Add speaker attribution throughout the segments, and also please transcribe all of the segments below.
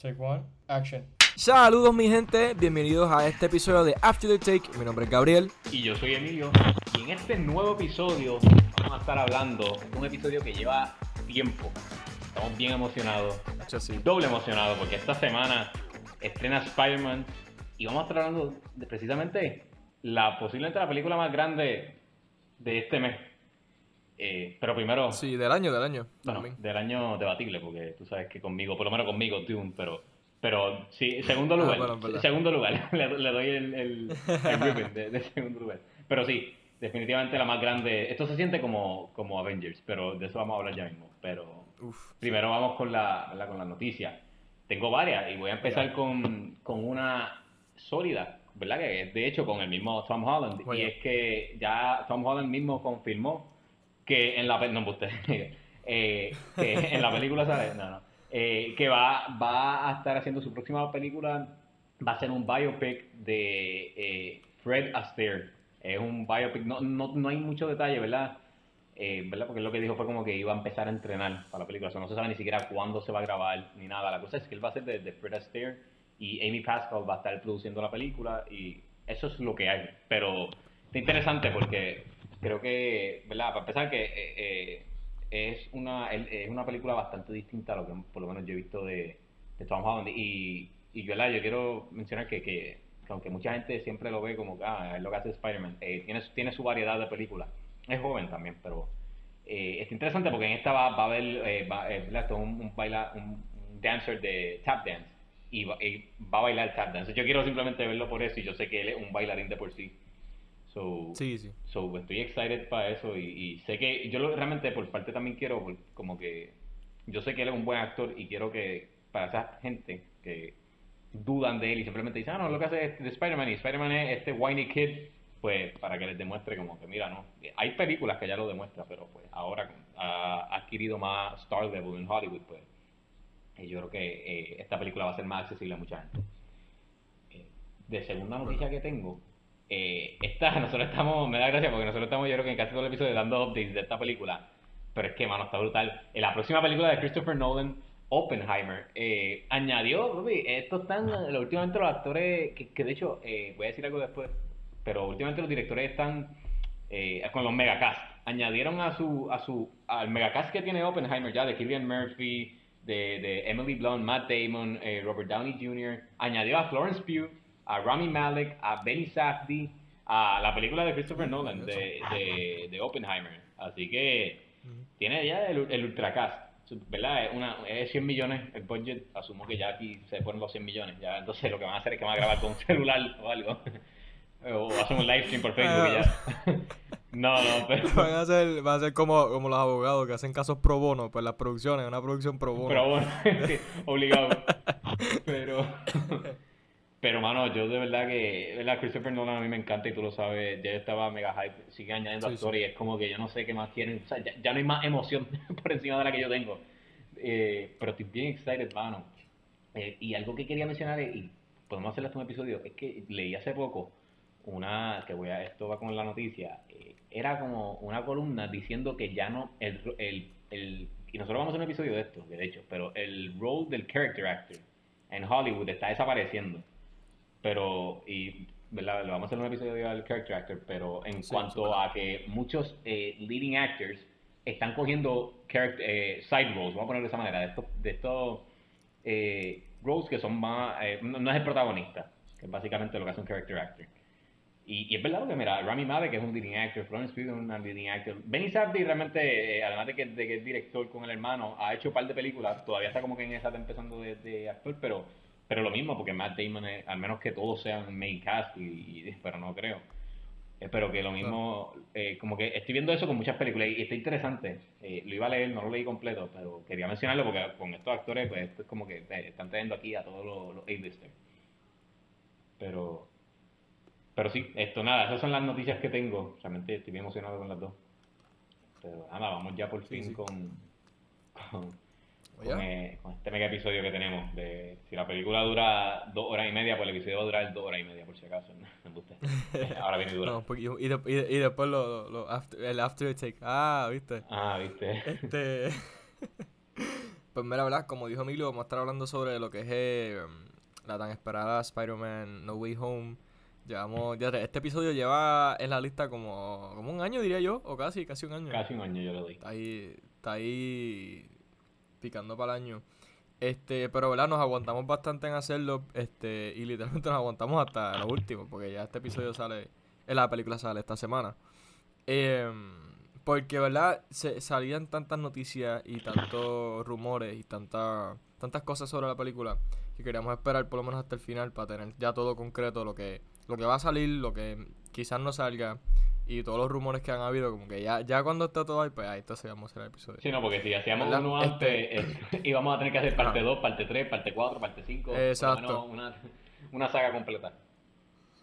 Speaker 1: Take one, action.
Speaker 2: Saludos mi gente, bienvenidos a este episodio de After the Take. Mi nombre es Gabriel.
Speaker 3: Y yo soy Emilio. Y en este nuevo episodio vamos a estar hablando de un episodio que lleva tiempo. Estamos bien emocionados. Doble emocionados porque esta semana estrena Spider-Man y vamos a estar hablando de precisamente la posiblemente la película más grande de este mes. Eh, pero primero.
Speaker 2: Sí, del año, del año.
Speaker 3: Bueno, del año debatible, porque tú sabes que conmigo, por lo menos conmigo, Dune, pero. Pero sí, segundo ah, lugar. segundo lugar. le, doy el, el, el de, segundo lugar. Pero sí, definitivamente la más grande. Esto se siente como, como Avengers, pero de eso vamos a hablar ya mismo. Pero primero vamos con la, con la noticia. Tengo varias y voy a empezar con, con una sólida, ¿verdad? Que es de hecho con el mismo Tom Holland. Y es que ya Tom Holland mismo confirmó que en la no, eh, que en la película no, eh, que va, va a estar haciendo su próxima película va a ser un biopic de eh, Fred Astaire es un biopic no, no, no hay mucho detalle verdad eh, ¿verdad? Porque lo que dijo fue como que iba a empezar a entrenar para la película. O no se sabe ni siquiera cuándo se va a grabar ni nada. La cosa es que él va a ser de, de Fred Astaire y Amy Pascal va a estar produciendo la película y eso es lo que hay. Pero está interesante porque creo que, ¿verdad? Para empezar, que eh, eh, es, una, es una película bastante distinta a lo que por lo menos yo he visto de, de Tom Holland. Y, y yo, yo quiero mencionar que, que, aunque mucha gente siempre lo ve como que ah, es lo que hace Spider-Man, eh, tiene, tiene su variedad de películas. Es joven también, pero es interesante porque en esta va, va a haber va, un, un, baila, un, dancer de tap dance y va, y va a bailar tap dance. Yo quiero simplemente verlo por eso y yo sé que él es un bailarín de por sí. So,
Speaker 2: sí, sí.
Speaker 3: So, estoy excited para eso y, sé que yo lo, realmente por parte también quiero, como que yo sé que él es un buen actor y quiero que para esa gente que dudan de él y simplemente dicen, ah, no, lo que hace es de Spider-Man y Spider-Man es este whiny kid, pues para que les demuestre como que, mira, no, hay películas que ya lo demuestran, pero pues ahora ha adquirido más star level en Hollywood, pues y yo creo que eh, esta película va a ser más accesible a mucha gente. Eh, de segunda noticia que tengo, eh, esta, nosotros estamos, me da gracia porque nosotros estamos yo creo que en casi todo el episodio dando updates de esta película, pero es que, mano, está brutal. En la próxima película de Christopher Nolan, Oppenheimer, eh, añadió, estos están, últimamente los actores, que, de hecho, eh, voy a decir algo después, pero últimamente los directores están eh, con los megacast. Añadieron a su, a su, al megacast que tiene Oppenheimer ya, de Killian Murphy, de, de Emily Blunt, Matt Damon, Robert Downey Jr., añadió a Florence Pugh, a Rami Malek, a Benny Safdie, a la película de Christopher Nolan, de, de, Oppenheimer. Así que tiene ya el, el ultracast. ¿verdad? Es, una, es 100 millones el budget, asumo que ya aquí se ponen los 100 millones, ya entonces lo que van a hacer es que van a grabar con un celular o algo, o hacen un live stream por Facebook y ya. No, no, pero...
Speaker 2: Van a ser, va a ser como, como los abogados que hacen casos pro bono, pues las producciones, una producción pro bono.
Speaker 3: Pro bono, obligado. Pero... Pero, mano, yo de verdad que, ¿verdad? Christopher Nolan a mí me encanta y tú lo sabes. Ya estaba mega hype, sigue añadiendo actores y es como que yo no sé qué más quieren. O sea, ya, no hay más emoción por encima de la que yo tengo. Eh, pero estoy bien excited, mano. Eh, y algo que quería mencionar, y podemos hacer hasta un episodio, es que leí hace poco una, que voy a, esto va con la noticia, eh, era como una columna diciendo que ya no, el, el, el, y nosotros vamos a hacer un episodio de esto, de hecho, pero el role del character actor en Hollywood está desapareciendo pero, y ¿verdad? lo vamos a hacer en un episodio del character actor, pero en cuanto a que muchos eh, leading actors están cogiendo eh, side roles, vamos a ponerlo de esa manera, de estos, de estos eh, roles que son más, no, es el protagonista, que es básicamente lo que hace un character actor. Y, es verdad que, mira, Rami Malek es un leading actor, Florence Pugh es un leading actor. Benny Safdie realmente, además de que, de que, es director con el hermano, ha hecho un par de películas, todavía está como que en esa está empezando de, de actor, pero pero lo mismo, porque Matt Damon, es, al menos que todos sean main cast, y, pero no creo. Espero que lo mismo, eh, como que estoy viendo eso con muchas películas y está interesante. Eh, lo iba a leer, no lo leí completo, pero quería mencionarlo porque con estos actores, pues esto es como que eh, están trayendo aquí a todos los, los A-listers. Pero, pero sí, esto nada, esas son las noticias que tengo. Realmente estoy bien emocionado con las dos. Pero nada, vamos ya por fin con eh, con, este mega episodio que tenemos. De, si la película dura dos horas y media, pues el episodio va a durar dos horas y media, por si acaso. Ahora viene dura. No,
Speaker 2: y, y, y, después lo, lo, after, el after take. Ah, viste.
Speaker 3: Ah, viste.
Speaker 2: Este. Pues mira, ¿verdad? Como dijo Emilio, vamos a estar hablando sobre lo que es eh, la tan esperada Spider-Man No Way Home. Llevamos, ya, este episodio lleva en la lista como, como un año, diría yo, o casi, casi un año.
Speaker 3: Casi un año yo lo doy.
Speaker 2: Está ahí, está ahí picando para el año. Este, pero verdad, nos aguantamos bastante en hacerlo, este, y literalmente nos aguantamos hasta lo último, porque ya este episodio sale, en la película sale esta semana. Em, porque, ¿verdad? Se, salían tantas noticias y tantos rumores y tantas tantas cosas sobre la película que queríamos esperar por lo menos hasta el final para tener ya todo concreto, lo que, lo que va a salir, lo que quizás no salga y todos los rumores que han habido, como que ya, ya cuando está todo ahí, pues ahí entonces vamos a hacer el episodio.
Speaker 3: Sí, no, porque si hacíamos uno antes, eh, íbamos a tener que hacer parte 2, parte 3, parte 4, parte 5.
Speaker 2: Exacto.
Speaker 3: Una, una saga completa.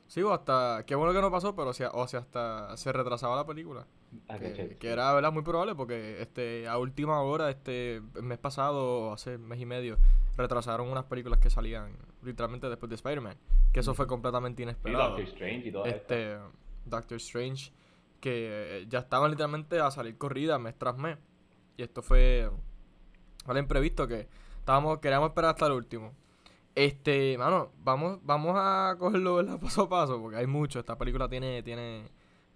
Speaker 2: Sí, o hasta. Qué bueno que no pasó, pero o sea, o sea hasta se retrasaba la película.
Speaker 3: Ah,
Speaker 2: que, era, ¿verdad? Muy probable porque este a última hora, este mes pasado, hace mes y medio, retrasaron unas películas que salían literalmente después de Spider-Man. Que eso fue completamente inesperado.
Speaker 3: Y Doctor Strange y todo
Speaker 2: este, Doctor Strange, que ya estaban literalmente a salir corrida mes tras mes. Y esto fue. Vale, imprevisto que estábamos, queríamos esperar hasta el último. Este, mano, vamos, vamos a cogerlo paso a paso, porque hay mucho. Esta película tiene, tiene,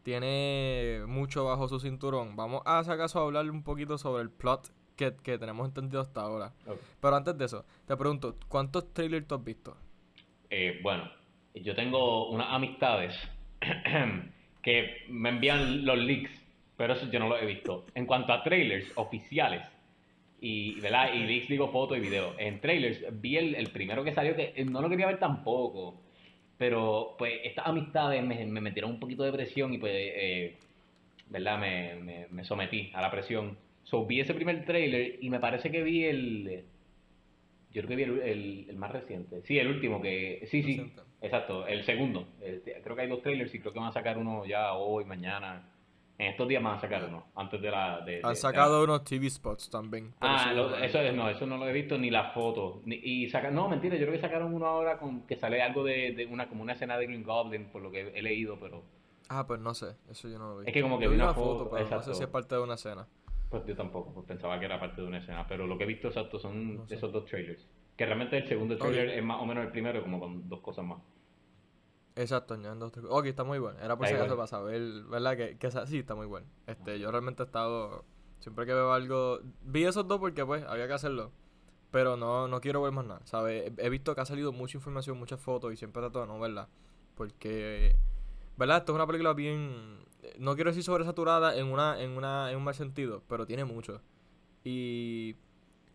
Speaker 2: tiene mucho bajo su cinturón. Vamos a, si acaso, a hablar un poquito sobre el plot que, que tenemos entendido hasta ahora. Pero antes de eso, te pregunto, ¿cuántos trailers tú has visto?
Speaker 3: Eh, bueno, yo tengo unas amistades que me envían los leaks, pero eso yo no lo he visto. En cuanto a trailers oficiales, y, ¿verdad? y digo fotos y videos. En trailers vi el, primero que salió que no lo quería ver tampoco. Pero pues estas amistades me, metieron un poquito de presión y pues, eh, ¿verdad? Me, me, sometí a la presión. So, vi ese primer trailer y me parece que vi el... Yo creo que vi el, el, más reciente. Sí, el último que... Sí, sí, exacto, el segundo. creo que hay dos trailers y creo que van a sacar uno ya hoy, mañana. En estos días van a sacar uno, antes de la... De,
Speaker 2: Han sacado unos TV spots también.
Speaker 3: Ah, eso, es, no, eso no lo he visto ni la foto. y saca, no, mentira, yo creo que sacaron uno ahora con que sale algo de, una como una escena de Green Goblin, por lo que he leído, pero...
Speaker 2: Ah, pues no sé, eso yo no lo vi.
Speaker 3: Es que como que vi una, foto,
Speaker 2: pero no sé si es parte de una escena.
Speaker 3: Pues yo tampoco, pues pensaba que era parte de una escena, pero lo que he visto exacto son esos dos trailers. Que realmente el segundo trailer es más o menos el primero, como con dos cosas más.
Speaker 2: Exacto, añadiendo Ok, está muy bueno. Era por si acaso para saber, ¿verdad? Que, que sí, está muy bueno. Este, yo realmente he estado. Siempre que veo algo. Vi esos dos porque, pues, había que hacerlo. Pero no, no quiero ver más nada, ¿sabes? He visto que ha salido mucha información, muchas fotos y siempre trato de no verla. Porque, ¿verdad? Esto es una película bien. No quiero decir sobresaturada en, una, en, una, en un mal sentido, pero tiene mucho. Y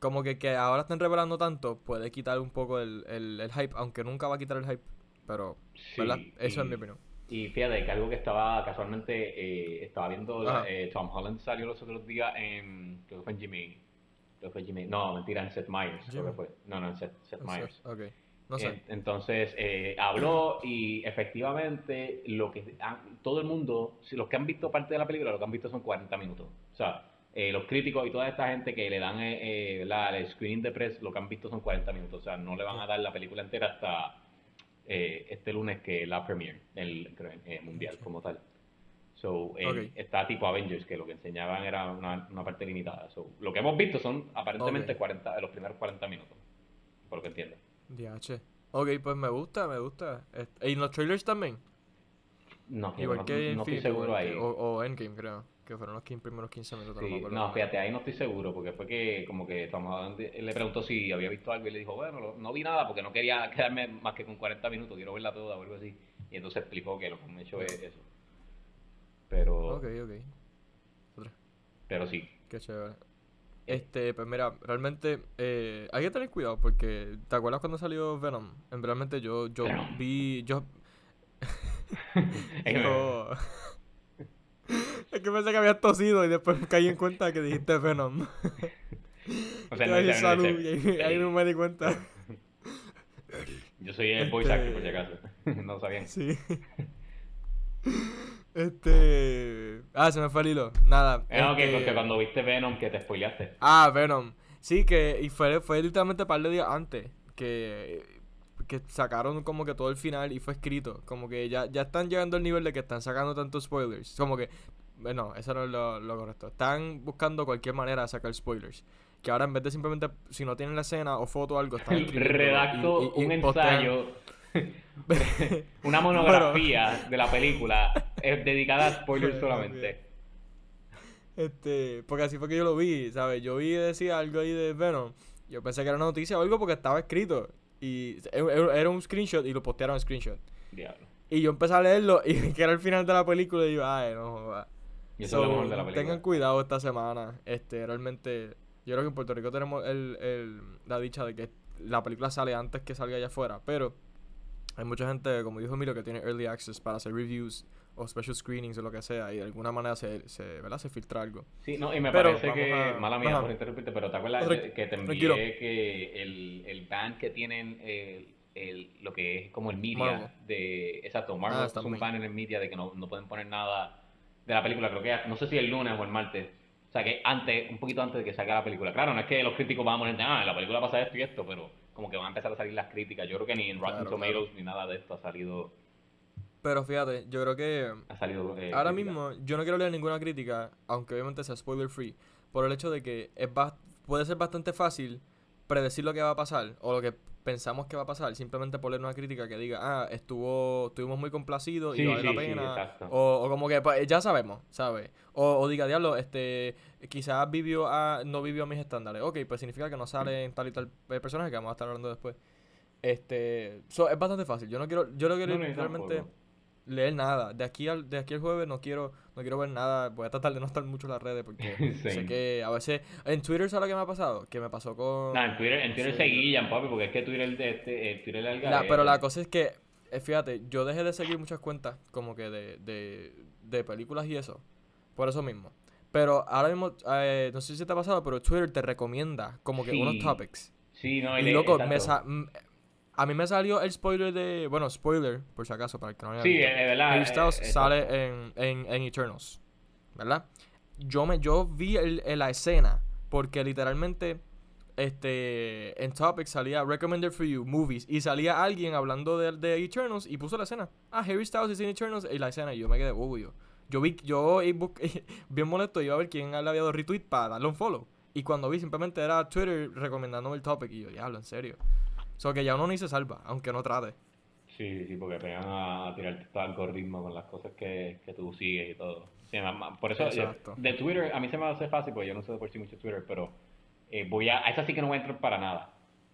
Speaker 2: como que, que ahora estén revelando tanto, puede quitar un poco el, el, el hype, aunque nunca va a quitar el hype pero, ¿verdad? Eso es mi opinión.
Speaker 3: Y fíjate que algo que estaba casualmente, eh, estaba viendo, eh, Tom Holland salió los otros días en, creo que fue en Jimmy, creo que fue Jimmy, no, mentira, en Seth Meyers, creo que fue, no, no, en Seth, Seth Meyers.
Speaker 2: Okay. No sé.
Speaker 3: entonces, eh, habló y efectivamente lo que todo el mundo, los que han visto parte de la película, lo que han visto son 40 minutos. O sea, los críticos y toda esta gente que le dan el screening de press, lo que han visto son 40 minutos. O sea, no le van a dar la película entera hasta eh, este lunes que la premiere, el eh, mundial como tal. So, está tipo Avengers, que lo que enseñaban era una, una parte limitada. So, lo que hemos visto son aparentemente 40, los primeros 40 minutos, por lo que entiendo.
Speaker 2: DH. Ok, pues me gusta, me gusta. ¿Y los trailers también?
Speaker 3: No, Igual que no, estoy seguro ahí.
Speaker 2: O, o Endgame, creo que fueron los primeros 15 minutos.
Speaker 3: no, fíjate, ahí no estoy seguro, porque fue que como que estamos le preguntó si había visto algo y le dijo, bueno, no vi nada porque no quería quedarme más que con 40 minutos, quiero verla toda o algo así. Y entonces explicó que lo que han hecho es eso. Pero...
Speaker 2: Ok, ok.
Speaker 3: Pero sí.
Speaker 2: Qué chévere. Este, pues mira, realmente eh, hay que tener cuidado porque ¿te acuerdas cuando salió Venom? En realmente yo yo vi yo yo es que pensé que habías tosido y después caí en cuenta que dijiste Venom.
Speaker 3: O sea, no es
Speaker 2: salud, y ahí, no me di cuenta.
Speaker 3: Yo soy el voice actor, por si acaso. no sabían.
Speaker 2: Sí. Este. Ah, se me fue el hilo. Nada.
Speaker 3: Eh, que, porque cuando viste Venom, que te spoileaste.
Speaker 2: Ah, Venom. Sí, que. Y fue, fue literalmente un par de días antes. Que que sacaron como que todo el final y fue escrito. Como que ya, ya están llegando al nivel de que están sacando tantos spoilers. Como que, bueno, eso no es lo, correcto. Están buscando cualquier manera de sacar spoilers. que ahora en vez de simplemente, si no tienen la escena o foto o algo, están
Speaker 3: Redacto un ensayo, una monografía de la película es dedicada a spoilers solamente.
Speaker 2: Este, porque así fue que yo lo vi, ¿sabes? Yo vi decía algo ahí de Venom. Yo pensé que era una noticia o algo porque estaba escrito. Y era un screenshot y lo postearon en screenshot.
Speaker 3: Diablo.
Speaker 2: Y yo empecé a leerlo y que era el final de la película y yo, ay, no.
Speaker 3: Y eso es lo mejor de la película.
Speaker 2: Tengan cuidado esta semana. Este, realmente, yo creo que en Puerto Rico tenemos el, el, la dicha de que la película sale antes que salga allá afuera. Pero hay mucha gente, como dijo Miro, que tiene early access para hacer reviews o special screenings o lo que sea y de alguna manera se, se, ¿verdad? se filtra algo.
Speaker 3: Sí, no, y me parece que, mala mía por interrumpirte, pero ¿te acuerdas que te envié que el, el band que tienen el, el, lo que es como el media de, exacto, Marvel ah, es un ban en el media de que no, no pueden poner nada de la película, creo que no sé si el lunes o el martes, o sea que antes, un poquito antes de que salga la película. Claro, no es que los críticos van a poner, ah, en la película pasa esto y esto, pero como que van a empezar a salir las críticas. Yo creo que ni en Rotten Tomatoes ni nada de esto ha salido
Speaker 2: pero fíjate, yo creo que.
Speaker 3: Ha salido.
Speaker 2: Eh, ahora mismo, yo no quiero leer ninguna crítica, aunque obviamente sea spoiler free, por el hecho de que es puede ser bastante fácil predecir lo que va a pasar o lo que pensamos que va a pasar, simplemente por leer una crítica que diga, ah, estuvo, estuvimos muy complacidos y vale la pena. o, o, como que pues, ya sabemos, ¿sabes? O, o, diga, diablo, este, quizás vivió a, no vivió a mis estándares. Ok, pues significa que no sale en tal y tal personaje que vamos a estar hablando después. Este, es bastante fácil. Yo no quiero, yo lo quiero realmente leer nada. De aquí al, de aquí al jueves no quiero, no quiero ver nada. Voy a tratar de no estar mucho en las redes porque sé que a veces. En Twitter, ¿sabes lo que me ha pasado? Que me pasó con.
Speaker 3: No, en Twitter, en Twitter se guillan, papi, porque es que Twitter, de este, eh, Twitter
Speaker 2: el Pero la cosa es que, eh, fíjate, yo dejé de seguir muchas cuentas como que de, de, de películas y eso. Por eso mismo. Pero ahora mismo, eh, no sé si te ha pasado, pero Twitter te recomienda como que unos topics.
Speaker 3: Sí, no,
Speaker 2: y, loco, me, a mí me salió el spoiler de. Bueno, spoiler, por si acaso, para el que no haya
Speaker 3: Sí, verdad.
Speaker 2: Harry Styles sale en, en, en, Eternals. ¿Verdad? Yo, me, yo vi el, la escena porque literalmente este en Topic salía Recommended for You Movies y salía alguien hablando de, de Eternals y puso la escena. Ah, Harry Styles es en Eternals y la escena y yo me quedé, uy, yo. Yo vi, yo bien molesto, iba a ver quién le había dado retweet para darle un follow. Y cuando vi simplemente era Twitter recomendándome el topic y yo, diablo, en serio. So que ya uno ni se salva, aunque no trate.
Speaker 3: Sí, sí, porque pegan a, tirar todo el algoritmo con las cosas que, que tú sigues y todo. por eso, de Twitter, a mí se me hace fácil, porque yo no sé de por sí mucho Twitter, pero eh, voy a, a esa sí que no voy a entrar para nada.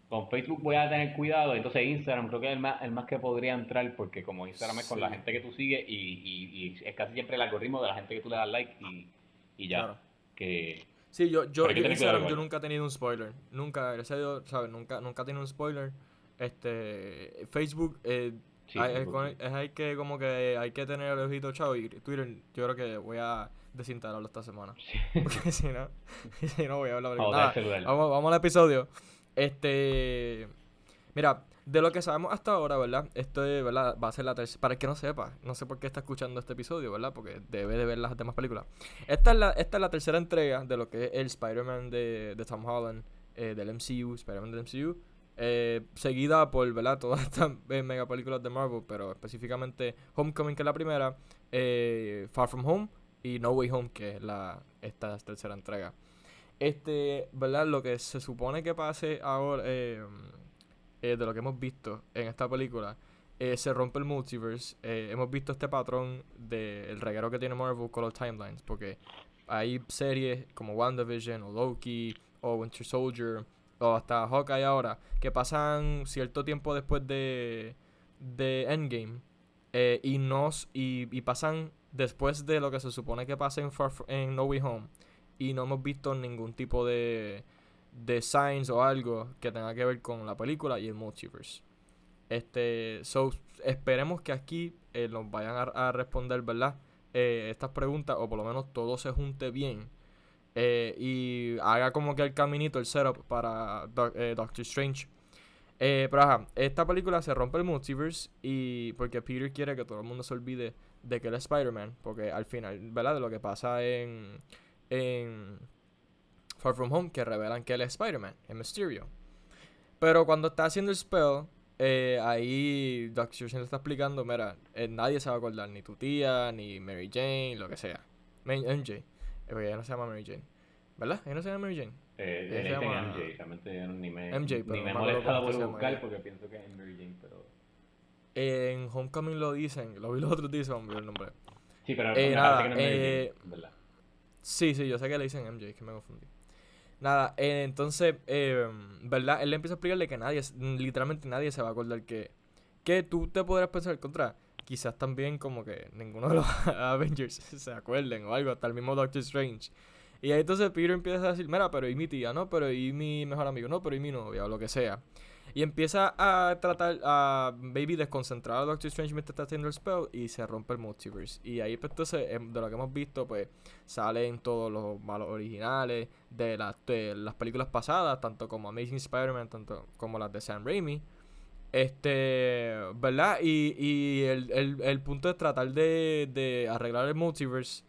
Speaker 3: Con Facebook voy a tener cuidado, entonces Instagram creo que es el más, el más que podría entrar, porque como Instagram es con la gente que tú sigues y, y, y, es casi siempre el algoritmo de la gente que tú le das like y, y ya. Que,
Speaker 2: Sí, yo, yo, yo, Instagram, yo nunca he tenido un spoiler. Nunca, gracias a Dios, ¿sabes? Nunca, nunca he tenido un spoiler. Este, Facebook, eh, hay, es, hay que como que hay que tener el ojito chao y Twitter yo creo que voy a desinstalarlo esta semana. Porque si no, si no voy a hablar. vamos, vamos al episodio. Este, mira, de lo que sabemos hasta ahora, ¿verdad? Esto ¿verdad? va a ser la tercera. Para el que no sepa, no sé por qué está escuchando este episodio, ¿verdad? Porque debe de ver las demás películas. Esta es la, esta es la tercera entrega de lo que es el Spider-Man de, de, Tom Holland, eh, del MCU, Spider-Man del MCU. Eh, seguida por, ¿verdad? Todas estas eh, mega películas de Marvel, pero específicamente Homecoming, que es la primera, Far From Home y No Way Home, que es la, esta tercera entrega. Este, ¿verdad? Lo que se supone que pase ahora eh, de lo que hemos visto en esta película, eh, se rompe el multiverse. Eh, hemos visto este patrón del reguero que tiene Marvel con los timelines, porque hay series como WandaVision o Loki o Winter Soldier o hasta Hawkeye ahora que pasan cierto tiempo después de, de Endgame y, nos, y, pasan después de lo que se supone que pasa en, en No Way Home y no hemos visto ningún tipo de de signs o algo que tenga que ver con la película y el multiverse. Este, so, esperemos que aquí eh, nos vayan a, responder, ¿verdad? Eh, estas preguntas, o por lo menos todo se junte bien. Eh, y haga como que el caminito, el setup para Doctor Strange. pero ajá, esta película se rompe el multiverse y porque Peter quiere que todo el mundo se olvide de que él es Spider-Man. Porque al final, ¿verdad? De lo que pasa en, en Far From Home que revelan que él es Spider-Man, es Mysterio. Pero cuando está haciendo el spell, eh, ahí Doctor Strange le está explicando, mira, eh, nadie se va a acordar, ni tu tía, ni Mary Jane, lo que sea. MJ, eh, ella no se llama Mary Jane. ¿Verdad? Ella no se llama Mary Jane.
Speaker 3: Eh, le dicen MJ, realmente ni me, MJ, pero ni me molestado por buscar porque pienso que es Mary Jane, pero...
Speaker 2: en Homecoming lo dicen, lo vi los otros días, hombre, el nombre.
Speaker 3: Sí, pero nada, que no es eh,
Speaker 2: ¿verdad? Sí, sí, yo sé que le dicen MJ, que me confundí. Nada, eh, entonces, eh, ¿verdad? Él le empieza a explicarle que nadie, literalmente nadie se va a acordar que, que tú te podrás pensar contra. Quizás también como que ninguno de los Avengers se acuerden o algo, hasta el mismo Doctor Strange. Y ahí entonces Peter empieza a decir, mira, pero y mi tía, ¿no? Pero y mi mejor amigo, no, pero y mi novia, o lo que sea. Y empieza a tratar a Baby desconcentrar a Doctor Strange mientras está haciendo el spell y se rompe el multiverse. Y ahí pues entonces, em, de lo que hemos visto, pues salen todos los malos originales de, las de las películas pasadas, tanto como Amazing Spider-Man, tanto como las de Sam Raimi. Este, ¿verdad? Y, y el, el, el punto es tratar de, de arreglar el multiverse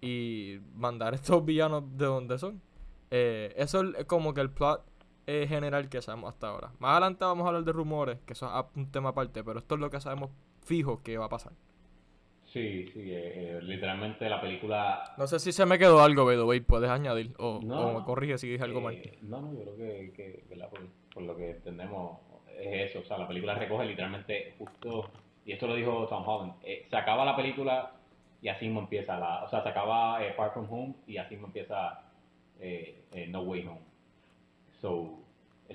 Speaker 2: y mandar estos villanos de donde son. Eh, eso es como que el plot eh, general que sabemos hasta ahora. Más adelante vamos a hablar de rumores, que eso es un tema aparte, pero esto es lo que sabemos fijo que va a pasar.
Speaker 3: Sí, sí, eh, literalmente la película...
Speaker 2: No sé si se me quedó algo, Bedo, puedes añadir o, me corrige si dije algo mal.
Speaker 3: No, no, yo creo que, que por, por, lo que entendemos es eso, o sea, la película recoge literalmente justo, y esto lo dijo Tom Holland, se acaba la película y así mismo empieza la, o sea, se acaba eh, Far From Home y así mismo empieza eh, eh, No Way Home. So,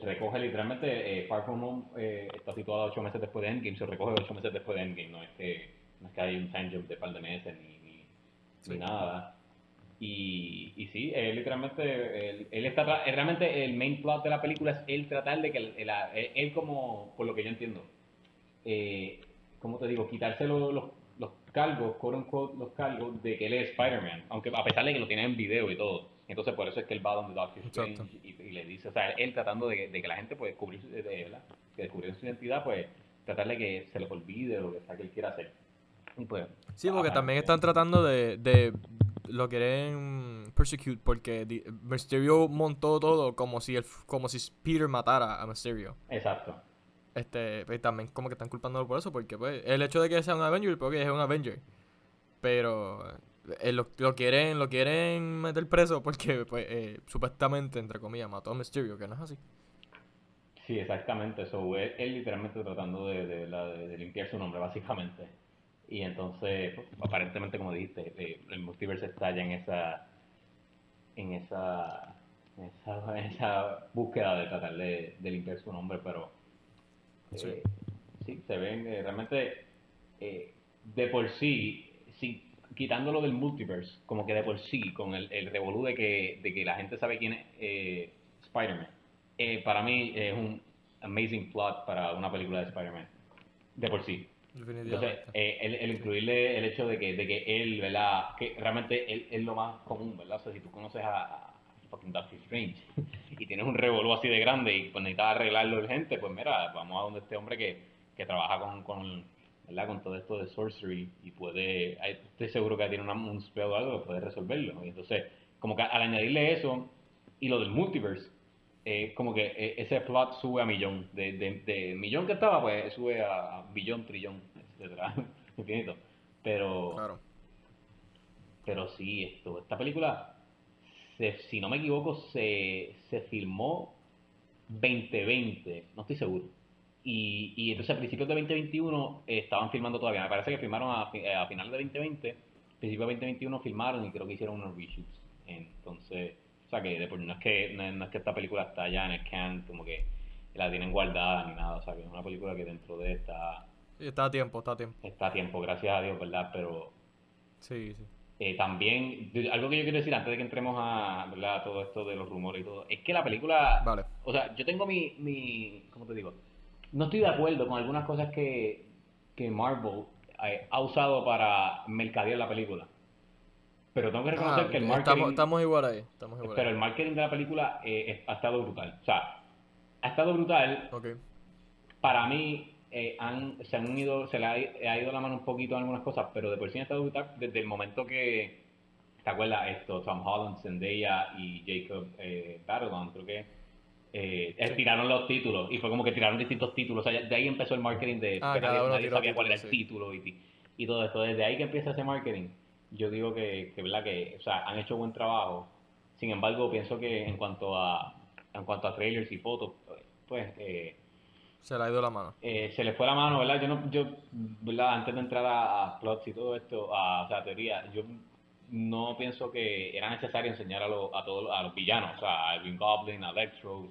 Speaker 3: recoge literalmente Far From Home está situado ocho meses después de Endgame, se recoge ocho meses después de Endgame, no es que, no es que hay un time jump de par de meses ni, ni, nada. Y, y sí, él literalmente, él, él, está, realmente el main plot de la película es él tratar de que, él, él como, por lo que yo entiendo, eh, ¿cómo te digo? Quitarse los, los cargos, quote los cargos de que él es Spider-Man, aunque a pesar de que lo tiene en video y todo. Entonces por eso es que él va donde Doctor Strange y, le dice, o sea, él tratando de, que la gente pues cubrir, de, ¿verdad? que descubrió su identidad, pues tratarle que se le olvide lo que sea que él quiera hacer.
Speaker 2: Pues, sí, porque también están tratando de, de lo quieren persecute porque Mysterio montó todo como si el, como si Peter matara a Mysterio.
Speaker 3: Exacto.
Speaker 2: Este, pues, también como que están culpándolo por eso, porque pues el hecho de que sea un Avenger, porque es un Avenger. Pero eh, lo, quieren lo quieren meter preso porque pues eh, supuestamente, entre comillas, mató a Mysterio, que no es así.
Speaker 3: Sí, exactamente. Eso, él, él literalmente tratando de, de, limpiar su nombre, básicamente. Y entonces, pues, aparentemente, como dijiste, eh, el multiverse está ya en esa en esa, en esa, en esa búsqueda de tratar de, limpiar su nombre, pero Sí, sí se ven realmente de por sí, quitándolo del multiverse, como que de por sí, con el, el revolú de que, de que la gente sabe quién es Spider-Man, para mí es un amazing plot para una película de Spider-Man, de por sí. Entonces, el, el, incluirle el hecho de que, de que él, ¿verdad? Que realmente él es lo más común, ¿verdad? O sea, si tú conoces a, fucking Doctor Strange y tienes un revolú así de grande y pues necesitas arreglarlo urgente, pues mira, vamos a donde este hombre que, que trabaja con, con, ¿verdad? con todo esto de sorcery y puede, estoy seguro que tiene un spell o algo que puede resolverlo. Y entonces, como que al añadirle eso y lo del multiverse, eh, como que eh, ese plot sube a millón. De, de, millón que estaba, pues sube a, billón, trillón, etcétera, infinito. Pero, claro. pero sí, esto, esta película si no me equivoco, se, se filmó 2020, no estoy seguro. Y, y entonces a principios de 2021 estaban filmando todavía. Me parece que filmaron a, a finales de 2020, principios de 2021 filmaron y creo que hicieron unos reshoots. Entonces, o sea que no es que no, es que esta película está ya en el can, como que la tienen guardada ni nada. O sea que es una película que dentro de esta...
Speaker 2: Sí, está a tiempo, está a tiempo.
Speaker 3: Está a tiempo, gracias a Dios, ¿verdad? Pero...
Speaker 2: Sí, sí.
Speaker 3: Eh, también, algo que yo quiero decir antes de que entremos a, todo esto de los rumores y todo, es que la película, vale. o sea, yo tengo mi, mi, ¿cómo te digo? No estoy de acuerdo con algunas cosas que, que Marvel eh, ha usado para mercadear la película. Pero tengo que reconocer ah, que el marketing...
Speaker 2: Estamos, igual ahí, estamos igual
Speaker 3: Pero el marketing de la película eh, ha estado brutal. O sea, ha estado brutal.
Speaker 2: Okay.
Speaker 3: Para mí, eh, han, se han ido, se le ha, ido la mano un poquito en algunas cosas, pero de por sí han estado desde el momento que, ¿te acuerdas? Esto, Tom Holland, Zendaya y Jacob eh, creo que eh, tiraron los títulos y fue como que tiraron distintos títulos. O sea, de ahí empezó el marketing de ah, nadie, sabía cuál era el título y, y, todo esto. Desde ahí que empieza ese marketing, yo digo que, que, ¿verdad? que o sea, han hecho buen trabajo Sin embargo, pienso que en cuanto a, en cuanto a trailers y fotos, pues... Eh,
Speaker 2: se le ha ido la mano.
Speaker 3: Eh, se le fue la mano, ¿verdad? Yo, no, yo ¿verdad? antes de entrar a, plots y todo esto, a, o sea, teoría, yo no pienso que era necesario enseñar a, a todos a los villanos, o sea, a Green Goblin, a Electro,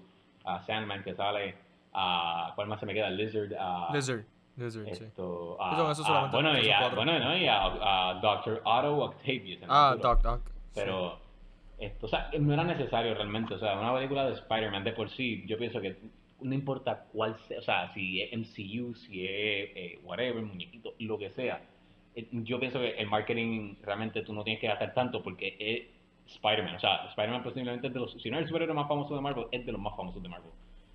Speaker 3: Sandman que sale, a ¿cuál más se me queda? Lizard,
Speaker 2: Lizard. Lizard, esto,
Speaker 3: sí. Eso solamente bueno, y a, bueno, ¿no? y a, Doctor Otto Octavius.
Speaker 2: Ah, Doc Doc.
Speaker 3: Pero, esto, o sea, no era necesario realmente. O sea, una película de Spider-Man de por sí, yo pienso que no importa cuál sea, o sea, si es MCU, si es eh, whatever, muñequito, lo que sea. Eh, yo pienso que el marketing realmente tú no tienes que gastar tanto porque es Spider-Man. O sea, Spider-Man posiblemente es de los, si no es el superhéroe más famoso de Marvel, es de los más famosos de Marvel.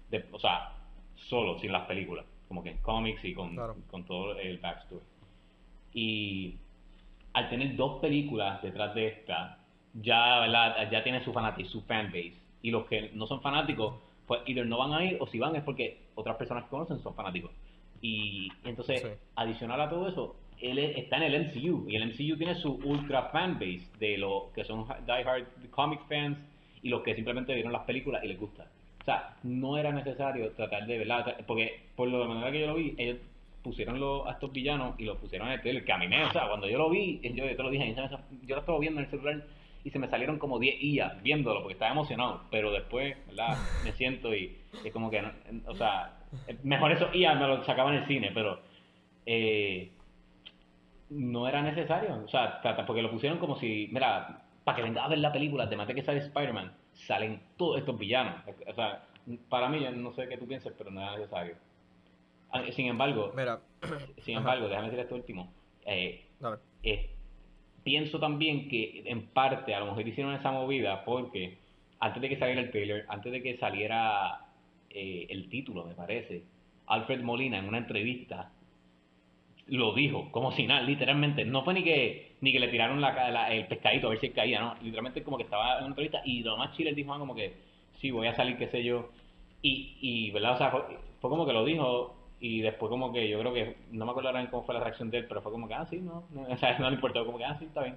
Speaker 3: De, o sea, solo, sin las películas, como que en cómics y con, con todo el backstory. Y al tener dos películas detrás de esta, ya, ¿verdad? ya tiene su fanático, su fanbase. Y los que no son fanáticos, pues either no van a ir o si van es porque otras personas que conocen son fanáticos. Y, entonces, adicional a todo eso, él está en el MCU y el MCU tiene su ultra fanbase de los que son diehard comic fans y los que simplemente vieron las películas y les gusta. O sea, no era necesario tratar de, ¿verdad? Porque por lo de manera que yo lo vi, ellos pusieron a estos villanos y los pusieron en el trailer, que o sea, cuando yo lo vi, yo, te lo dije, yo lo estaba viendo en el celular y se me salieron como 10 IA viéndolo porque estaba emocionado, pero después, ¿verdad? Me siento y es como que, o sea, mejor esos IA me lo sacaban en el cine, pero eh, no era necesario, o sea, porque lo pusieron como si, mira, para que venga a ver la película, de mate que sale Spider-Man, salen todos estos villanos. O sea, para mí, yo no sé qué tú piensas, pero no era necesario. Ah, sin embargo,
Speaker 2: Mira.
Speaker 3: sin embargo, déjame decir esto último. Eh, eh, pienso también que en parte a lo mejor hicieron esa movida porque antes de que saliera el trailer, antes de que saliera eh, el título, me parece, Alfred Molina en una entrevista lo dijo, como si nada, literalmente. No fue ni que ni que le tiraron la, el pescadito a ver si caía, ¿no? Literalmente como que estaba en una entrevista y lo más chile dijo como que, sí, voy a salir, qué sé yo. Y, y ¿verdad? O sea, fue, fue como que lo dijo y después como que yo creo que, no me acuerdo ahora cómo fue la reacción de él, pero fue como que, ah, sí, no, no o sea, no le importó, como que, ah, sí, está bien.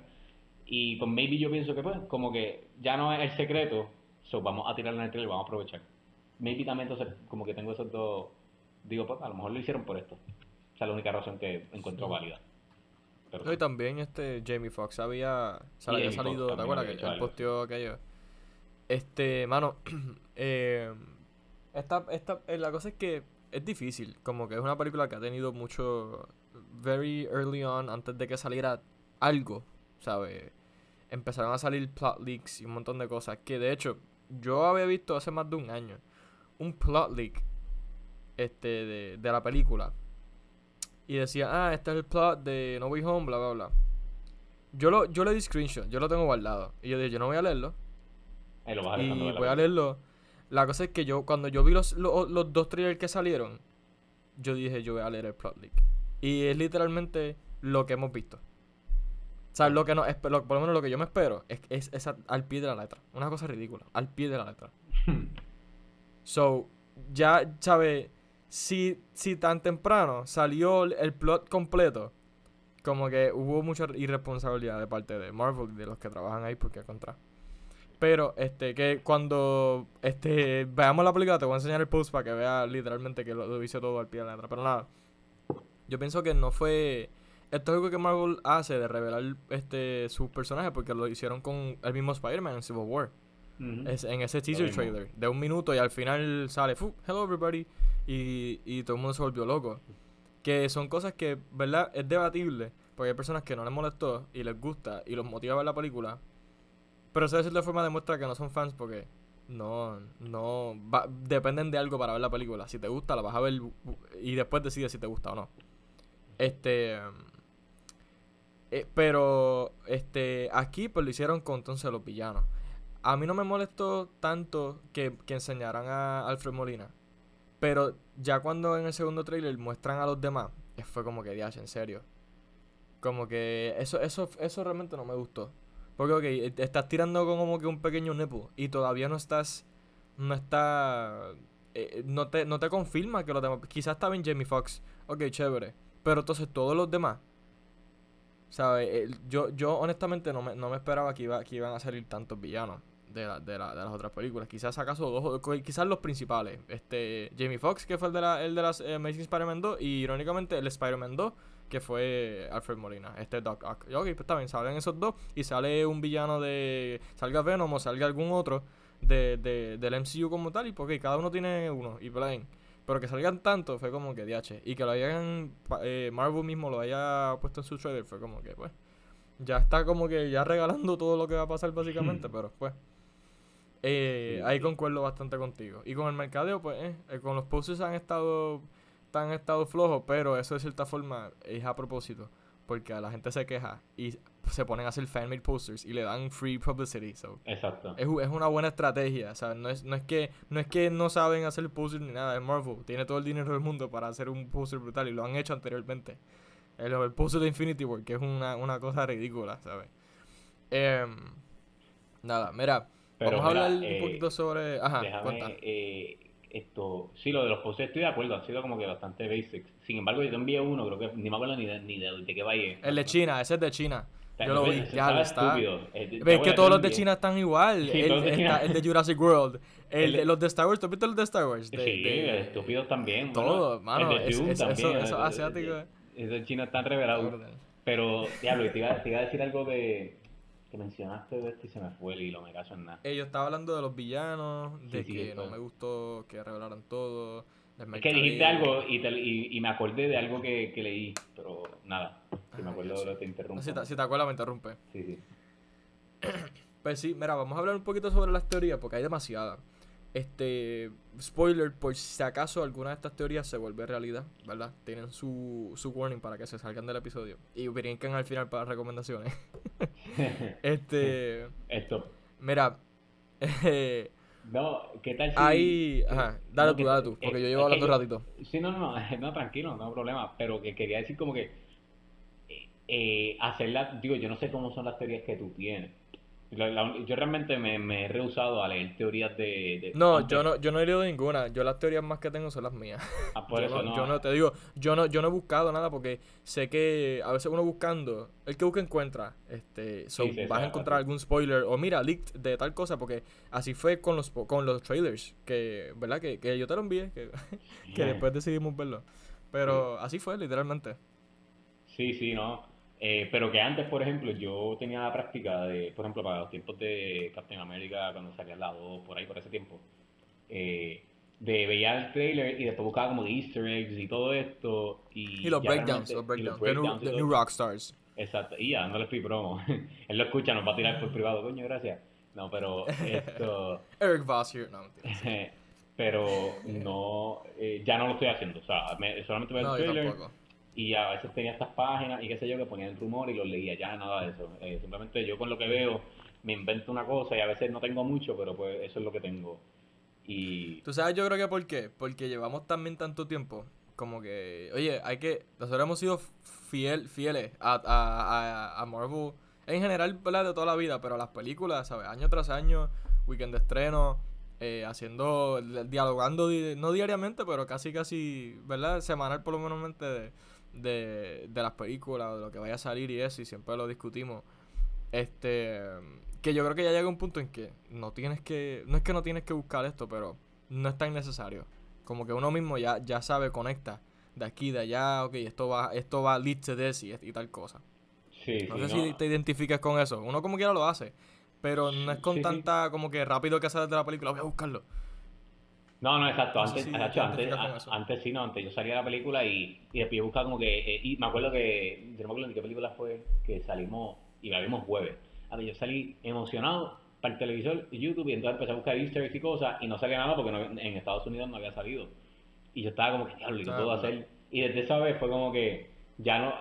Speaker 3: Y con Maybe yo pienso que pues, como que ya no es el secreto, so vamos a tirarlo en el trailer vamos a aprovechar. Maybe también entonces como que tengo esos dos, digo, pues a lo mejor lo hicieron por esto. O sea, la única razón que encuentro válida.
Speaker 2: Pero, y también este Jamie Foxx había, había salido, ¿te acuerdas? Que él posteó aquello. Este, mano, eh, esta, esta, eh, la cosa es que es difícil, como que es una película que ha tenido mucho, very early on, antes de que saliera algo, ¿sabes? Empezaron a salir plot leaks y un montón de cosas, que de hecho yo había visto hace más de un año un plot leak este, de, de la película. Y decía, ah, este es el plot de No Way Home, bla, bla, bla. Yo, lo, yo le di screenshot, yo lo tengo guardado. Y yo dije, yo no voy a leerlo. y voy a leerlo la cosa es que yo, cuando yo vi los, los, dos trailers que salieron, yo dije, yo voy a leer el plot leak. Y es literalmente lo que hemos visto. O sea, lo que no, por lo menos lo que yo me espero es, es, al pie de la letra. Una cosa ridícula, al pie de la letra. so, ya, ¿sabes? Si, si tan temprano salió el plot completo, como que hubo mucha irresponsabilidad de parte de Marvel de los que trabajan ahí, porque contra. Pero, este, que cuando este, veamos la película, te voy a enseñar el post para que veas literalmente que lo, hice todo al pie de la letra. Pero nada, yo pienso que no fue. Esto es algo que Marvel hace de revelar este, sus personajes porque lo hicieron con el mismo Spider-Man en Civil War. es, en ese teaser trailer de un minuto y al final sale, hello everybody, y, y todo el mundo se volvió loco. Que son cosas que, ¿verdad? Es debatible porque hay personas que no les molestó y les gusta y los motiva a ver la película pero eso de cierta forma demuestra que no son fans porque no, no, dependen de algo para ver la película. Si te gusta, la vas a ver y después decides si te gusta o no. Este, eh, pero, este, aquí pues lo hicieron con entonces los villanos. A mí no me molestó tanto que, que enseñaran a Alfred Molina. Pero ya cuando en el segundo trailer muestran a los demás, fue como que, diache, en serio. Como que eso, eso, eso realmente no me gustó. Porque, ok, eh, estás tirando como que un pequeño nepo y todavía no estás. No está. Eh, no, te, no te confirma que los demás. Quizás está bien Jamie Foxx. Ok, chévere. Pero entonces todos los demás. ¿Sabes? yo, yo honestamente no me, no me esperaba que, iba, que iban a salir tantos villanos. De, la, de, la, de las otras películas. Quizás acaso dos, quizás los principales. Este, Jamie Foxx, que fue el de, la, el de las eh, Amazing Spider-Man 2, y irónicamente el Spider-Man 2, que fue Alfred Molina, este Doc Ock. ok, pues está bien, salen esos dos, y sale un villano de, salga Venom o salga algún otro de, de, del MCU como tal, y porque cada uno tiene uno, y plain. Pero que salgan tanto fue como que DH. Y que lo hayan, eh, Marvel mismo lo haya puesto en su trailer, fue como que, pues, ya está como que ya regalando todo lo que va a pasar básicamente, pero pues. Eh, ahí concuerdo bastante contigo. Y con el mercadeo, pues, eh, eh, con los posters han estado, han estado flojos, pero eso de cierta forma es a propósito. Porque a la gente se queja y se ponen a hacer fanmade posters y le dan free publicity.
Speaker 3: Exacto.
Speaker 2: Es, es, una buena estrategia. O sea, no es, no, es que, no es que no saben hacer posters ni nada. Es Marvel. Tiene todo el dinero del mundo para hacer un poster brutal y lo han hecho anteriormente. El, el poster de Infinity War, que es una, una cosa ridícula, ¿sabes? Eh, nada, mira Vamos a hablar un eh, poquito sobre. Ajá,
Speaker 3: déjame, eh, esto, sí, lo de los posts estoy de acuerdo, ha sido como que bastante basic. Sin embargo, yo te envié uno, creo que ni me acuerdo ni de, ni de, de qué vaya.
Speaker 2: El de China, ese es de China. yo lo vi, ya lo está. Ves que todos los de China están igual. el, el, de Jurassic World. El, los de Star Wars, ¿tú has visto los de Star Wars? De,
Speaker 3: sí,
Speaker 2: de,
Speaker 3: estúpidos también.
Speaker 2: Todo, mano. Es, es, eso, eso asiático.
Speaker 3: Eso de China están revelados. Pero, diablo, te iba, te iba a decir algo de que mencionaste de esto y se me fue el hilo, me caso en nada.
Speaker 2: Eh, yo estaba hablando de los villanos, de que no me gustó que revelaran todo.
Speaker 3: Es que dijiste algo y, te, y, y, me acordé de algo que, que leí, pero nada, si me acuerdo lo te interrumpo.
Speaker 2: Si te, si te acuerdas me interrumpe.
Speaker 3: Sí, sí.
Speaker 2: pues sí, mira, vamos a hablar un poquito sobre las teorías porque hay demasiadas. Este, spoiler, por si acaso alguna de estas teorías se vuelve realidad, ¿verdad? Tienen su, su warning para que se salgan del episodio. Y brinquen al final para recomendaciones. este.
Speaker 3: Esto.
Speaker 2: Mira. Eh,
Speaker 3: no, ¿qué tal si.?
Speaker 2: Ahí. Ajá, dale tú, dale tú, porque yo llevo hablando un ratito.
Speaker 3: Sí, no, no, no, no, tranquilo, no hay problema. Pero que quería decir como que. Eh, eh hacerla. Digo, yo no sé cómo son las teorías que tú tienes yo realmente me, he rehusado a leer teorías de...
Speaker 2: no, yo no, yo no he leído ninguna. Yo las teorías más que tengo son las mías.
Speaker 3: Ah, por eso
Speaker 2: no, Yo no te digo, yo no, yo no he buscado nada porque sé que a veces uno buscando, el que busca encuentra. Este, vas a encontrar algún spoiler o mira, leaked de tal cosa porque así fue con los con los trailers que, ¿verdad? Que, que yo te lo envié, que, que después decidimos verlo. Pero así fue, literalmente.
Speaker 3: Sí, sí, no. Eh, pero que antes, por ejemplo, yo tenía la práctica de, por ejemplo, para los tiempos de Captain America, cuando salía el lado por ahí, por ese tiempo, eh, de veía el trailer y después buscaba como easter eggs y todo esto. Y,
Speaker 2: y los breakdowns, los breakdowns, de New, Rockstars.
Speaker 3: Exacto, y ya, no les fui promo. Él lo escucha, nos va a tirar por privado, coño, gracias. No, pero esto...
Speaker 2: Eric Voss here, no,
Speaker 3: pero no, eh, ya no lo estoy haciendo, o sea, solamente veo el trailer y a veces tenía estas páginas y qué sé yo que ponían rumor y los leía, ya nada de eso. Eh, simplemente yo con lo que veo me invento una cosa y a veces no tengo mucho, pero pues eso es lo que tengo. Y...
Speaker 2: ¿Tú sabes yo creo que por qué? Porque llevamos también tanto tiempo como que, oye, hay que, nosotros hemos sido fiel, fieles a, a, a, Marvel en general, ¿verdad? De toda la vida, pero las películas, ¿sabes? Año tras año, weekend de estreno, eh, haciendo, dialogando, no diariamente, pero casi, casi, ¿verdad? Semanal por lo menos de de, de las películas o de lo que vaya a salir y eso, y siempre lo discutimos. Este, que yo creo que ya llega un punto en que no tienes que, no es que no tienes que buscar esto, pero no es tan necesario. Como que uno mismo ya, ya sabe, conecta de aquí, de allá, ok, esto va, esto va lead to this y, y tal cosa.
Speaker 3: Sí,
Speaker 2: no sé si te identificas con eso. Uno como quiera lo hace, pero no es con tanta como que rápido que sale de la película, voy a buscarlo.
Speaker 3: No, no, exacto. Antes, antes, antes, sí, no, antes yo salía de la película y, y después buscaba como que. Eh, y me acuerdo que. Yo no me acuerdo ni qué película fue que salimos y la vimos jueves. A ver, yo salí emocionado para el televisor y YouTube y entonces empecé a buscar easter eggs y cosas y no salía nada porque en Estados Unidos no había salido. Y yo estaba como que, diablo, ¿y qué puedo hacer? Y desde esa vez fue como que ya no.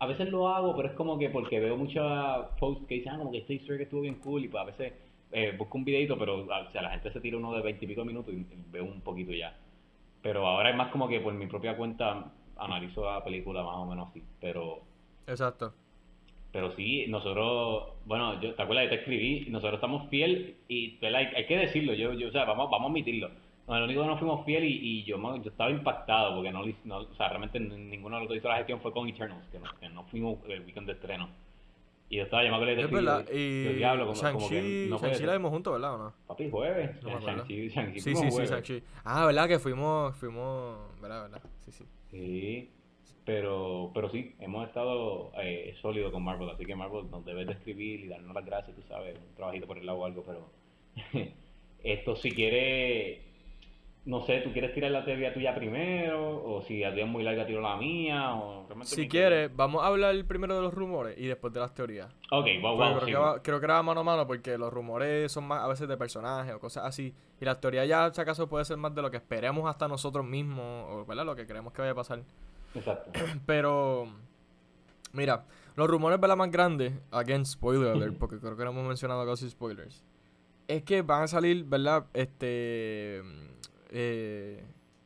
Speaker 3: A, veces lo hago, pero es como que porque veo muchos posts que dicen, ah, como que este easter egg estuvo bien cool y pues a veces eh, busco un videito, pero o sea, la gente se tira uno de veintipico minutos y veo un poquito ya. Pero ahora es más como que por mi propia cuenta analizo la película más o menos así, pero...
Speaker 2: Exacto.
Speaker 3: Pero sí, nosotros, bueno, yo, ¿te acuerdas? Yo te escribí, nosotros estamos fiel y hay, hay, que decirlo, yo, yo, o sea, vamos, vamos a admitirlo. lo único que no fuimos fiel y, yo, yo estaba impactado porque no, no, o sea, realmente ninguno de los que hizo la gestión fue con Eternals, que no, que no fuimos el weekend de estreno. Y yo estaba llamando
Speaker 2: Es verdad, y Diablo, como, Shang-Chi, no Shang-Chi la vimos juntos, ¿verdad o no?
Speaker 3: Papi, jueves. No Shang-Chi, Shang-Chi
Speaker 2: Sí, sí, sí, Shang-Chi. Ah, ¿verdad? Que fuimos, fuimos, ¿verdad? ¿verdad? Sí, sí.
Speaker 3: Sí, pero, pero sí, hemos estado eh, sólidos con Marvel, así que Marvel nos debe de escribir y darnos las gracias, tú sabes, un trabajito por el lado o algo, pero esto si quiere no sé, ¿tú quieres tirar la teoría tuya primero? O si la es muy larga, tiro la mía. O
Speaker 2: si quieres, vamos a hablar primero de los rumores y después de las teorías.
Speaker 3: Ok, vamos, vamos.
Speaker 2: Creo, que creo que era mano a mano porque los rumores son más a veces de personajes o cosas así. Y la teoría ya, si acaso, puede ser más de lo que esperemos hasta nosotros mismos, o ¿verdad? lo que creemos que vaya a pasar.
Speaker 3: Exacto.
Speaker 2: Pero, mira, los rumores, ¿verdad? Más grandes, again, spoiler alert, porque creo que no hemos mencionado casi spoilers. Es que van a salir, ¿verdad? Este eh,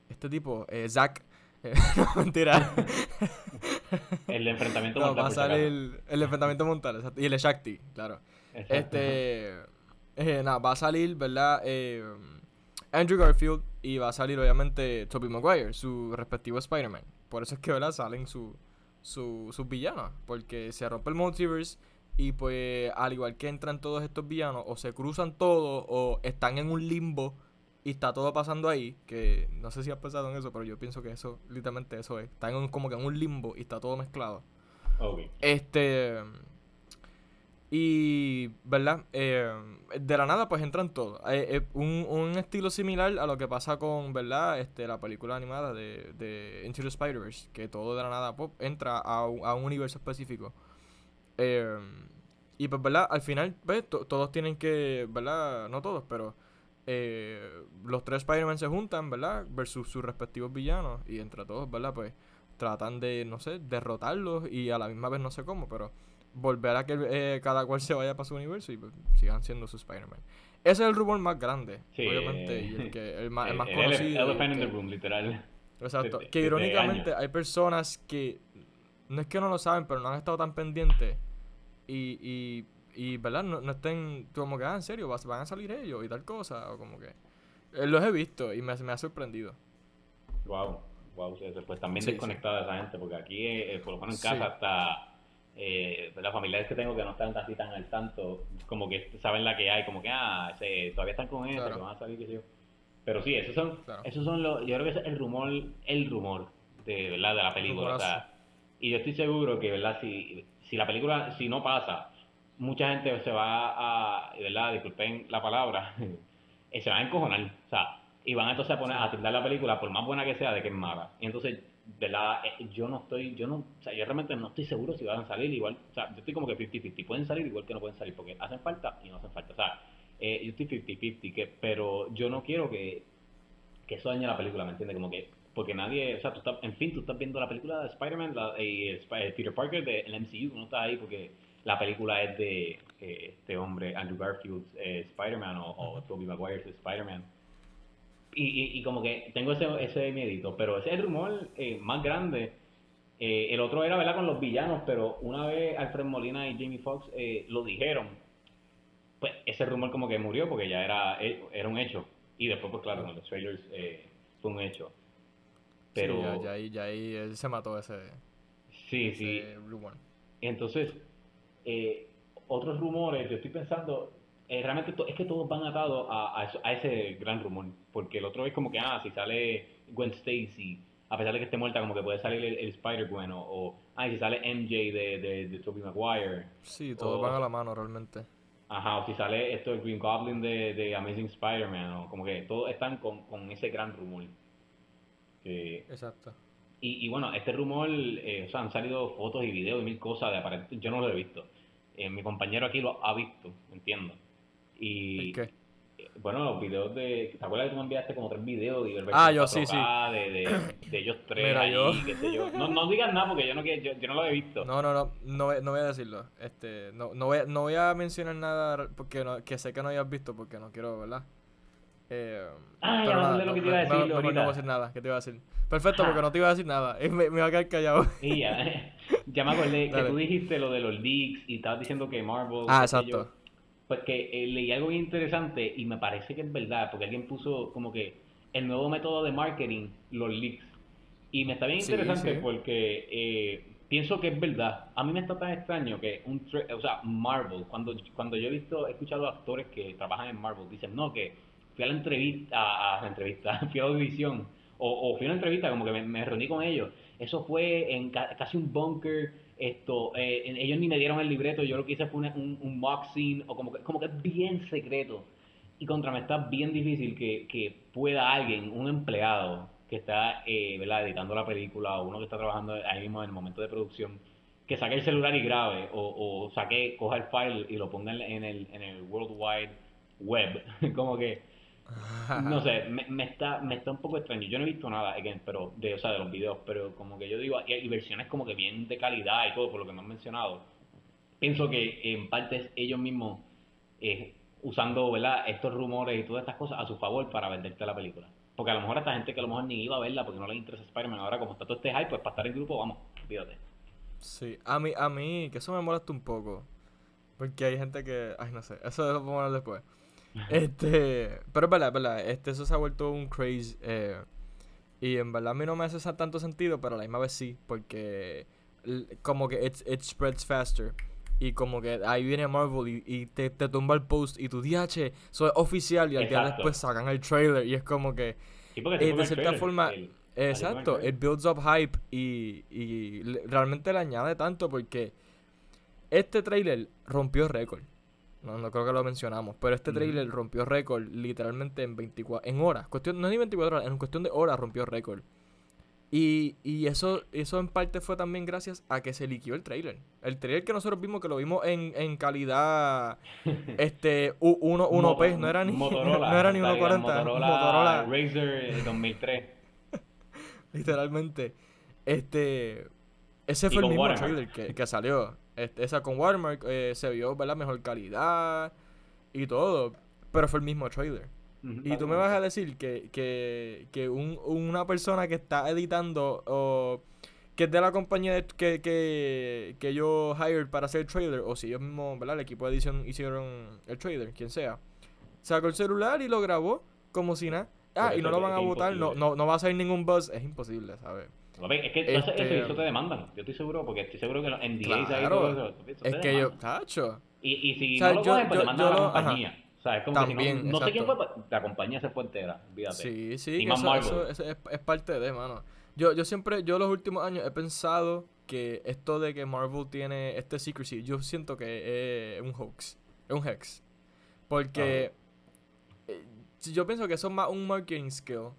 Speaker 2: este tipo, eh, Zack. no, mentira.
Speaker 3: el enfrentamiento
Speaker 2: no, Va a salir el, enfrentamiento montal, Y el Shakti, claro. Este. Eh, nada, va a salir, ¿verdad? Eh, Andrew Garfield y va a salir, obviamente, Tobey Maguire, su respectivo Spider-Man. Por eso es que, ¿verdad? Salen su, su, sus villanos. Porque se rompe el multiverse y, pues, al igual que entran todos estos villanos, o se cruzan todos o están en un limbo y está todo pasando ahí, que no sé si has pensado en eso, pero yo pienso que eso, literalmente eso es. Está en como que en un limbo y está todo mezclado. Este. Y, ¿verdad? Eh, de la nada, pues entran todos. Eh, eh, un, un, estilo similar a lo que pasa con, ¿verdad? Este, la película animada de, de Into the Spider-Verse, que todo de la nada pop, entra a, a un universo específico. y pues, ¿verdad? Al final, ¿ves? todos tienen que, ¿verdad? No todos, pero eh, los tres Spider-Man se juntan, ¿verdad? Versus sus respectivos villanos. Y entre todos, ¿verdad? Pues tratan de, no sé, derrotarlos y a la misma vez no sé cómo, pero volver a que eh, cada cual se vaya para su universo y pues, sigan siendo su Spider-Man. Ese es el rumor más grande, obviamente, y el, que, el más, el más conocido.
Speaker 3: El, in the room, literal.
Speaker 2: Exacto. que irónicamente hay personas que no es que no lo saben, pero no han estado tan pendientes y, y y, ¿verdad? No, no estén como que, ah, en serio, van a salir ellos y tal cosa, o como que... Eh, los he visto y me, me ha sorprendido.
Speaker 3: Wow, wow, pues también desconectada esa gente, porque aquí, eh, por lo menos en casa, hasta eh, las familiares que tengo que no están así tan al tanto, como que saben la que hay, como que, ah, todavía están con esto, que van a salir, qué sé yo. Pero sí, esos son, esos son los, yo creo que es el rumor, el rumor de, ¿verdad? de la película. O sea, y yo estoy seguro que, ¿verdad? Si, si la película, si no pasa, mucha gente se va a, ¿verdad? Disculpen la palabra, eh, se va a encojonar, o sea, y van entonces a poner a tildar la película, por más buena que sea, de que es mala. Y entonces, ¿verdad? Eh, yo no estoy, yo no, o sea, yo realmente no estoy seguro si van a salir igual, o sea, yo estoy como que 50-50, pueden salir igual que no pueden salir, porque hacen falta y no hacen falta, o sea, eh, yo estoy 50-50, que, pero yo no quiero que, que eso dañe la película, ¿me entiendes? Como que porque nadie, o sea, tú estás, en fin, tú estás viendo la película de Spider-Man y Peter Parker del MCU, no está ahí porque la película es de eh, este hombre, Andrew Garfield, eh, Spider-Man, o, o Tobey Maguire, Spider-Man. Y, y, como que tengo ese, ese miedito, pero ese es el rumor eh, más grande. el otro era, ¿verdad?, con los villanos, pero una vez Alfred Molina y Jamie Foxx lo dijeron, pues ese rumor como que murió porque ya era, era un hecho. Y después, pues claro, con los trailers fue un hecho. Pero...
Speaker 2: Sí, ya, ahí, ya ahí él se mató ese,
Speaker 3: sí, ese sí. rumor. Entonces, eh, otros rumores, yo estoy pensando, eh, realmente es que todos van atados a, a, ese gran rumor, porque el otro es como que, ah, si sale Gwen Stacy, a pesar de que esté muerta, como que puede salir el, Spider-Gwen, o, ah, si sale MJ de, de, de Tobey Maguire.
Speaker 2: Sí, todos van a la mano realmente.
Speaker 3: Ajá, o si sale esto, el Green Goblin de, de Amazing Spider-Man, o como que todos están con, con ese gran rumor.
Speaker 2: Exacto.
Speaker 3: Y, y bueno, este rumor, eh, o sea, han salido fotos y videos y mil cosas de aparente, yo no lo he visto. Eh, mi compañero aquí lo ha visto, entiendo. Y
Speaker 2: qué?
Speaker 3: Eh, bueno, los videos de. ¿Te acuerdas que tú me enviaste como tres videos? Y
Speaker 2: ah, yo sí, sí.
Speaker 3: De, de, de ellos tres ahí, yo... qué sé yo. No, no digas nada porque yo no, yo, yo no lo he visto.
Speaker 2: No, no, no, no, no voy a decirlo. Este, no, no, voy, no voy a mencionar nada porque no, que sé que no hayas visto porque no quiero, ¿verdad?
Speaker 3: Eh, ah, ya no sé lo que te iba a decir.
Speaker 2: No, no, voy a decir nada, ¿qué te iba a decir? Perfecto, porque no te iba a decir nada. Me, me va a quedar callado.
Speaker 3: Y ya, ya me acordé que tú dijiste lo de los leaks y estabas diciendo que Marvel.
Speaker 2: Ah, exacto.
Speaker 3: pues que eh, leí algo bien interesante y me parece que es verdad, porque alguien puso como que el nuevo método de marketing, los leaks. Y me está bien interesante porque eh, pienso que es verdad. A mí me está tan extraño que un, o sea, Marvel, cuando, cuando yo he visto, he escuchado a actores que trabajan en Marvel, dicen, no, que fui a la entrevista, a, la entrevista, fui a la audición, o, fui a una entrevista, como que me, reuní con ellos. Eso fue en casi un bunker, esto, eh, ellos ni me dieron el libreto, yo lo que hice fue un, un mock o como que, como que es bien secreto. Y contra me está bien difícil que, que pueda alguien, un empleado, que está eh, editando la película o uno que está trabajando ahí mismo en el momento de producción, que saque el celular y grabe o, o saque, coja el file y lo ponga en el, en el World Wide Web. Como que, no sé, me, está, me está un poco extraño. Yo no he visto nada, pero de, o sea, de los videos, pero como que yo digo, hay versiones como que bien de calidad y todo, por lo que me han mencionado. Pienso que en parte es ellos mismos eh, usando ¿verdad? estos rumores y todas estas cosas a su favor para venderte la película. Porque a lo mejor esta gente que a lo mejor ni iba a verla porque no le interesa Spider-Man, ahora como está todo este hype, pues para estar en grupo, vamos, fíjate.
Speaker 2: Sí, a mí, a mí, que eso me molesta un poco. Porque hay gente que, ay, no sé, eso lo podemos hablar después. Este, pero es verdad, es verdad, este, eso se ha vuelto un craze. Eh, y en verdad a mí no me hace tanto sentido, pero a la misma vez sí, porque como que it, it spreads faster. Y como que ahí viene Marvel y, te, te, tumba el post y tu DH, eso es oficial y al día después sacan el trailer y es como que eh, de cierta forma, exacto, it builds up hype y, y realmente le añade tanto porque este trailer rompió récord. No, no creo que lo mencionamos, pero este trailer rompió récord literalmente en 24, en horas, cuestión, no es ni 24 horas, en cuestión de horas rompió récord. Y, y eso, eso en parte fue también gracias a que se liquió el trailer. El trailer que nosotros vimos, que lo vimos en, en calidad este 1, 1P, no era ni, Motorola, no era ni 1.40.
Speaker 3: Motorola, Motorola Razer 2003.
Speaker 2: Literalmente. Este. Ese fue el mismo trailer que, que salió. Este, esa con Watermark eh, se vio la mejor calidad y todo. Pero fue el mismo trailer. Y tú me vas a decir que, que, que un, una persona que está editando o que es de la compañía que, que, que yo hired para hacer el trailer, o si ellos mismos, ¿verdad? El equipo de edición hicieron el trailer, quien sea. Sacó el celular y lo grabó como si nada. Ah, y no lo van a votar, no, no, no va a salir ningún buzz. Es imposible, ¿sabes?
Speaker 3: Es que este... eso, te demandan. Yo estoy seguro, porque estoy seguro que los NDAs ahí todo eso.
Speaker 2: es que yo, tacho.
Speaker 3: Y, y si no lo cogen, pues demandan a la compañía. O sea, es como También, no, sé quién fue, pues, la compañía se fue entera.
Speaker 2: Sí, sí, eso, eso, es, es, parte de, mano. Yo, yo siempre, yo los últimos años he pensado que esto de que Marvel tiene este secrecy, yo siento que es un hoax, es un hex. Porque eh, yo pienso que eso es más un marketing skill.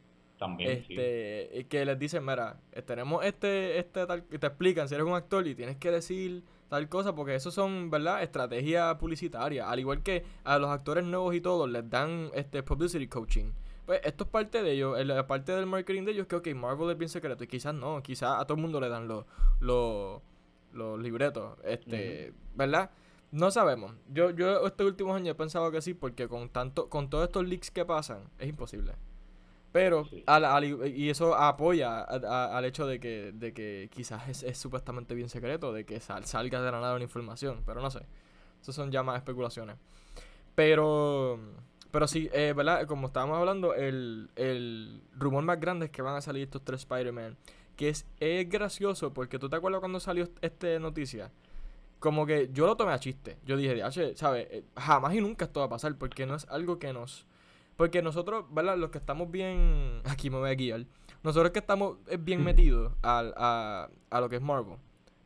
Speaker 3: También,
Speaker 2: este, Que les dicen, mira, eh, tenemos este, este tal, te explican si eres un actor y tienes que decir tal cosa, porque eso son, ¿verdad? Estrategias publicitarias. Al igual que a los actores nuevos y todos les dan este publicity coaching. Pues esto es parte de ellos, la parte del marketing de ellos que, ok, Marvel es bien secreto y quizás no, quizás a todo el mundo le dan los, los, los libretos, este, ¿verdad? No sabemos. Yo, yo estos últimos años he pensado que sí, porque con tanto, con todos estos leaks que pasan, es imposible. Pero, y eso apoya al hecho de que, de que quizás es, supuestamente bien secreto, de que salga de la nada una información, pero no sé. Esas son ya más especulaciones. Pero, pero sí, eh, ¿verdad? Como estábamos hablando, el, el rumor más grande es que van a salir estos tres Spider-Man. Que es, es gracioso, porque tú te acuerdas cuando salió esta noticia. Como que yo lo tomé a chiste. Yo dije, ¿sabes? Eh, jamás y nunca esto va a pasar, porque no es algo que nos porque nosotros, ¿verdad? Los que estamos bien. Aquí me voy a guiar. Nosotros que estamos bien metidos a, a lo que es Marvel.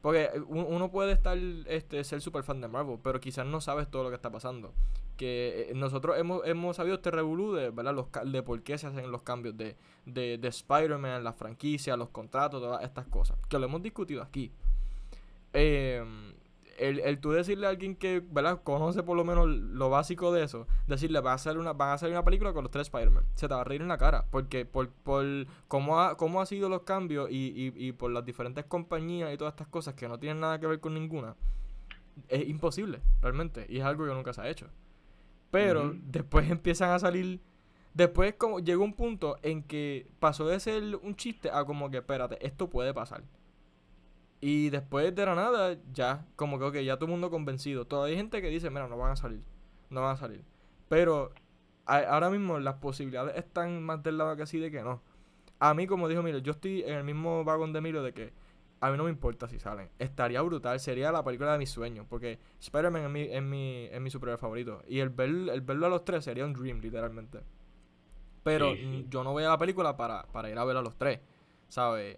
Speaker 2: Porque uno puede estar, este, ser super fan de Marvel, pero quizás no sabes todo lo que está pasando. Que eh, nosotros hemos, hemos sabido este revolú de, ¿verdad? Los, de por qué se hacen los cambios de, de, de Spider-Man, la franquicia, los contratos, todas estas cosas. Que lo hemos discutido aquí. Eh, el, el tú decirle a alguien que, ¿verdad? Conoce por lo menos lo básico de eso, decirle, va a hacer una, van a hacer una película con los tres Spider-Man, se te va a reír en la cara, porque por, por cómo, ha, cómo ha sido los cambios y, y, y por las diferentes compañías y todas estas cosas que no tienen nada que ver con ninguna, es imposible, realmente, y es algo que nunca se ha hecho. Pero después empiezan a salir Después como llegó un punto en que pasó de ser un chiste a como que, espérate, esto puede pasar. Y después de la nada, ya, como que, ok, ya todo el mundo convencido. Todavía hay gente que dice, mira, no van a salir. No van a salir. Pero ahora mismo las posibilidades están más del lado que sí de que no. a mí, como dijo Milo, yo estoy en el mismo vagón de Milo de que a mí no me importa si salen. Estaría brutal, sería la película de mis sueños, porque Spider-Man es mi, es mi, es mi superhéroe favorito. Y el, ver, el verlo a los tres sería un dream, literalmente. Pero yo no voy a la película para, para ir a ver a los tres, ¿sabes?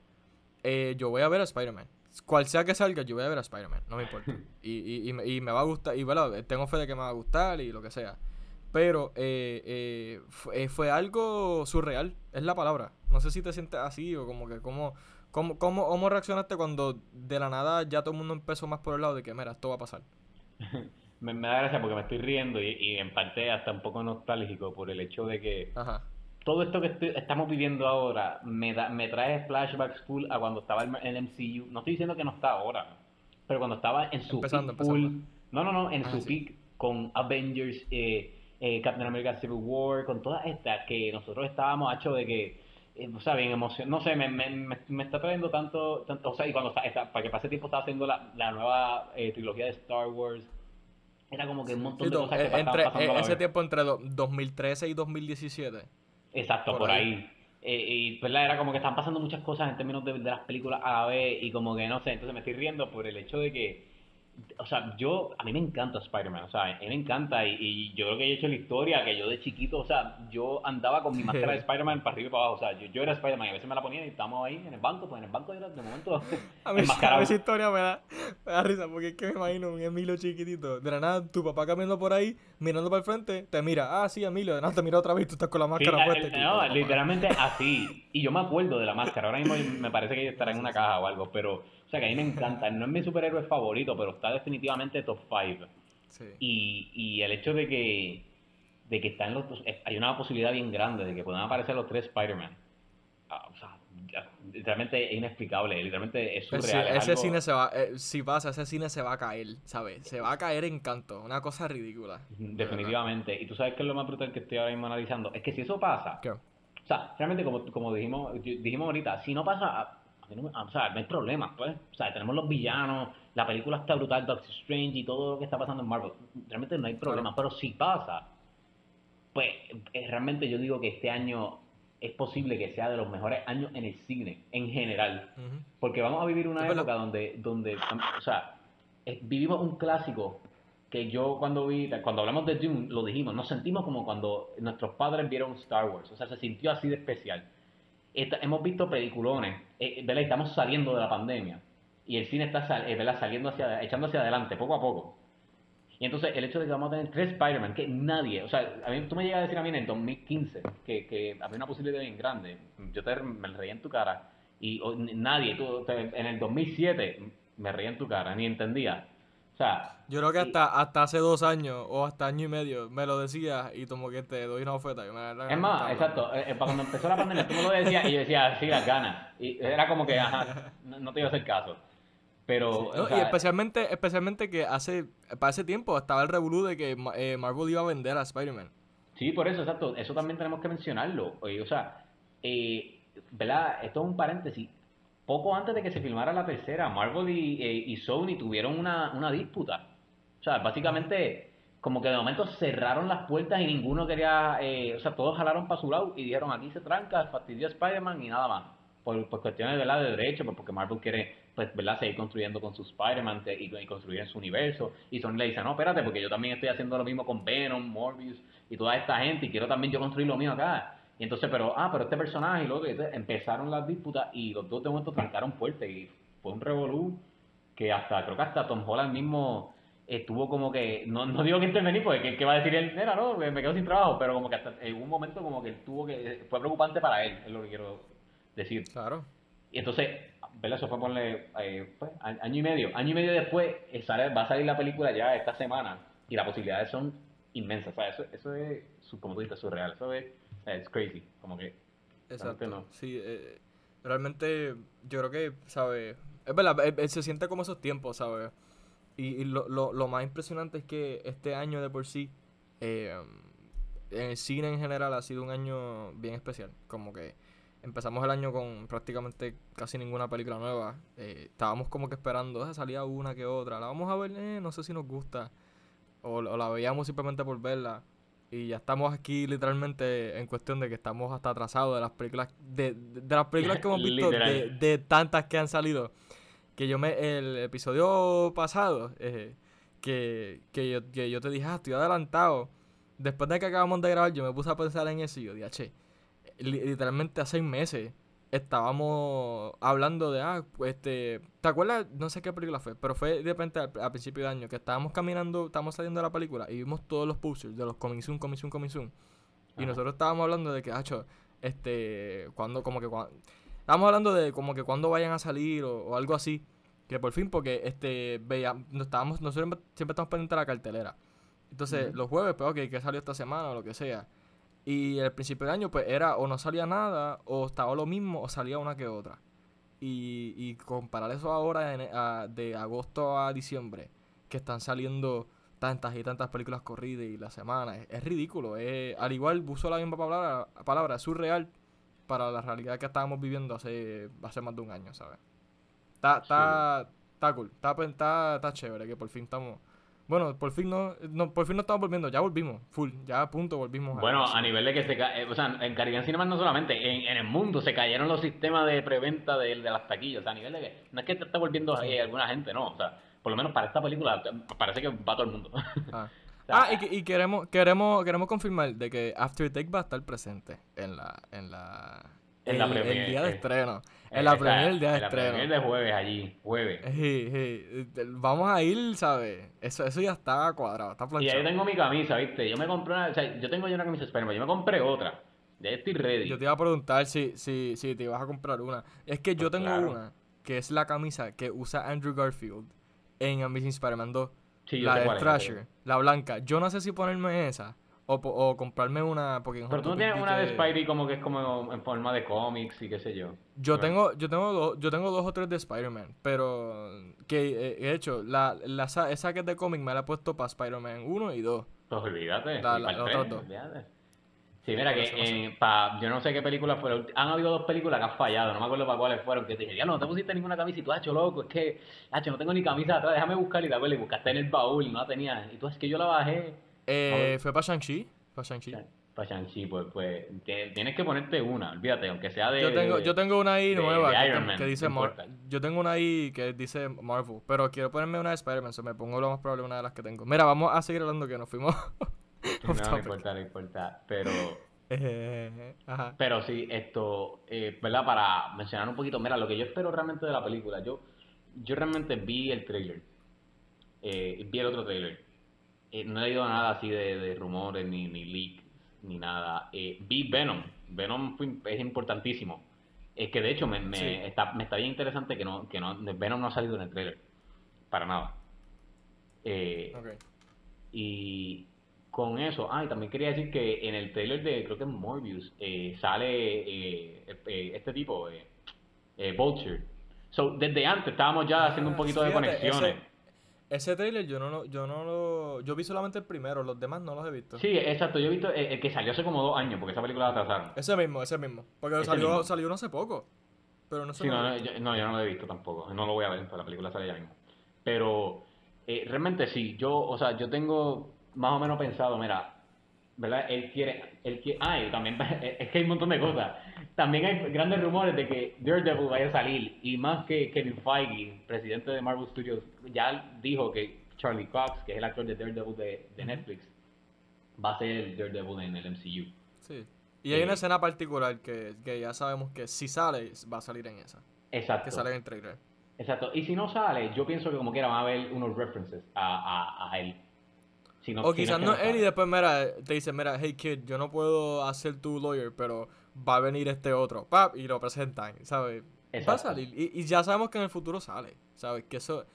Speaker 2: Eh, yo voy a ver a Spider-Man. Cual sea que salga, yo voy a ver a Spider-Man, no me importa. Y, y, y, y, me va a gustar, y bueno, tengo fe de que me va a gustar y lo que sea. Pero eh, eh, fue, eh, fue, algo surreal, es la palabra. No sé si te sientes así o como que, como, cómo, cómo, cómo reaccionaste cuando de la nada ya todo el mundo empezó más por el lado de que, mira, esto va a pasar.
Speaker 3: me, me, da gracia porque me estoy riendo y, y, en parte hasta un poco nostálgico por el hecho de que Ajá. Todo esto que estamos viviendo ahora me, da, me trae flashbacks full a cuando estaba en el MCU. No estoy diciendo que no está ahora, pero cuando estaba en su empezando, peak full, No, no, no, en su sí. peak con Avengers. Eh, eh, Captain America Civil War, con todas estas que nosotros estábamos hecho de que, eh, o sea, bien no sé, me, me, me, está trayendo tanto, tanto, o sea, y cuando está, para que pase tiempo estaba haciendo la, la nueva eh, trilogía de Star Wars, era como que un montón de cosas que
Speaker 2: eh, entre, pasando Ese tiempo entre 2013 y 2017.
Speaker 3: Exacto, por, ahí. Eh, y ¿verdad? era como que están pasando muchas cosas en términos de, de, las películas a la vez y como que no sé, entonces me estoy riendo por el hecho de que o sea, yo, a mí me encanta Spider-Man, o sea, a mí me encanta y, yo creo que he hecho la historia que yo de chiquito, o sea, yo andaba con mi máscara de Spider-Man para arriba y para abajo, o sea, yo, yo era Spider-Man y a veces me la ponía y estábamos ahí en el banco, pues en el banco era de momento
Speaker 2: a mí, a esa historia me da, me da risa porque es que me imagino un Emilio chiquitito, de la nada tu papá caminando por ahí, mirando para el frente, te mira, ah, sí, Emilio, de nada te mira otra vez y tú estás con la máscara puesta.
Speaker 3: no, literalmente así, y yo me acuerdo de la máscara, ahora mismo me parece que estará en una caja o algo, pero o sea, que a mí me encanta. No es mi superhéroe favorito, pero está definitivamente top 5. Y, y el hecho de que, de que está en los hay una posibilidad bien grande de que puedan aparecer los tres Spider-Man. Ah, o sea, literalmente es inexplicable, literalmente es surreal.
Speaker 2: ese cine se va, eh, si pasa, ese cine se va a caer, ¿sabes? Se va a caer en canto, una cosa ridícula.
Speaker 3: Definitivamente. Y tú sabes que es lo más brutal que estoy ahora mismo analizando. Es que si eso pasa, ¿Qué? o sea, realmente como, como dijimos, dijimos ahorita, si no pasa, o sea, no hay problema, pues. O sea, tenemos los villanos, la película está brutal, Doctor Strange y todo lo que está pasando en Marvel. Realmente no hay problema. Pero si pasa, pues eh, realmente yo digo que este año es posible que sea de los mejores años en el cine, en general. Porque vamos a vivir una época donde, donde, o sea, vivimos un clásico que yo cuando vi, cuando hablamos de Dune, lo dijimos, nos sentimos como cuando nuestros padres vieron Star Wars. O sea, se sintió así de especial hemos visto peliculones, eh, ¿verdad? Estamos saliendo de la pandemia y el cine está eh, saliendo hacia, echando hacia adelante poco a poco. Y entonces el hecho de que vamos a tener tres Spider-Man, que nadie, o sea, a mí, tú me llegas a decir a mí en el 2015 que, había una posibilidad bien grande, yo te, me reí en tu cara y nadie, tú, en el 2007 me reí en tu cara, ni entendía
Speaker 2: yo creo que hasta, hasta hace dos años o hasta año y medio me lo decías y como que te doy una oferta.
Speaker 3: es más, exacto. Eh, eh, cuando empezó la pandemia tú me lo decías y yo decía, sí, las ganas. Y era como que, ajá, no, te iba a hacer caso. Pero,
Speaker 2: y especialmente, especialmente que hace, para ese tiempo estaba el revolú de que eh, Marvel iba a vender a Spider-Man.
Speaker 3: Sí, por eso, exacto. Eso también tenemos que mencionarlo. O sea, ¿verdad? Esto es un paréntesis poco antes de que se filmara la tercera, Marvel y, Sony tuvieron una, una, disputa. O sea, básicamente, como que de momento cerraron las puertas y ninguno quería. Eh, o sea, todos jalaron para su lado y dijeron: aquí se tranca, fastidió Spider-Man y nada más. Por, por cuestiones de de derecho, pues porque Marvel quiere pues, ¿verdad? seguir construyendo con su Spider-Man y, y, construir en su universo. Y Sony le dice: No, espérate, porque yo también estoy haciendo lo mismo con Venom, Morbius y toda esta gente y quiero también yo construir lo mío acá. Y entonces, pero, ah, pero este personaje y luego empezaron las disputas y los dos de momento trancaron fuerte y fue un revolú que hasta, creo que hasta Tom Holland mismo estuvo como que, no, no digo que intervenir porque ¿qué, va a decir él? Era, no, me quedo sin trabajo, pero como que hasta en un momento como que tuvo que, fue preocupante para él, es lo que quiero decir.
Speaker 2: Claro.
Speaker 3: Y entonces, ¿verdad? Eso fue ponerle, eh, pues, año y medio. Año y medio después eh, sale, va a salir la película ya esta semana y las posibilidades son inmensas. O sea, eso, eso es, como tú dices, surreal. Eso es es crazy, como que...
Speaker 2: Exacto, sí, eh, realmente yo creo que, ¿sabes? Es verdad, eh, eh, se siente como esos tiempos, ¿sabes? Y, lo, lo, lo, más impresionante es que este año de por sí, en el cine en general ha sido un año bien especial, como que empezamos el año con prácticamente casi ninguna película nueva. estábamos como que esperando, ah, salía una que otra. La vamos a ver, no sé si nos gusta. O, o, la veíamos simplemente por verla. Y ya estamos aquí literalmente en cuestión de que estamos hasta atrasados de las películas, de, de, las películas que hemos visto, de, de, tantas que han salido. Que yo me, el episodio pasado, eh, que, que, yo, que yo te dije, ah, estoy adelantado. Después de que acabamos de grabar, yo me puse a pensar en eso y yo dije, che, literalmente hace seis meses estábamos hablando de, ah, este, ¿te acuerdas? No sé qué película fue, pero fue de repente al, principio de año que estábamos caminando, estábamos saliendo de la película y vimos todos los posters de los Coming Soon, Coming Soon, Coming Soon. Y nosotros estábamos hablando de que, hacho, este, cuando, como que, cuando, estábamos hablando de como que cuando vayan a salir o, algo así. Que por fin, porque, este, veía, no estábamos, nosotros siempre estamos pendientes de la cartelera. Entonces, los jueves, pues, ok, que salió esta semana o lo que sea. Y el principio de año, pues era o no salía nada, o estaba lo mismo, o salía una que otra. Y, y comparar eso ahora de agosto a diciembre, que están saliendo tantas y tantas películas corridas y la semana, es, ridículo. Es, al igual, uso la misma palabra, palabra, es surreal para la realidad que estábamos viviendo hace, hace más de un año, ¿sabes? Está, está, está cool, está, está, está chévere que por fin estamos bueno, por fin no, no, por fin no estamos volviendo, ya volvimos, full, ya a punto volvimos.
Speaker 3: Bueno, a, nivel de que se cae, eh, o sea, en Caribbean Cinema no solamente, en, en, el mundo se cayeron los sistemas de preventa de, de las taquillas, o sea, a nivel de que, no es que te está volviendo ahí alguna gente, no, o sea, por lo menos para esta película parece que va todo el mundo.
Speaker 2: Ah, ah y, y, queremos, queremos, queremos confirmar de que After Take va a estar presente en la, en la, en el, el día de estreno. En la premier de en estreno.
Speaker 3: La de jueves allí, jueves.
Speaker 2: Vamos a ir, ¿sabes? Eso, eso ya está cuadrado, está planchado.
Speaker 3: Y ahí tengo mi camisa, ¿viste? Yo me compré una, o sea, yo tengo ya una camisa Spider-Man, yo me compré otra. Ya estoy ready.
Speaker 2: Yo te iba a preguntar si, si, si te ibas a comprar una. Es que yo pues tengo una, que es la camisa que usa Andrew Garfield en Amazing Spider-Man 2. Sí, la de Thrasher, la blanca. Yo no sé si ponerme esa o, o comprarme una. Porque
Speaker 3: Pero tú no tienes una de Spidey como que es como en forma de cómics y qué sé yo.
Speaker 2: Yo tengo, yo tengo dos, yo tengo dos o tres de Spider-Man, pero que he hecho, la, la, esa que es de cómic me la he puesto para Spider-Man 1 y 2.
Speaker 3: Pues olvídate. La, la, dos. Sí, mira que en, pa, yo no sé qué películas fueron. Han habido dos películas que han fallado, no me acuerdo para cuáles fueron. Que te dije, ya no, no te pusiste ninguna camisa y tú, hacho loco, es que, hacho, no tengo ni camisa atrás, déjame buscar y te acuerdas, y buscaste en el baúl y no la tenías. Y tú, es que yo la bajé
Speaker 2: eh, fue para Shang-Chi. Para Shang-Chi.
Speaker 3: Para Shang-Chi, pues, pues tienes que ponerte una, olvídate, aunque sea de.
Speaker 2: Yo tengo, yo tengo una ahí nueva que, dice Yo tengo una ahí que dice Marvel, pero quiero ponerme una de Spider-Man, so me pongo lo más probable una de las que tengo. Mira, vamos a seguir hablando que nos fuimos.
Speaker 3: no, no importa, no importa. Pero. Ajá. Pero sí, esto, eh, ¿verdad? Para mencionar un poquito, mira, lo que yo espero realmente de la película, yo, yo realmente vi el trailer, eh, vi el otro trailer, eh, no he leído nada así de, rumores, ni, ni leaks, ni nada. Eh, vi Venom. Venom es importantísimo. Es que de hecho me, me, está, me está bien interesante que no, que no, Venom no ha salido en el trailer. Para nada. Eh, y con eso, ah, y también quería decir que en el trailer de, creo que es Morbius, eh, sale este tipo, Vulture. So, desde antes estábamos ya haciendo un poquito de conexiones.
Speaker 2: Ese trailer yo no lo, yo no lo, yo vi solamente el primero, los demás no los he visto.
Speaker 3: Sí, exacto, yo he visto el, que salió hace como dos años, porque esa película la atrasaron.
Speaker 2: Ese mismo, ese mismo, porque salió, salió no hace poco, pero no sé.
Speaker 3: Sí, no, yo, no, yo no lo he visto tampoco, no lo voy a ver, la película sale ya mismo. Pero eh, realmente sí, yo, o sea, yo tengo más o menos pensado, mira, ¿verdad? Él quiere, él quiere, ah, y también, es que hay un montón de cosas. También hay grandes rumores de que Daredevil vaya a salir, y más que Kevin Feige, presidente de Marvel Studios, ya dijo que Charlie Cox, que es el actor de Daredevil de, de Netflix, va a ser el Daredevil en el MCU.
Speaker 2: Sí. Y hay una escena particular que, que, ya sabemos que si sale, va a salir en esa.
Speaker 3: Exacto.
Speaker 2: Que sale en el trailer.
Speaker 3: Exacto. Y si no sale, yo pienso que como quiera van a haber unos references a, a, a él
Speaker 2: o quizás no, él y después, mira, te dice, mira, hey kid, yo no puedo hacer tu lawyer, pero va a venir este otro, pap, y lo presentan, ¿sabes? Va a salir. Y, ya sabemos que en el futuro sale, ¿sabes? Que eso,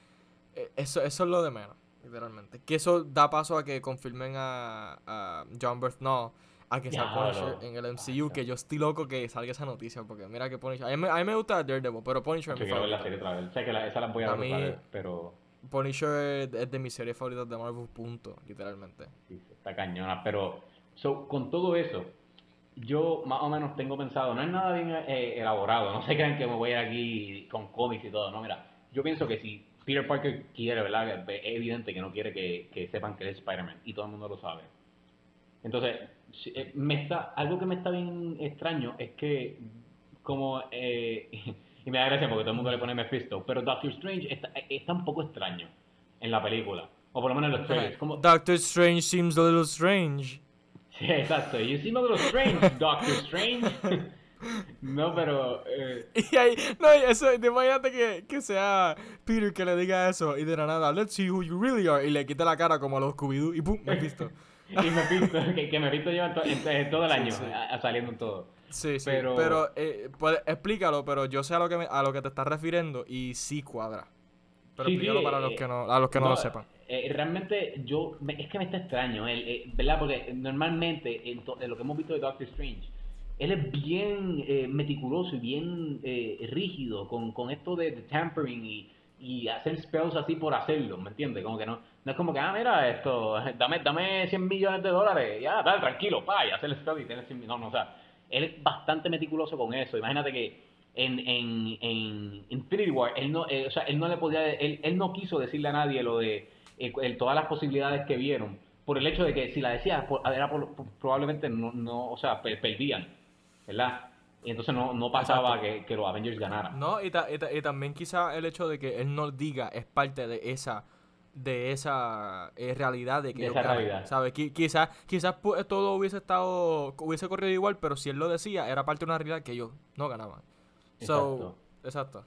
Speaker 2: e, eso, eso es lo de menos, literalmente. Que eso da paso a que confirmen a, a John Birth, no, a que salga Punisher en el MCU, que yo estoy loco que salga esa noticia, porque mira que Punisher, a mí, a mí me gusta Daredevil, pero Punisher
Speaker 3: me quiero la serie otra vez. Sé que esa la voy a, ver pero...
Speaker 2: Punisher es de mis series favoritas de Marvel, punto, literalmente.
Speaker 3: Sí, está cañona, pero so, con todo eso, yo más o menos tengo pensado, no es nada bien eh, elaborado, no se crean que me voy a ir aquí con cómics y todo, no, mira, yo pienso que si Peter Parker quiere, ¿verdad? Es evidente que no quiere que, sepan que es Spider-Man y todo el mundo lo sabe. Entonces, eh, me está, algo que me está bien extraño es que, como, eh, y me da gracia porque todo el mundo le pone Mephisto, pero Doctor Strange está, está un poco extraño en la película, o por lo menos en los trailers. Como...
Speaker 2: Doctor Strange seems a little strange.
Speaker 3: Sí, exacto. You seem a little strange, Doctor Strange. No, pero. Eh...
Speaker 2: Y ahí, no, eso, imagínate que, que sea Peter que le diga eso y de la nada, let's see who you really are, y le quita la cara como a los scooby y pum, me visto.
Speaker 3: y me visto, que, que me visto lleva todo el año saliendo en todo.
Speaker 2: Sí, sí, pero, pero eh, pues, explícalo, pero yo sé a lo que a lo que te estás refiriendo y sí cuadra. Pero explícalo para los eh, que no, a los que no, lo sepan.
Speaker 3: Eh, realmente yo, es que me está extraño, ¿verdad? Porque normalmente en, en, lo que hemos visto de Doctor Strange, él es bien eh, meticuloso y bien eh, rígido con, con, esto de, tampering y, y, hacer spells así por hacerlo, ¿me entiendes? Como que no, no es como que, ah, mira, esto, dame, dame 100 millones de dólares, ya, dale, tranquilo, pa, y hacer el spell y tener 100 millones. No, no, o sea, él es bastante meticuloso con eso. Imagínate que en, en, en Infinity War, él no, eh, o sea, él no le podía, él, él no quiso decirle a nadie lo de todas las posibilidades que vieron, por el hecho de que si la decía, era probablemente no, no, o sea, perdían. ¿verdad? Y entonces no, no pasaba que, que, los Avengers ganaran.
Speaker 2: No, y, y, también quizá el hecho de que él no diga es parte de esa de esa eh, realidad de que
Speaker 3: de esa realidad.
Speaker 2: ¿sabes? Quizás quizás todo hubiese estado hubiese corrido igual, pero si él lo decía, era parte de una realidad que ellos no ganaban. Exacto. exacto.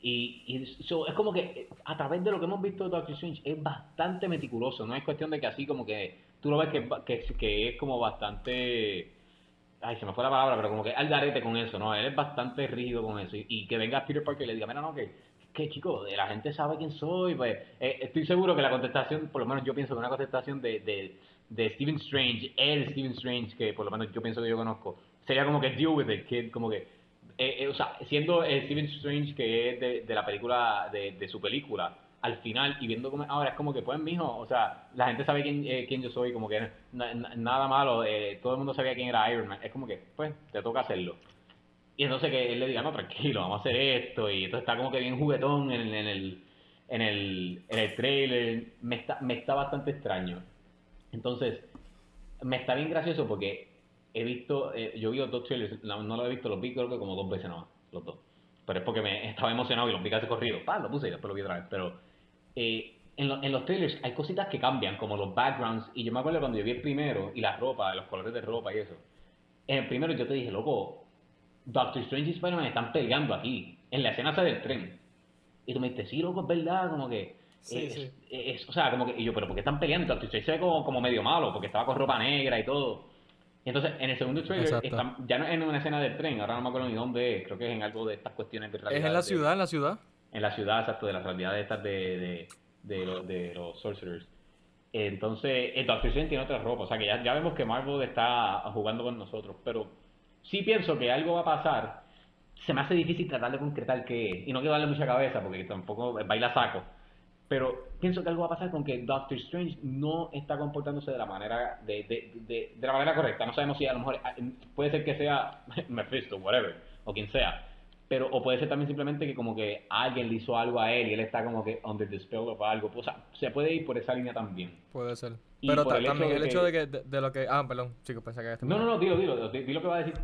Speaker 3: Y, y es como que eh, a través de lo que hemos visto de Doctor Strange es bastante meticuloso, no es cuestión de que así como que tú lo ves que, que, que es como bastante ay, se me fue la palabra, pero como que al garete con eso, ¿no? Él es bastante rígido con eso. Y, que venga Peter Parker y le diga, mira, no, que, que chico, la gente sabe quién soy, pues eh, estoy seguro que la contestación, por lo menos yo pienso que una contestación de, de, de Stephen Strange, el Stephen Strange, que por lo menos yo pienso que yo conozco, sería como que deal with it, que como que, eh, eh, o sea, siendo el Stephen Strange que es de, de la película, de, de su película, al final y viendo cómo ahora es como que pues mijo, o sea, la gente sabe quién, eh, quién yo soy, como que nada malo, eh, todo el mundo sabía quién era Iron Man, es como que pues te toca hacerlo. Y entonces que él le diga, no, tranquilo, vamos a hacer esto, y entonces está como que bien juguetón en, en el en el, en el trailer, me está, me está bastante extraño. Entonces, me está bien gracioso porque he visto, eh, yo vi los dos trailers, no, lo he visto, los vi creo que como dos veces nomás, los dos. Pero es porque me estaba emocionado y los vi casi corrido. Pa, lo puse y después lo vi otra vez. Pero eh, en, en, los trailers hay cositas que cambian, como los backgrounds. Y yo me acuerdo cuando yo vi el primero y la ropa, los colores de ropa y eso. En el primero yo te dije, loco, Doctor Strange y Spider-Man están peleando aquí, en la escena del tren. Y tú me dijiste, sí, loco, es verdad, como que. Sí, sí. o sea, como que. Y yo, pero ¿por qué están peleando? Doctor Strange se ve como, como medio malo, porque estaba con ropa negra y todo. Y entonces, en el segundo trailer, ya no es en una escena del tren, ahora no me acuerdo ni dónde es, creo que es en algo de estas cuestiones de realidad.
Speaker 2: Es en la ciudad, en la ciudad
Speaker 3: en la ciudad, exacto, de las realidades estas de, de, de, los sorcerers. Entonces, el Doctor Strange tiene otra ropa, o sea que ya, ya vemos que Marvel está jugando con nosotros, pero sí pienso que algo va a pasar. Se me hace difícil tratar de concretar qué y no quiero darle mucha cabeza porque tampoco baila saco. Pero pienso que algo va a pasar con que Doctor Strange no está comportándose de la manera de, de, de, de manera correcta. No sabemos si a lo mejor puede ser que sea Mephisto, whatever, o quien sea pero o puede ser también simplemente que como que alguien le hizo algo a él y él está como que under the spell of algo, o sea, se puede ir por esa línea también.
Speaker 2: Puede ser. Pero también el hecho de que, de, lo que, ah, perdón, chicos, pensé que
Speaker 3: este No, no, no, dilo, dilo, dilo lo que va a decir.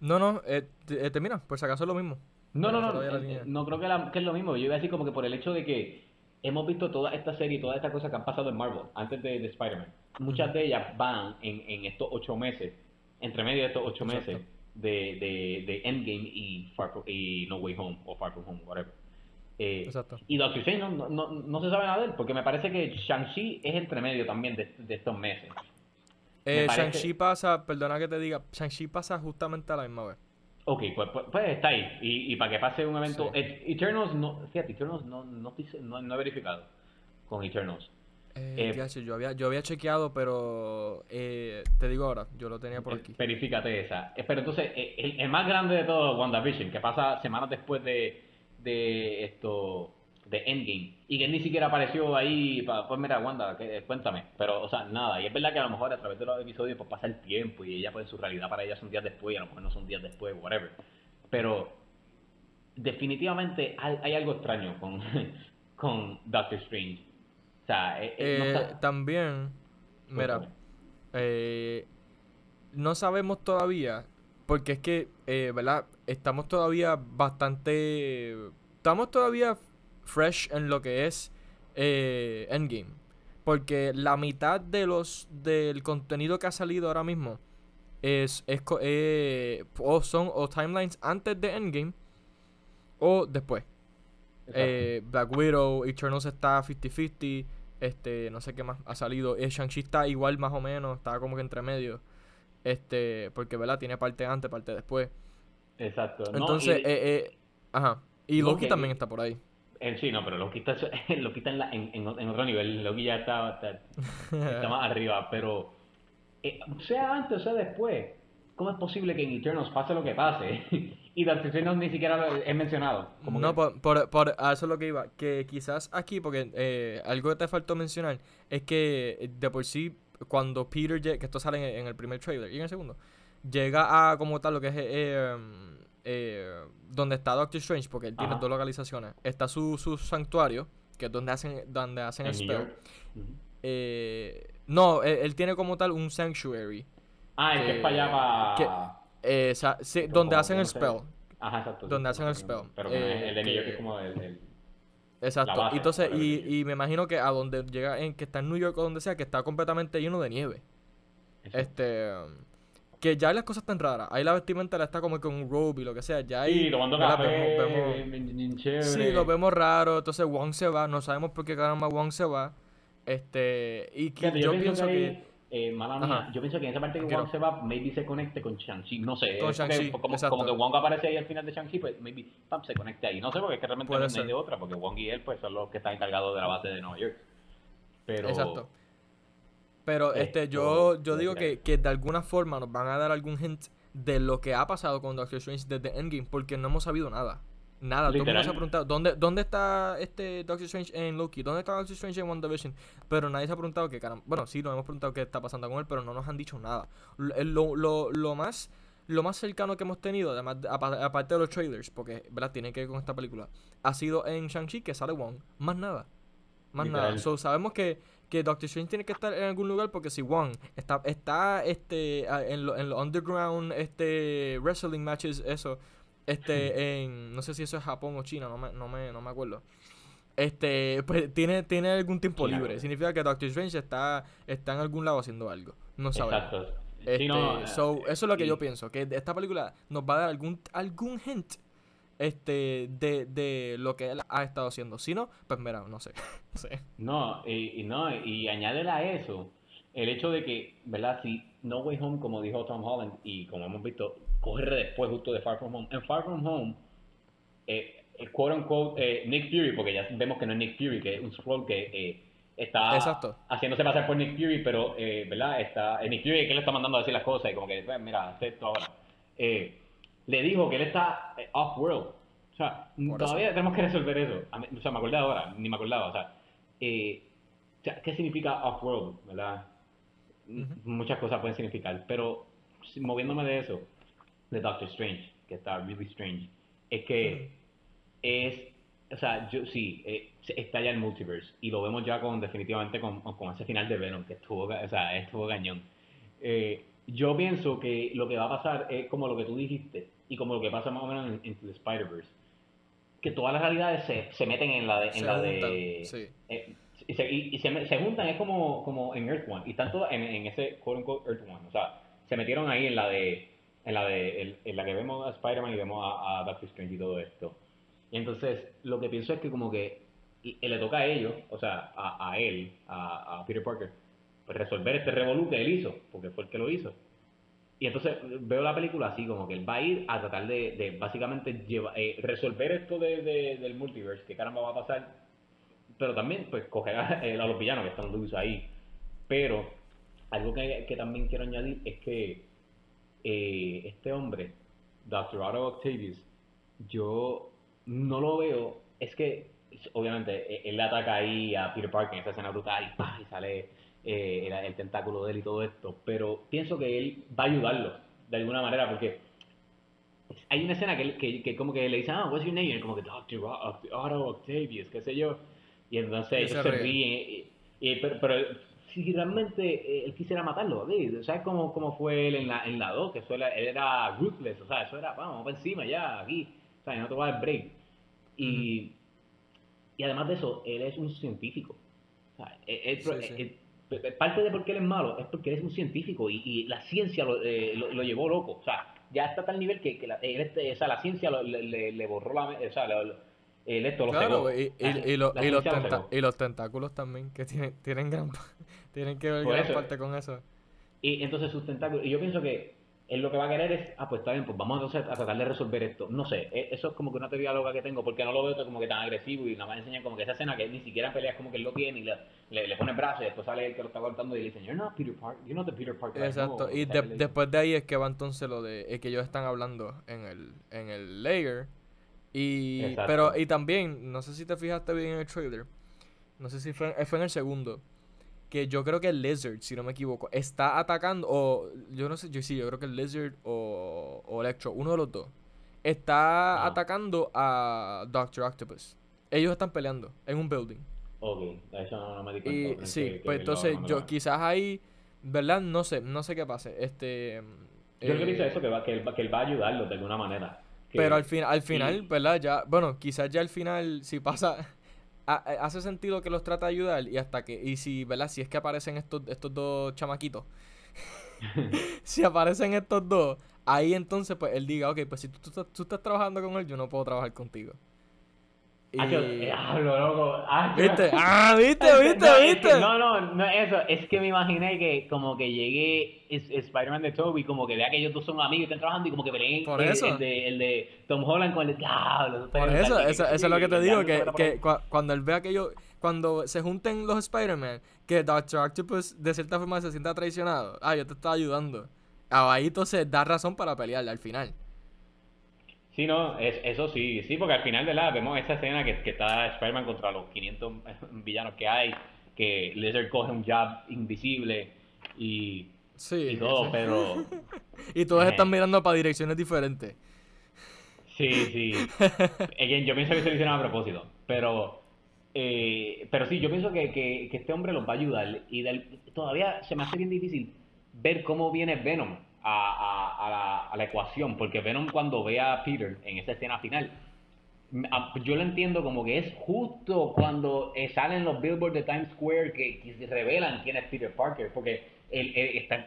Speaker 2: No, no, eh, eh, termina, por si acaso es lo mismo.
Speaker 3: No, no, no, eh, no creo que, que, es lo mismo, yo iba a decir como que por el hecho de que hemos visto toda esta serie, todas estas cosas que han pasado en Marvel antes de, de Spider-Man, muchas de ellas van en, en estos ocho meses, entre medio de estos ocho meses de, de, de Endgame y, Far y No Way Home o Far From Home, whatever. Eh, Exacto. Y Doctor Strange no, no, no, se sabe nada de él, porque me parece que Shang-Chi es entre medio también de, de estos meses.
Speaker 2: Eh, Shang-Chi pasa, perdona que te diga, Shang-Chi pasa justamente a la misma vez.
Speaker 3: Ok, pues, pues, pues está ahí. Y, y, para que pase un evento. Eternals, no, fíjate, Eternals no, no, no, no he verificado con Eternals.
Speaker 2: Eh, eh yo, había, yo había chequeado, pero eh, te digo ahora, yo lo tenía por aquí.
Speaker 3: Verifícate esa. Eh, pero entonces, el, más grande de todo, WandaVision, que pasa semanas después de, de esto de Endgame. Y que ni siquiera apareció ahí para pues mira Wanda cuéntame. Pero o sea nada. Y es verdad que a lo mejor a través de los episodios pues pasa el tiempo y ella pues su realidad para ella son días después y a lo mejor no son días después whatever. Pero definitivamente hay, hay algo extraño con con Doctor Strange.
Speaker 2: Eh, eh, también, mira, Eh, no sabemos todavía, porque es que, eh, ¿verdad? Estamos todavía bastante... Estamos todavía fresh en lo que es eh, Endgame. Porque la mitad de los del contenido que ha salido ahora mismo es, es eh, o son o timelines antes de Endgame o después. Eh, Black Widow, Eternals está 50-50. Este, no sé qué más ha salido. Eh, Shang-Chi está igual más o menos, está como que entre medio. Este, porque, ¿verdad? Tiene parte antes, parte después.
Speaker 3: Exacto.
Speaker 2: Entonces, y, eh, eh, ajá. Y Loki también está por ahí.
Speaker 3: Eh, sí, no, pero Loki está, Loki está en, en, en, otro nivel. Loki ya está, está, más arriba. Pero, eh, sea antes o sea después, ¿cómo es posible que en Eternals pase lo que pase? y Doctor Strange ni siquiera lo he mencionado.
Speaker 2: no, por, por, por, a eso es lo que iba. Que quizás aquí, porque eh, algo que te faltó mencionar, es que de por sí, cuando Peter, que esto sale en, el primer trailer y en el segundo, llega a como tal lo que es... Eh, eh, donde está Doctor Strange, porque él tiene dos localizaciones. Está su, su santuario, que es donde hacen, donde hacen el spell. eh, no, él, tiene como tal un sanctuary.
Speaker 3: Ah, es que es para allá para...
Speaker 2: Eh, sí, donde hacen el spell.
Speaker 3: Ajá, exacto.
Speaker 2: Donde hacen el spell.
Speaker 3: Pero eh, el de New York es como el...
Speaker 2: Exacto. Entonces, y, y, me imagino que a donde llega, en que está en New York o donde sea, que está completamente lleno de nieve. Este que ya las cosas están raras. Ahí la vestimenta la está como con un robe y lo que sea. Ya ahí.
Speaker 3: Sí, tomando café,
Speaker 2: vemos, Sí, lo vemos raro. Entonces Wong se va. No sabemos por qué caramba Wong se va. Este. Y que yo, pienso que.
Speaker 3: eh, mala mía, yo pienso que en esa parte que Wong se va, maybe se conecte con Shang-Chi. No sé. Con Shang-Chi. Como, como, que Wong aparece ahí al final de Shang-Chi, pues maybe pam, se conecte ahí. No sé porque es que realmente no hay de otra. Porque Wong y él, pues son los que están encargados de la base de Nueva York. Pero.
Speaker 2: Exacto. Pero este, yo, yo digo que, que, de alguna forma nos van a dar algún hint de lo que ha pasado con Doctor Strange desde Endgame, porque no hemos sabido nada. Nada, todo el mundo se ha preguntado, ¿dónde, ¿dónde está este Doctor Strange en Loki? ¿Dónde está Doctor Strange en WandaVision? Pero nadie se ha preguntado que, caramba, bueno, sí, nos hemos preguntado qué está pasando con él, pero no nos han dicho nada. Lo, lo, lo más lo más cercano que hemos tenido, además aparte de los trailers, porque ¿verdad? tiene que ver con esta película, ha sido en Shang-Chi que sale Wong. Más nada. Más nada. So, sabemos que, que Doctor Strange tiene que estar en algún lugar porque si Wong está, está este, en los en underground este, wrestling matches, eso, este, en, no sé si eso es Japón o China, no me, no me, no me acuerdo. Este, pues tiene, tiene algún tiempo libre. Significa que Doctor Strange está, está en algún lado haciendo algo. No sabemos. Exacto. Este, so, eso es lo que yo pienso, que esta película nos va a dar algún, algún hint este de, de lo que él ha estado haciendo. Si no, pues mira, no sé.
Speaker 3: no, y, no, y añádele a eso el hecho de que, ¿verdad? Si No Way Home, como dijo Tom Holland, y como hemos visto, corre después justo de Far From Home. En Far From Home, eh, eh quote unquote, eh, Nick Fury, porque ya vemos que no es Nick Fury, que es un scroll que eh, está haciéndose pasar por Nick Fury, pero, ¿verdad? Está, Nick Fury que le está mandando a decir las cosas y como que, mira, haz esto ahora. Eh, le dijo que él está eh, off-world. O sea, todavía tenemos que resolver eso. O sea, me acordé ahora, ni me acordaba. O sea, eh, ¿qué significa off-world? ¿Verdad? Muchas cosas pueden significar, pero moviéndome de eso, de Doctor Strange, que está really strange, es que es, o sea, yo sí, eh, está ya el multiverse y lo vemos ya con definitivamente con, con ese final de Venom, que estuvo, o sea, estuvo cañón. Eh, yo pienso que lo que va a pasar es como lo que tú dijiste y como lo que pasa más o menos en, en Spider-Verse. Que todas las realidades se, se meten en la de... En la de eh, y, se, y, se, se, juntan, es como, como en Earth One. Y están todos en, en ese quote unquote Earth One. O sea, se metieron ahí en la de... En la, de, en, la que vemos a Spider-Man y vemos a, a Doctor Strange y todo esto. Y entonces, lo que pienso es que como que le toca a ellos, o sea, a, a él, a, a Peter Parker, pues, resolver este revolú que él hizo, porque fue el que lo hizo. Y entonces veo la película así, como que él va a ir a tratar de, de básicamente eh, resolver esto de, del multiverse, que caramba va a pasar, pero también pues coger a, eh, los villanos que están luz ahí. Pero algo que, que, también quiero añadir es que eh, este hombre, Dr. Otto Octavius, yo no lo veo, es que obviamente e, él le ataca ahí a Peter Parker en esta escena brutal y sale eh, el, tentáculo de él y todo esto, pero pienso que él va a ayudarlo de alguna manera porque hay una escena que, que, que como que le dice, ah, what's your name? Y él como que, Doctor Otto Octavius, qué sé yo. Y entonces ellos se ríen, y, pero, si realmente eh, él quisiera matarlo, ¿sabes cómo, cómo fue él en la, en la 2? Que eso él era ruthless, o sea, eso era, vamos, vamos encima ya, aquí, o sea, no te voy a dar break. Y, y además de eso, él es un científico. O sea, él, parte de por qué él es malo es porque él es un científico y, y la ciencia lo, eh, lo, llevó loco. O sea, ya está a tal nivel que, que la, este, o sea, la ciencia le, le, borró la... O sea, el esto lo claro,
Speaker 2: y, y, los y, los tentáculos también, que tienen, tienen gran... tienen que ver gran parte con eso.
Speaker 3: Y entonces sus tentáculos... Y yo pienso que él lo que va a querer es, ah, pues está bien, pues vamos entonces a tratar de resolver esto. No sé, e, eso es como que una teoría loca que tengo, porque no lo veo como que tan agresivo y nada más enseñan como que esa escena que ni siquiera pelea como que él lo tiene y le, le, pone brazos y después sale el que lo está cortando y le dicen, you're not Peter Parker, you're not the Peter Parker.
Speaker 2: Exacto, y después de ahí es que va entonces lo de que ellos están hablando en el, en el layer. Y, pero, y también, no sé si te fijaste bien en el trailer, no sé si fue, fue en el segundo que yo creo que el Lizard, si no me equivoco, está atacando, o yo no sé, yo sí, yo creo que el Lizard o, o Electro, uno de los dos, está atacando a Doctor Octopus. Ellos están peleando en un building.
Speaker 3: Ok, eso no, me di cuenta.
Speaker 2: Y, sí, pues entonces yo quizás ahí, ¿verdad? No sé, no sé qué pase. Este,
Speaker 3: yo creo que dice eh, eso, que, va, que, él, que él va a ayudarlo de alguna manera.
Speaker 2: pero al, fin, al final, ¿verdad? Ya, bueno, quizás ya al final, si pasa hace sentido que los trata de ayudar y hasta que, y si, ¿verdad? Si es que aparecen estos, estos dos chamaquitos, si aparecen estos dos, ahí entonces pues él diga, ok, pues si tú, tú, estás trabajando con él, yo no puedo trabajar contigo.
Speaker 3: Y... diablo, loco.
Speaker 2: ¿Viste? Ah, ¿viste? ¿Viste? ¿Viste?
Speaker 3: no, no, no eso. Es que me imaginé que como que llegué Spider-Man de Toby, como que vea que ellos dos son amigos y están trabajando y como que peleen
Speaker 2: Por eso.
Speaker 3: El, de, el de Tom Holland con el diablo.
Speaker 2: Por eso, eso, eso es lo que te digo, que, que cuando él vea que ellos, cuando se junten los Spider-Man, que Doctor Octopus de cierta forma se sienta traicionado. Ah, yo te estaba ayudando. Ahí entonces da razón para pelearle al final.
Speaker 3: Sí, no, es, eso sí, sí, porque al final de la vemos esa escena que, que está Spider-Man contra los 500 villanos que hay, que Lizard coge un jab invisible y, y todo, pero...
Speaker 2: y todos están mirando para direcciones diferentes.
Speaker 3: Sí, sí. yo pienso que se lo hicieron a propósito, pero... Eh, pero sí, yo pienso que, que, este hombre los va a ayudar y todavía se me hace bien difícil ver cómo viene Venom a, la, ecuación, porque Venom cuando ve a Peter en esa escena final, yo lo entiendo como que es justo cuando eh, salen los billboards de Times Square que, se revelan quién es Peter Parker, porque el,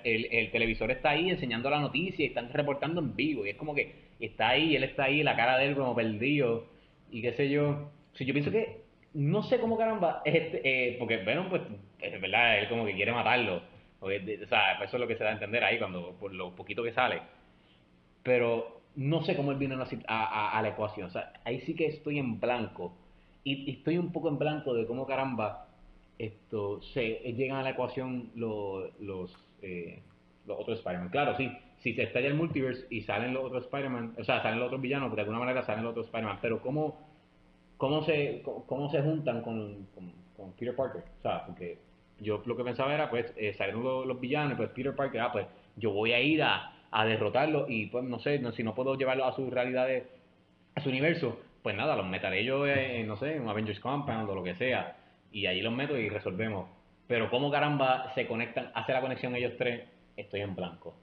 Speaker 3: el, televisor está ahí enseñando la noticia y están reportando en vivo, y es como que está ahí, él está ahí, la cara de él como perdido, y qué sé yo. Si yo pienso que, no sé cómo caramba, este, eh, porque Venom, pues, es verdad, él como que quiere matarlo o sea, eso es lo que se da a entender ahí cuando por lo poquito que sale. Pero no sé cómo él viene a, a, la ecuación. O sea, ahí sí que estoy en blanco. Y, estoy un poco en blanco de cómo caramba esto se llegan a la ecuación los, los, eh, los otros Spider-Man. Claro, sí, si se estalla el multiverse y salen los otros Spider-Man, o sea, salen los otros villanos, pues de alguna manera salen los otros Spider-Man. Pero cómo, cómo, se, cómo, se juntan con, con, con Peter Parker. O sea, porque yo lo que pensaba era, pues, eh, saliendo los, villanos, pues Peter Parker, ah, pues yo voy a ir a, a derrotarlo y pues no sé, no, si no puedo llevarlo a su realidad, a su universo, pues nada, los meteré yo, en, no sé, en Avengers Compound o lo que sea, y ahí los meto y resolvemos. Pero cómo caramba se conectan, hace la conexión ellos tres, estoy en blanco.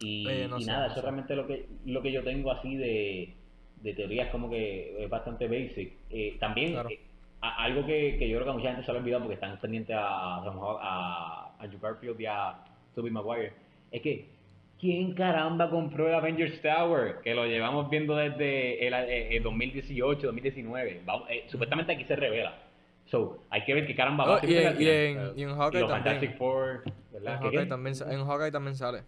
Speaker 3: Y, nada, eso es realmente lo que, lo que yo tengo así de, de teorías como que es bastante basic. Eh, también... Eh, algo que, que, yo creo que mucha gente se lo ha olvidado porque están pendientes a, a, a Garfield y a Tobey Maguire, es que ¿quién caramba compró el Avengers Tower? Que lo llevamos viendo desde el, 2018, 2019. Eh, supuestamente aquí se revela. So, hay que ver qué caramba va
Speaker 2: a oh, y, en, y, en, y en Hawkeye también. Four, ¿verdad? En Hawkeye, también, en Hawkeye también sale.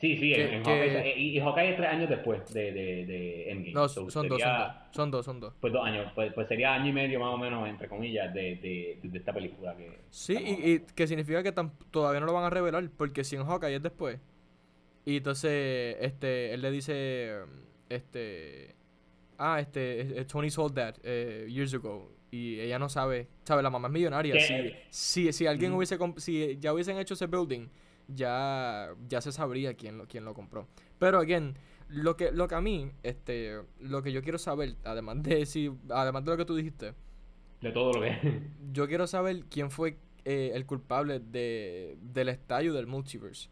Speaker 3: Sí, sí, en, Hawkeye, y, Hawkeye es tres años después de, de, de Endgame.
Speaker 2: No, son, dos, son dos, son dos, son dos.
Speaker 3: Pues dos años, pues, pues, sería año y medio más o menos, entre comillas, de, de, de esta película. que
Speaker 2: Sí, y, y, que significa que todavía no lo van a revelar, porque si en Hawkeye es después. Y entonces, este, él le dice, este, ah, este, Tony sold that eh, years ago. Y ella no sabe, sabe, la mamá es millonaria. Si, si, si, alguien hubiese, si ya hubiesen hecho ese building ya, ya se sabría quién lo, quién lo compró. Pero, again, lo que, lo que a mí, este, lo que yo quiero saber, además de si, además de lo que tú dijiste.
Speaker 3: De todo lo que
Speaker 2: Yo quiero saber quién fue eh, el culpable de, del estallo del multiverse.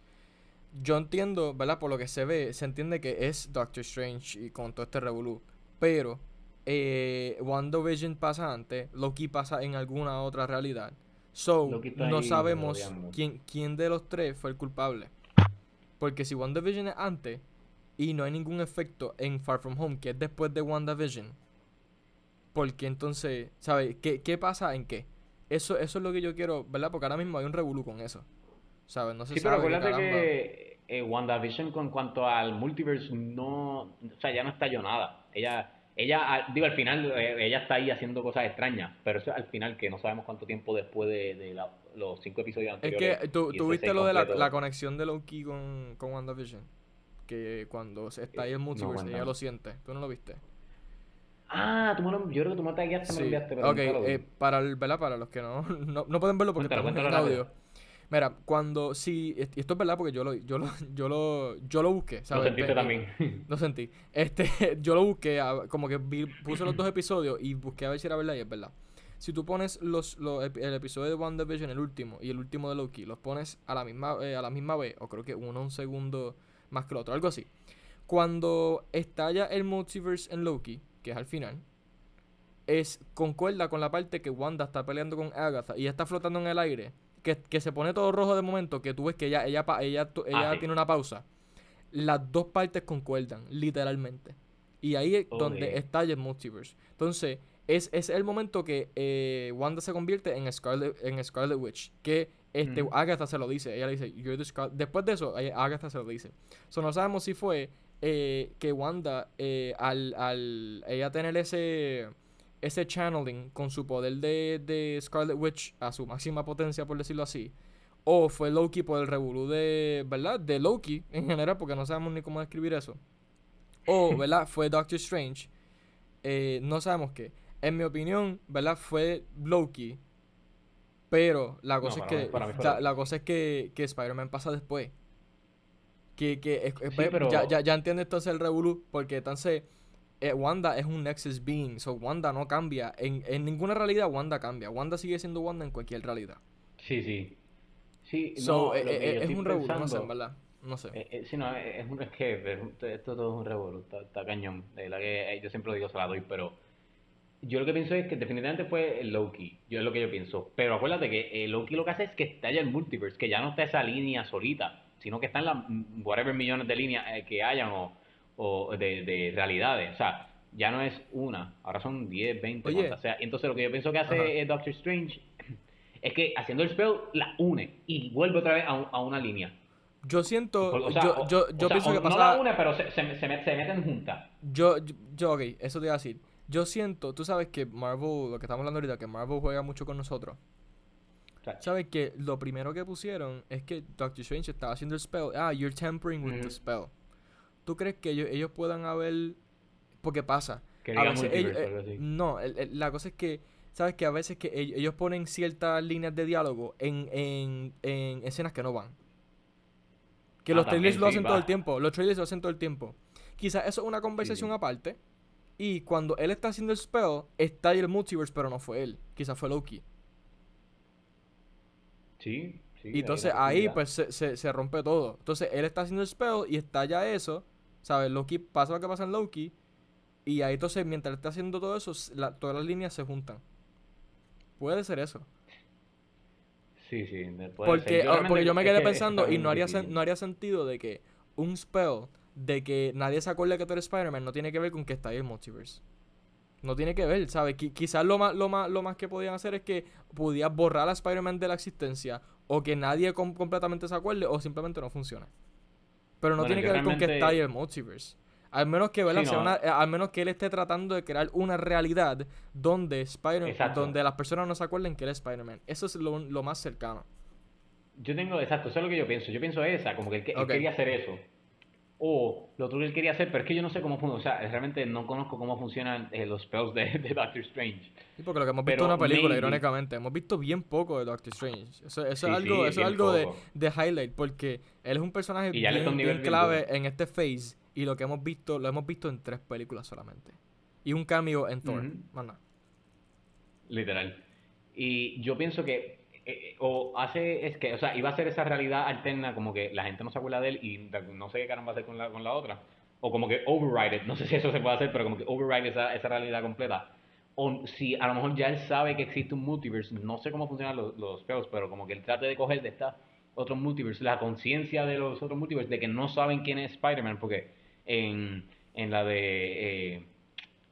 Speaker 2: Yo entiendo, ¿verdad? Por lo que se ve, se entiende que es Doctor Strange y con todo este revolú. Pero eh, WandaVision pasa antes, Loki pasa en alguna otra realidad. So, no sabemos quién, quién de los tres fue el culpable. Porque si WandaVision es antes y no hay ningún efecto en Far From Home, que es después de WandaVision, porque entonces, ¿sabes? ¿Qué, ¿Qué pasa en qué? Eso, eso es lo que yo quiero, ¿verdad? Porque ahora mismo hay un revolú con eso. ¿Sabes? No se
Speaker 3: sí, pero acuérdate que eh, WandaVision con cuanto al multiverse no, o sea, ya no estalló nada. Ella, ella, digo, al final, eh, ella está ahí haciendo cosas extrañas, pero eso al final que no sabemos cuánto tiempo después de, los cinco episodios
Speaker 2: anteriores. Es que tú, viste lo de la, conexión de Loki con, con WandaVision. Que cuando está ahí el multiverse, ella lo siente. ¿Tú no lo viste?
Speaker 3: Ah, tú me lo, yo creo que tú me tagueaste, me lo enviaste.
Speaker 2: Pero ok, eh, para, el, ¿verdad? para los que no, no, no pueden verlo porque estamos en audio. Mira, cuando sí, y esto es verdad porque yo lo, yo lo, yo lo, yo lo busqué,
Speaker 3: ¿sabes? Lo sentiste también.
Speaker 2: Lo sentí. Este, yo lo busqué, como que puse los dos episodios y busqué a ver si era verdad y es verdad. Si tú pones los, los el episodio de WandaVision, el último, y el último de Loki, los pones a la misma, eh, a la misma vez, o creo que uno un segundo más que el otro, algo así. Cuando estalla el multiverse en Loki, que es al final, es concuerda con la parte que Wanda está peleando con Agatha y está flotando en el aire que, se pone todo rojo de momento, que tú ves que ella, ella, ella, ella ah, tiene una pausa, las dos partes concuerdan, literalmente. Y ahí es donde está el multiverse. Entonces, es, es el momento que eh, Wanda se convierte en Scarlet, en Scarlet Witch. Que este, Agatha se lo dice. Ella le dice, You're the Scarlet. Después de eso, Agatha se lo dice. So, no sabemos si fue eh, que Wanda, eh, al, al ella tener ese ese channeling con su poder de, de Scarlet Witch a su máxima potencia, por decirlo así. O fue Loki por el revolú de, ¿verdad? De Loki en general, porque no sabemos ni cómo describir eso. O, ¿verdad? fue Doctor Strange. Eh, no sabemos qué. En mi opinión, ¿verdad? Fue Loki. Pero la cosa es que. la, cosa es que, que Spider-Man pasa después. Que, que ya, ya, ya entiende entonces el revolú. Porque entonces eh, Wanda es un Nexus Being, so Wanda no cambia. En, en, ninguna realidad Wanda cambia. Wanda sigue siendo Wanda en cualquier realidad.
Speaker 3: Sí, sí. Sí,
Speaker 2: so, eh, eh, es un revuelo, no sé, en verdad. No sé.
Speaker 3: Eh, sí, no, es, un, es que esto todo es un revuelo, está, cañón. De la que yo siempre lo digo, se la doy, pero yo lo que pienso es que definitivamente fue el Loki. Yo es lo que yo pienso. Pero acuérdate que Loki lo que hace es que estalla el multiverse, que ya no está esa línea solita, sino que están las whatever millones de líneas que hayan o o de, de realidades. O sea, ya no es una, ahora son 10, 20, o sea. Entonces lo que yo pienso que hace Doctor Strange es que haciendo el spell la une y vuelve otra vez a, a una línea.
Speaker 2: Yo siento, yo, yo, yo pienso que
Speaker 3: pasa... No la une, pero se, se, se, meten juntas.
Speaker 2: Yo, yo, ok, eso te iba a decir. Yo siento, tú sabes que Marvel, lo que estamos hablando ahorita, que Marvel juega mucho con nosotros. ¿Sabes que Lo primero que pusieron es que Doctor Strange estaba haciendo el spell. Ah, you're tampering with the spell. ¿Tú crees que ellos, ellos puedan haber... Porque pasa. A veces eh, no, la cosa es que, ¿sabes? Que a veces que ellos, ponen ciertas líneas de diálogo en, en, en escenas que no van. Que ah, los trailers lo hacen todo el tiempo. Los trailers lo hacen todo el tiempo. Quizás eso es una conversación aparte. Y cuando él está haciendo el spell, está ahí el multiverse, pero no fue él. Quizás fue Loki.
Speaker 3: Sí, sí.
Speaker 2: Y entonces ahí, pues se, se, se, rompe todo. Entonces él está haciendo el spell y está ya eso. ¿Sabes? Loki pasa lo que pasa en Loki. Y ahí entonces, mientras está haciendo todo eso, todas las líneas se juntan. Puede ser eso.
Speaker 3: Sí, sí,
Speaker 2: puede porque, Yo, porque yo me quedé pensando y no haría, no haría sentido de que un spell de que nadie se acuerde que tú eres Spider-Man no tiene que ver con que está ahí el multiverse. No tiene que ver, ¿sabes? quizás lo más, lo, más, lo más que podían hacer es que podías borrar a Spider-Man de la existencia o que nadie completamente se acuerde o simplemente no funciona. Pero no tiene que ver con que está ahí el multiverse. Al menos que, eh, al menos que él esté tratando de crear una realidad donde Spider donde las personas no se acuerden que él es Spider-Man. Eso es lo, más cercano.
Speaker 3: Yo tengo, exacto, eso es lo que yo pienso. Yo pienso esa, como que él, quería hacer eso. O lo otro que él quería hacer, pero es que yo no sé cómo funciona. O sea, realmente no conozco cómo funcionan eh, los spells de, Doctor Strange.
Speaker 2: Sí, porque lo que hemos visto en una película, irónicamente. Hemos visto bien poco de Doctor Strange. Eso, eso es algo, eso es algo de, de, highlight, porque él es un personaje bien, clave en este phase. Y lo que hemos visto, lo hemos visto en tres películas solamente. Y un cambio en Thor.
Speaker 3: Literal. Y yo pienso que eh, o hace, es que, o sea, iba a ser esa realidad alterna, como que la gente no se acuerda de él y no sé qué caramba hacer con la, con la otra. O como que override no sé si eso se puede hacer, pero como que override esa, esa realidad completa. O si a lo mejor ya él sabe que existe un multiverse, no sé cómo funcionan los, los spells, pero como que él trate de coger de esta otros multiverse, la conciencia de los otros multiverse, de que no saben quién es Spider-Man, porque en, en la de... Eh,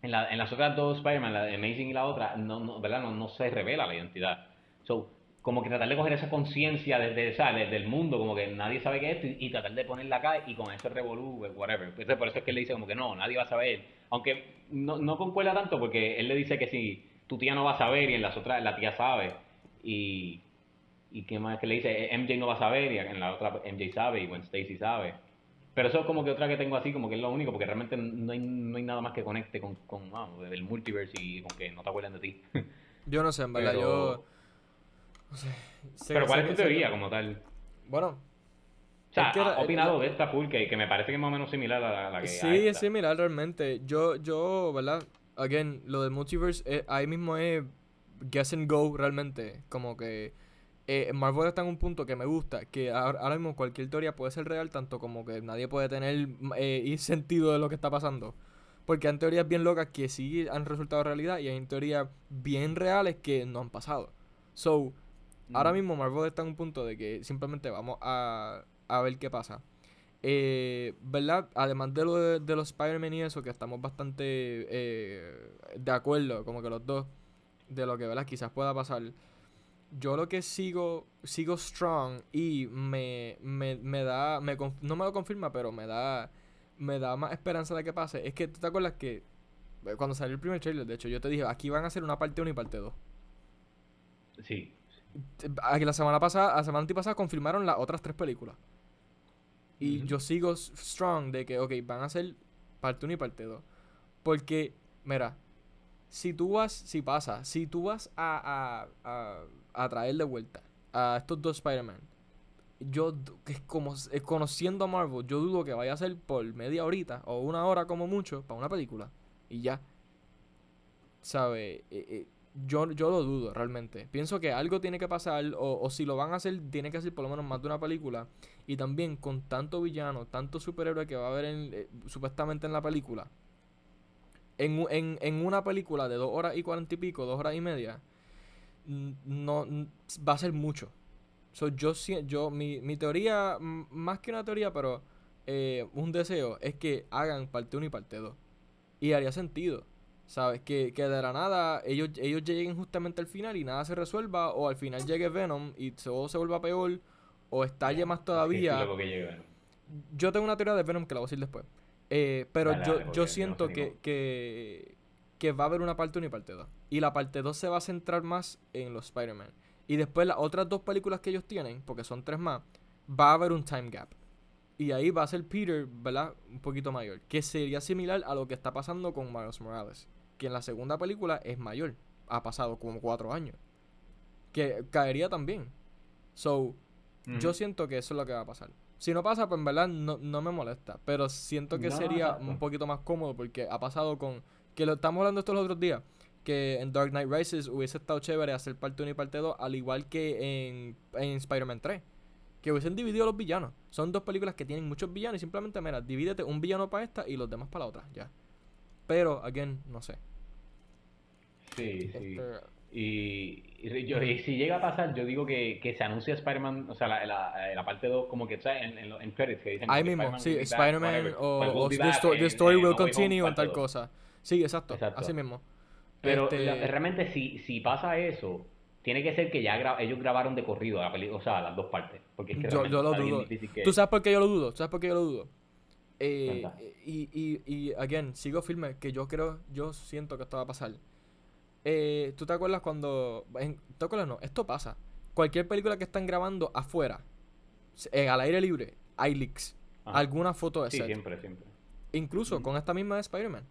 Speaker 3: en, la, en, las otras dos Spider-Man, la de Amazing y la otra, no, no, ¿verdad? No, no se revela la identidad. So, como que tratar de coger esa conciencia desde, desde, el mundo, como que nadie sabe qué es esto, y, tratar de ponerla acá y con eso revolú, pues, whatever. Entonces, por eso es que él le dice como que no, nadie va a saber. Aunque no, no concuerda tanto porque él le dice que si tu tía no va a saber y en las otras la tía sabe. Y, y qué más que le dice, MJ no va a saber y en la otra MJ sabe y Gwen Stacy sabe. Pero eso es como que otra que tengo así, como que es lo único, porque realmente no hay, no hay nada más que conecte con, con el multiverse y con que no te acuerdan de ti.
Speaker 2: Yo no sé, en verdad, yo
Speaker 3: pero ¿cuál es tu teoría como tal?
Speaker 2: Bueno.
Speaker 3: O sea, ha opinado de esta full que, que, me parece que es más o menos similar a la, que
Speaker 2: Sí, es similar realmente. Yo, yo, ¿verdad? Again, lo del multiverse, eh, ahí mismo es guess and go realmente. Como que eh, Marvel está en un punto que me gusta, que ahora, mismo cualquier teoría puede ser real, tanto como que nadie puede tener eh, sentido de lo que está pasando. Porque hay teorías bien locas que sí han resultado realidad y hay teorías bien reales que no han pasado. So, Ahora mismo Marvel está en un punto de que simplemente vamos a, a ver qué pasa. Eh, ¿Verdad? Además de, lo de, los Spider-Man y eso, que estamos bastante eh, de acuerdo, como que los dos, de lo que ¿verdad? quizás pueda pasar. Yo lo que sigo, sigo strong y me, me, me da, me, no me lo confirma, pero me da, me da más esperanza de que pase. Es que tú te acuerdas que eh, cuando salió el primer trailer, de hecho, yo te dije, aquí van a hacer una parte 1 y parte 2.
Speaker 3: Sí.
Speaker 2: La semana pasada, la semana antipasada confirmaron las otras tres películas. Y yo sigo strong de que, ok, van a ser parte 1 y parte 2. Porque, mira, si tú vas, si pasa, si tú vas a, a, a, traer de vuelta a estos dos Spider-Man, yo, es como, conociendo a Marvel, yo dudo que vaya a ser por media horita o una hora como mucho para una película. Y ya. ¿Sabe? Eh, eh, yo, yo lo dudo realmente. Pienso que algo tiene que pasar, o, si lo van a hacer, tiene que ser por lo menos más de una película. Y también con tanto villano, tanto superhéroe que va a haber eh, supuestamente en la película. En, en, en, una película de dos horas y cuarenta y pico, dos horas y media, no va a ser mucho. So, yo, yo mi, mi teoría, más que una teoría, pero eh, un deseo, es que hagan parte 1 y parte 2. Y haría sentido. ¿Sabes? Que, que de la nada ellos, ellos lleguen justamente al final y nada se resuelva, o al final llegue Venom y todo se vuelva peor, o estalle más todavía. yo tengo una teoría de Venom que la voy a decir después. Eh, pero yo, yo siento que, que, que, va a haber una parte 1 y parte 2. Y la parte 2 se va a centrar más en los Spider-Man. Y después las otras dos películas que ellos tienen, porque son tres más, va a haber un time gap. Y ahí va a ser Peter, ¿verdad? Un poquito mayor. Que sería similar a lo que está pasando con Miles Morales que en la segunda película es mayor. Ha pasado como cuatro años. Que caería también. So, yo siento que eso es lo que va a pasar. Si no pasa, pues en verdad no, me molesta. Pero siento que sería un poquito más cómodo porque ha pasado con. Que lo estamos hablando estos los otros días. Que en Dark Knight Rises hubiese estado chévere hacer parte 1 y parte 2, al igual que en, en Spider-Man 3. Que hubiesen dividido los villanos. Son dos películas que tienen muchos villanos y simplemente, mira, divídete un villano para esta y los demás para la otra. Ya. Pero, again, no sé.
Speaker 3: Sí, sí. Este, y, yo, si llega a pasar, yo digo que, que se anuncia Spider-Man, o sea, la, la, la parte 2, como que está en, en, en, credits que dicen.
Speaker 2: Ahí mismo, sí, Spider-Man o, the, story, will continue o tal cosa. Sí, exacto, así mismo.
Speaker 3: Pero este realmente, si, si pasa eso, tiene que ser que ya ellos grabaron de corrido la o sea, las dos partes. Porque es que
Speaker 2: yo, yo lo dudo. ¿Tú sabes por qué yo lo dudo? ¿Tú sabes por qué yo lo dudo? Eh, y, y, y, again, sigo firme que yo creo, yo siento que esto va a pasar. Eh, ¿Tú te acuerdas cuando... ¿Te acuerdas? No, esto pasa. Cualquier película que están grabando afuera, eh, al aire libre, hay leaks. Alguna foto de
Speaker 3: sí, siempre, siempre.
Speaker 2: Incluso con esta misma de Spider-Man.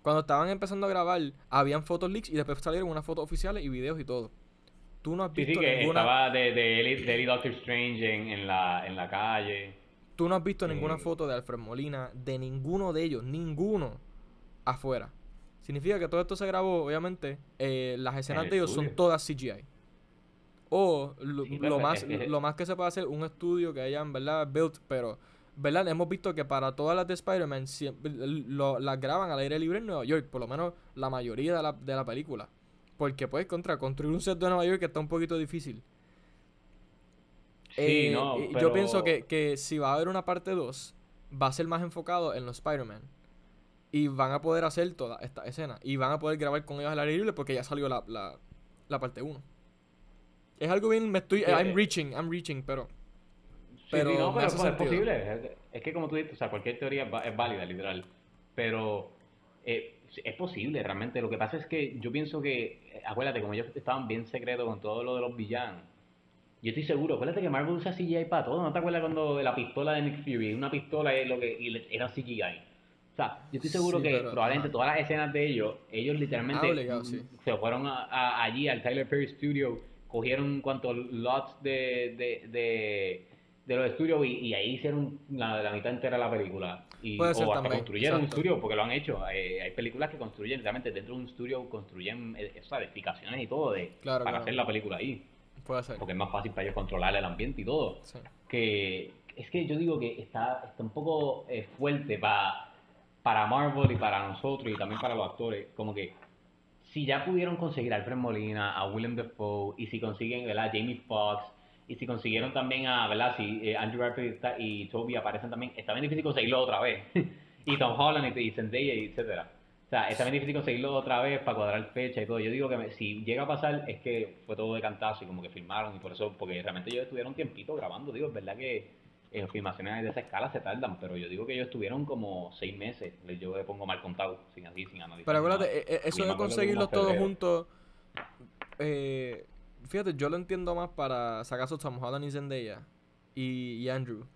Speaker 2: Cuando estaban empezando a grabar, habían fotos leaks y después salieron unas fotos oficiales y videos y todo. Tú no has visto
Speaker 3: sí, sí, que estaba de, de, Doctor Strange en, en, la, en la calle.
Speaker 2: Tú no has visto ninguna foto de Alfred Molina, de ninguno de ellos, ninguno afuera. Significa que todo esto se grabó, obviamente, eh, las escenas de ellos son todas CGI. O lo, más, lo más que se puede hacer, un estudio que hayan, ¿verdad? Built, pero, ¿verdad? Hemos visto que para todas las de Spider-Man las graban al aire libre en Nueva York, por lo menos la mayoría de la, de la película. Porque, pues, contra construir un set de Nueva York que está un poquito difícil. Sí, eh, no, Yo pienso que, que si va a haber una parte 2, va a ser más enfocado en los Spider-Man. Y van a poder hacer toda esta escena. Y van a poder grabar con ellos al aire libre porque ya salió la, la, la parte 1. Es algo bien, me estoy, I'm reaching, I'm reaching, pero...
Speaker 3: pero, sí, no, pero es posible. Es que como tú dices, o sea, cualquier teoría es válida, literal. Pero eh, es posible, realmente. Lo que pasa es que yo pienso que, eh, acuérdate, como ellos estaban bien secretos con todo lo de los villanos, yo estoy seguro, acuérdate que Marvel usa CGI para todo. ¿No te acuerdas cuando la pistola de Nick Fury, una pistola es lo que era CGI? O sea, yo estoy seguro que probablemente todas las escenas de ellos, ellos literalmente se fueron allí al Tyler Perry Studio cogieron cuantos lots de, de, de, de los estudios y, ahí hicieron la, la, mitad entera de la película. Y, o hasta construyeron un estudio, porque lo han hecho. hay películas que construyen, realmente dentro de un estudio construyen eh, edificaciones y todo de, para hacer la película ahí.
Speaker 2: Puede ser.
Speaker 3: Porque es más fácil para ellos controlar el ambiente y todo. Que es que yo digo que está, está un poco eh, fuerte para, para Marvel y para nosotros y también para los actores. Como que si ya pudieron conseguir a Alfred Molina, a Willem Dafoe, y si consiguen, ¿verdad? Jamie Foxx, y si consiguieron también a, ¿verdad? Si eh, Andrew Garfield y Toby aparecen también, está bien difícil conseguirlo otra vez. y Tom Holland y, Zendaya, etcétera. O sea, está bien difícil conseguirlo otra vez para cuadrar fecha y todo. Yo digo que si llega a pasar es que fue todo de cantazo y como que filmaron y por eso, porque realmente ellos estuvieron tiempito grabando, digo, es verdad que en filmaciones de esa escala se tardan, pero yo digo que ellos estuvieron como seis meses. Yo le pongo mal contado, sin así, sin analizar.
Speaker 2: Pero acuérdate, eh, eh, eso de conseguirlos todos juntos. Eh, fíjate, yo lo entiendo más para sacar a Tom Holland y Zendaya y, y Andrew.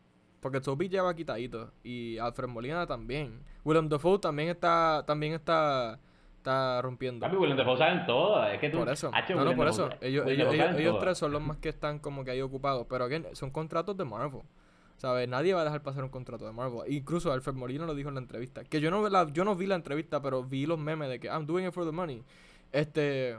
Speaker 2: Porque Toby lleva quitadito. Y Alfred Molina también. Willem Dafoe también está. También está. Está rompiendo.
Speaker 3: Willem Dafoe saben todo. Es que tú,
Speaker 2: por eso. no, no, por eso. Ellos, ellos, ellos, tres son los más que están como que ahí ocupados. Pero again, son contratos de Marvel. ¿Sabes? Nadie va a dejar pasar un contrato de Marvel. Incluso Alfred Molina lo dijo en la entrevista. Que yo no, la, yo no vi la entrevista, pero vi los memes de que I'm doing it for the money. Este.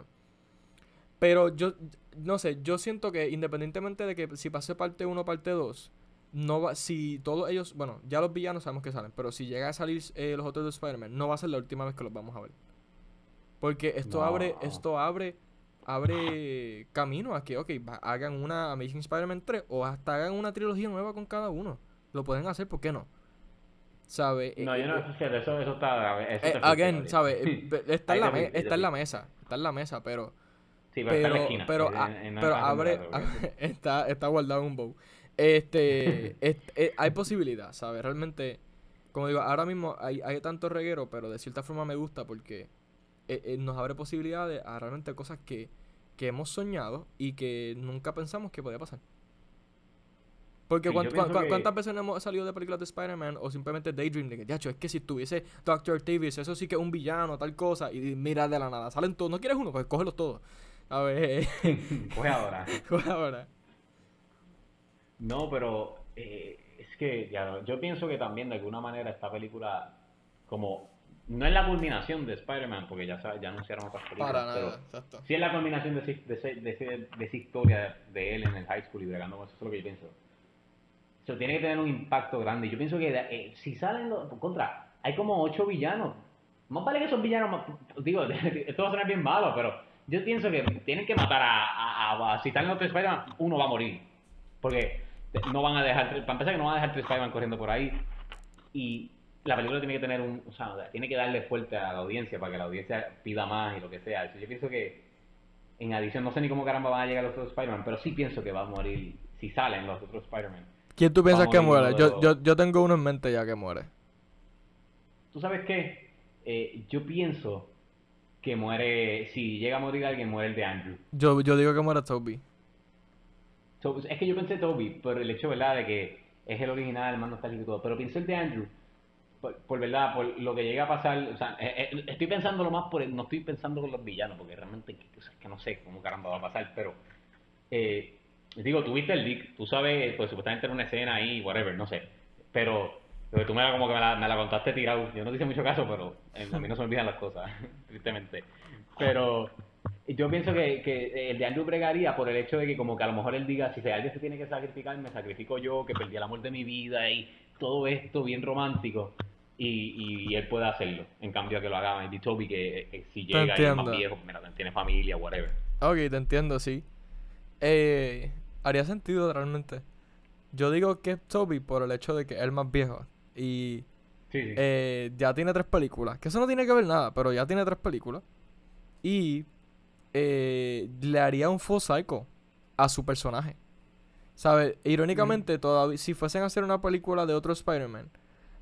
Speaker 2: Pero yo, no sé, yo siento que independientemente de que si pase parte 1 o parte 2, no va, si todos ellos, bueno, ya los villanos sabemos que salen, pero si llega a salir eh, los otros de Spider-Man, no va a ser la última vez que los vamos a ver. Porque esto abre, esto abre abre camino a que, ok, hagan una Amazing Spider-Man 3 o hasta hagan una trilogía nueva con cada uno. Lo pueden hacer, ¿por qué no? ¿Sabe?
Speaker 3: No, yo no, sé, eh, eso, eso está... Eso
Speaker 2: eh, again, ¿sabe? Está, en la está en la mesa, está en la mesa, pero...
Speaker 3: Sí, pero, está en la esquina,
Speaker 2: pero, pero abre, está, está guardado en un bow. Este, eh, hay posibilidad, ¿sabes? Realmente, como digo, ahora mismo hay, hay tanto reguero, pero de cierta forma me gusta porque eh, eh, nos abre posibilidades a realmente cosas que, que hemos soñado y que nunca pensamos que podía pasar. Porque ¿cuántas veces no hemos salido de películas de Spider-Man o simplemente Daydream de que, es que si tuviese Doctor Octavius, eso sí que es un villano, tal cosa, y mira de la nada, salen todos, ¿no quieres uno? Pues cógelos todos. A ver.
Speaker 3: Coge ahora.
Speaker 2: Coge ahora.
Speaker 3: No, pero eh, es que ya, yo pienso que también de alguna manera esta película, como no es la culminación de Spider-Man, porque ya, ya anunciaron otras películas. Para nada, exacto. Sí es la culminación de, de, esa historia de él en el high school y bregando con eso, es lo que yo pienso. Eso tiene que tener un impacto grande. Yo pienso que eh, si salen los. Contra, hay como ocho villanos. Más vale que esos villanos. Digo, esto va a sonar bien malo, pero yo pienso que tienen que matar a. a, si salen los tres Spider-Man, uno va a morir. Porque no van a dejar. Para empezar, que no van a dejar tres Spider-Man corriendo por ahí. Y la película tiene que tener un, o sea, tiene que darle fuerte a la audiencia para que la audiencia pida más y lo que sea. Yo pienso que, en adición, no sé ni cómo caramba van a llegar los otros Spider-Man, pero sí pienso que va a morir si salen los otros Spider-Man.
Speaker 2: ¿Quién tú piensas que muere? Yo, yo, yo tengo uno en mente ya que muere.
Speaker 3: ¿Tú sabes qué? Eh, yo pienso que muere, si llega a morir alguien, muere el de Andrew.
Speaker 2: Yo, yo digo que muere Toby.
Speaker 3: es que yo pensé Toby, por el hecho, ¿verdad?, de que es el original, el mando está y todo, pero pienso el de Andrew por, verdad, por lo que llega a pasar, o sea, eh, eh, estoy pensando lo más por, no estoy pensando con los villanos, porque realmente que no sé cómo caramba va a pasar, pero eh, digo, tuviste el leak, tú sabes, pues supuestamente era una escena ahí, whatever, no sé, pero tú me la, como que me la, contaste tirado, yo no te hice mucho caso, pero a mí no se me olvidan las cosas, tristemente, pero yo pienso que, que, el de Andrew bregaría por el hecho de que como que a lo mejor él diga, si alguien se tiene que sacrificar, me sacrifico yo, que perdí el amor de mi vida y todo esto bien romántico. Y, y él puede hacerlo. En cambio, que lo haga Andy Toby, que, si llega y es más viejo, mira, tiene familia, whatever.
Speaker 2: Ok, te entiendo, sí. Eh, haría sentido realmente. Yo digo que es Toby por el hecho de que él es más viejo. Y eh, ya tiene tres películas. Que eso no tiene que ver nada, pero ya tiene tres películas. Y eh, le haría un full cycle a su personaje. ¿Sabes? Irónicamente, todavía, si fuesen a hacer una película de otro Spider-Man,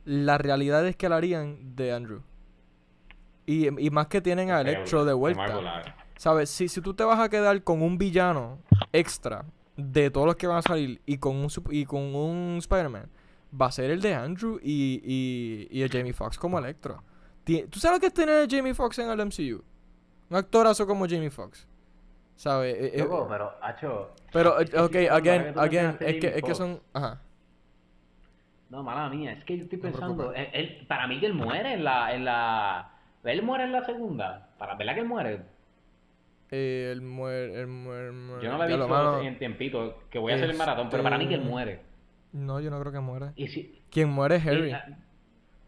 Speaker 2: la realidad es que la harían de Andrew. Y, más que tienen a Electro de vuelta. ¿Sabes? Si, si tú te vas a quedar con un villano extra de todos los que van a salir y con un, y con un Spider-Man, va a ser el de Andrew y, y, y el Jamie Foxx como Electro. ¿Tú sabes lo que es tener a Jamie Foxx en el MCU? Un actorazo como Jamie Foxx. ¿Sabes? Eh,
Speaker 3: eh, pero, Hacho.
Speaker 2: Pero, ok, again, again, es que, es que son. Ajá.
Speaker 3: No, mala mía, es que yo estoy pensando. él, para mí que él muere en la, en la. Él muere en la segunda. Para ¿Verdad que él muere?
Speaker 2: Eh, él muere, él muere,
Speaker 3: Yo no lo he visto en tiempito, que voy a hacer el maratón, pero para mí que él muere.
Speaker 2: No, yo no creo que muere. ¿Y si... Quien muere es Harry.